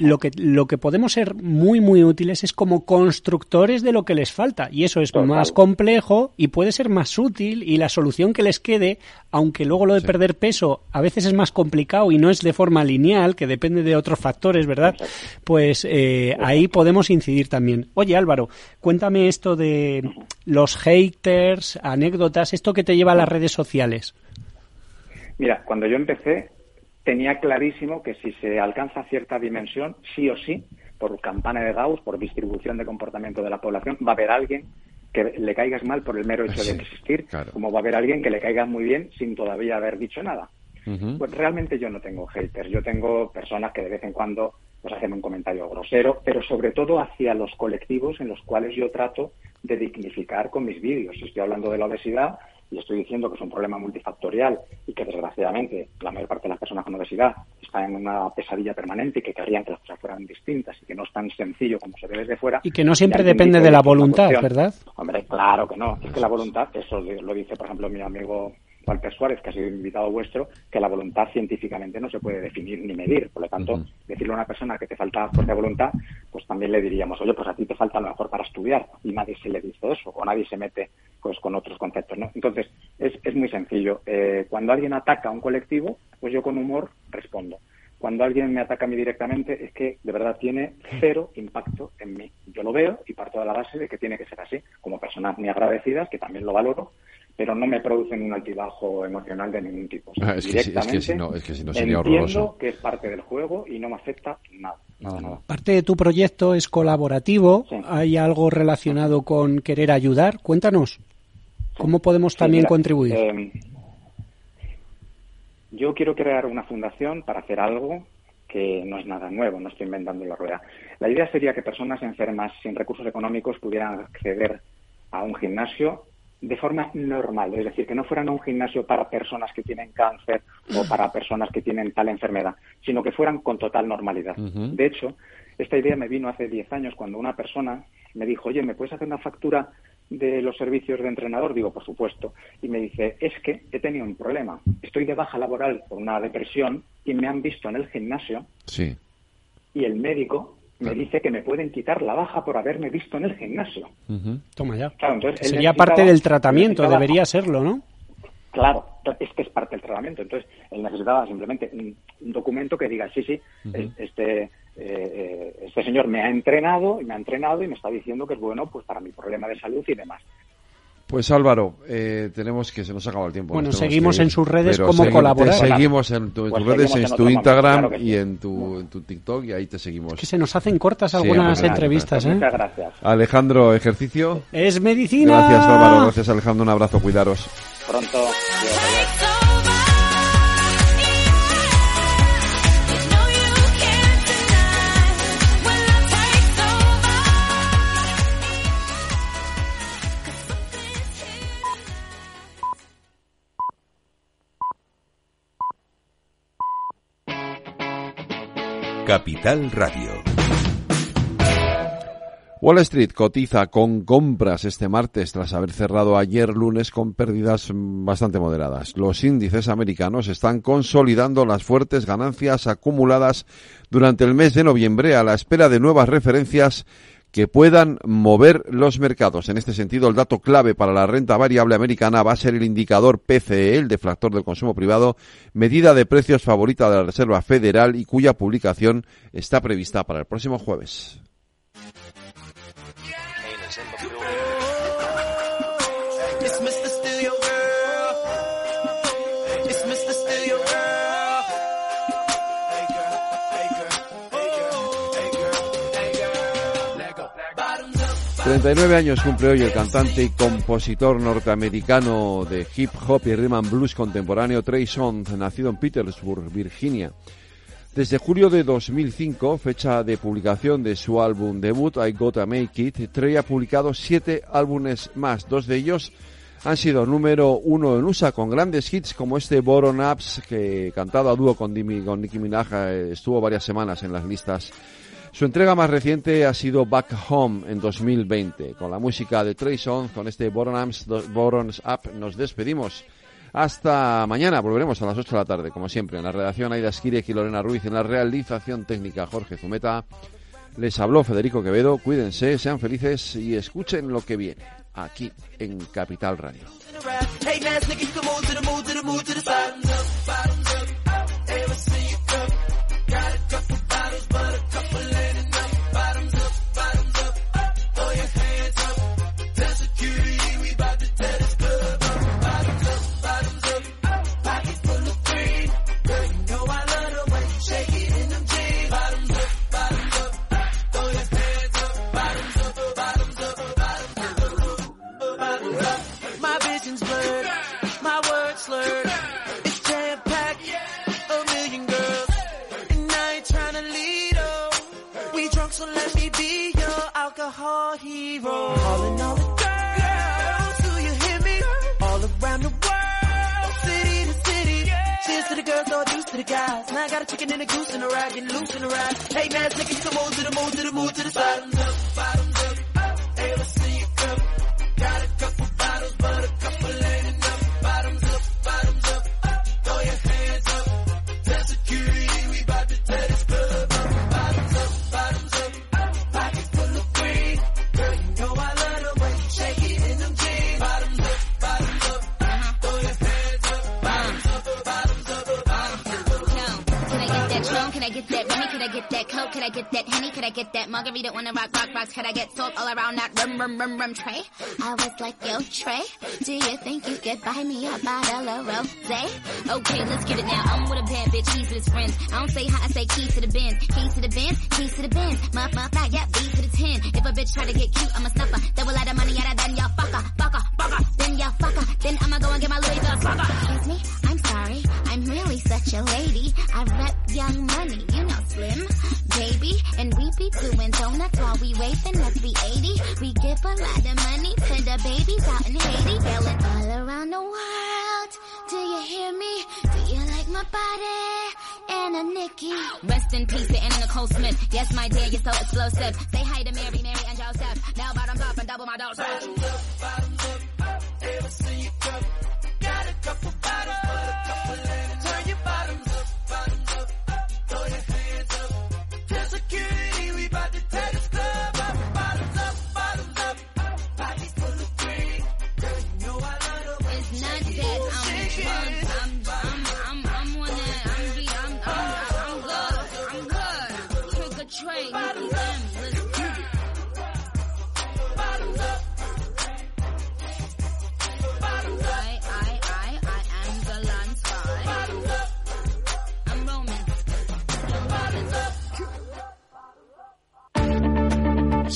lo que lo que podemos ser muy muy útiles es como constructores de lo que les falta. Y eso es más complejo y puede ser más útil y la solución que les quede aunque luego lo de perder peso a veces es más complicado y no es de forma lineal que depende de otros factores verdad pues eh, ahí podemos incidir también. Oye Álvaro cuéntame esto de los haters anécdotas esto que te lleva a las redes sociales. Mira, cuando yo empecé, tenía clarísimo que si se alcanza cierta dimensión, sí o sí, por campana de Gauss, por distribución de comportamiento de la población, va a haber alguien que le caigas mal por el mero hecho de existir, como va a haber alguien que le caiga muy bien sin todavía haber dicho nada. Pues realmente yo no tengo haters, yo tengo personas que de vez en cuando pues hacen un comentario grosero, pero sobre todo hacia los colectivos en los cuales yo trato de dignificar con mis vídeos. Si estoy hablando de la obesidad, y estoy diciendo que es un problema multifactorial y que desgraciadamente la mayor parte de las personas con obesidad están en una pesadilla permanente y que querrían que las cosas fueran distintas y que no es tan sencillo como se ve desde fuera. Y que no siempre depende de la voluntad, ¿verdad? Hombre, claro que no. Es que la voluntad, eso lo dice, por ejemplo, mi amigo Walter Suárez, que ha sido invitado vuestro, que la voluntad científicamente no se puede definir ni medir. Por lo tanto, decirle a una persona que te falta fuerza de voluntad, pues también le diríamos, oye, pues a ti te falta a lo mejor para estudiar. Y nadie se le dice eso, o nadie se mete pues con otros conceptos. ¿no? Entonces, es, es muy sencillo. Eh, cuando alguien ataca a un colectivo, pues yo con humor respondo. Cuando alguien me ataca a mí directamente, es que de verdad tiene cero impacto en mí. Yo lo veo y parto de la base de que tiene que ser así. Como personas muy agradecidas, que también lo valoro, pero no me producen un altibajo emocional de ningún tipo. Ah, es, que, si no, es que si no sería entiendo que es parte del juego y no me afecta nada. nada, Parte de tu proyecto es colaborativo. ¿Hay algo relacionado con querer ayudar? Cuéntanos. ¿Cómo podemos también contribuir? Eh, yo quiero crear una fundación para hacer algo que no es nada nuevo, no estoy inventando la rueda. La idea sería que personas enfermas sin recursos económicos pudieran acceder a un gimnasio de forma normal, es decir, que no fueran un gimnasio para personas que tienen cáncer o para personas que tienen tal enfermedad, sino que fueran con total normalidad. De hecho, esta idea me vino hace 10 años cuando una persona me dijo, oye, ¿me puedes hacer una factura de los servicios de entrenador? Digo, por supuesto. Y me dice, es que he tenido un problema. Estoy de baja laboral por una depresión y me han visto en el gimnasio. Sí. Y el médico me dice que me pueden quitar la baja por haberme visto en el gimnasio. Toma ya. Claro, entonces, Sería parte del tratamiento, debería serlo, ¿no? Claro, es que es parte del tratamiento. Entonces, él necesitaba simplemente un, un documento que diga, sí, sí, este, eh, este señor me ha entrenado y me ha entrenado y me está diciendo que es bueno pues para mi problema de salud y demás. Pues Álvaro, eh, tenemos que se nos acaba el tiempo. Bueno, seguimos en sus redes como colaborar. seguimos en tus redes, en, tu Instagram y en tu, en tu TikTok y ahí te seguimos. que se nos hacen cortas algunas entrevistas, ¿eh? Muchas gracias. Alejandro, ejercicio. Es medicina. Gracias Álvaro, gracias Alejandro, un abrazo, cuidaros. Pronto. Capital Radio. Wall Street cotiza con compras este martes tras haber cerrado ayer lunes con pérdidas bastante moderadas. Los índices americanos están consolidando las fuertes ganancias acumuladas durante el mes de noviembre a la espera de nuevas referencias que puedan mover los mercados. En este sentido, el dato clave para la renta variable americana va a ser el indicador PCE, el deflactor del consumo privado, medida de precios favorita de la Reserva Federal y cuya publicación está prevista para el próximo jueves. 39 años cumple hoy el cantante y compositor norteamericano de hip hop y rhythm and blues contemporáneo Trey Songz, nacido en Petersburg, Virginia. Desde julio de 2005, fecha de publicación de su álbum debut I Gotta Make It, Trey ha publicado siete álbumes más. Dos de ellos han sido número uno en USA con grandes hits como este Boron Ups, que cantado a dúo con, con Nicki Minaj eh, estuvo varias semanas en las listas su entrega más reciente ha sido Back Home en 2020. Con la música de Trey con este Bottoms, Up, nos despedimos. Hasta mañana, volveremos a las 8 de la tarde, como siempre, en la redacción Aida Skirek y Lorena Ruiz, en la realización técnica Jorge Zumeta. Les habló Federico Quevedo, cuídense, sean felices y escuchen lo que viene, aquí en Capital Radio. Hero. Calling all the girls, do you hear me? All around the world, city to city. Cheers to the girls, all deuce to the guys. Now I got a chicken and a goose in a ride, getting loose in a ride. Hey man, take it, you can move to the move to the move to the side. Bottoms up, bottoms up. Hey, let's see you come. Got a Can I get that Coke? Can I get that Henny? Can I get that Margarita? Wanna rock, rock, rocks? Can I get salt all around that rum, rum, rum, rum tray? I was like, yo, Trey, do you think you could buy me a bottle of rosé? Okay, let's get it now. I'm with a bad bitch, he's with his friends. I don't say hi, I say key to the Benz. Keys to the Benz, keys to the Benz. Muff, muff, fly, yeah, B to the 10. If a bitch try to get cute, I'm a snuffer. Double out of money, out of then y'all fucker, fucker, fucker. Then y'all fucker. Then I'ma go and get my Louis Vuitton. Excuse me, I'm sorry. I'm really such a lady. I rep young money, you know Slim, baby. And we be doing donuts while we waving, let's be 80. We give a lot of money to the babies out in Haiti. Yelling all around the world. Do you hear me? Do you like my body? And a Nikki. Rest in peace to Anna Nicole Smith. Yes, my dear, you're so explosive. Say hi to Mary, Mary, and Joseph. Now bottoms up and double my dose. Bottoms up, bottoms up. Hey, let's see you come. Got a couple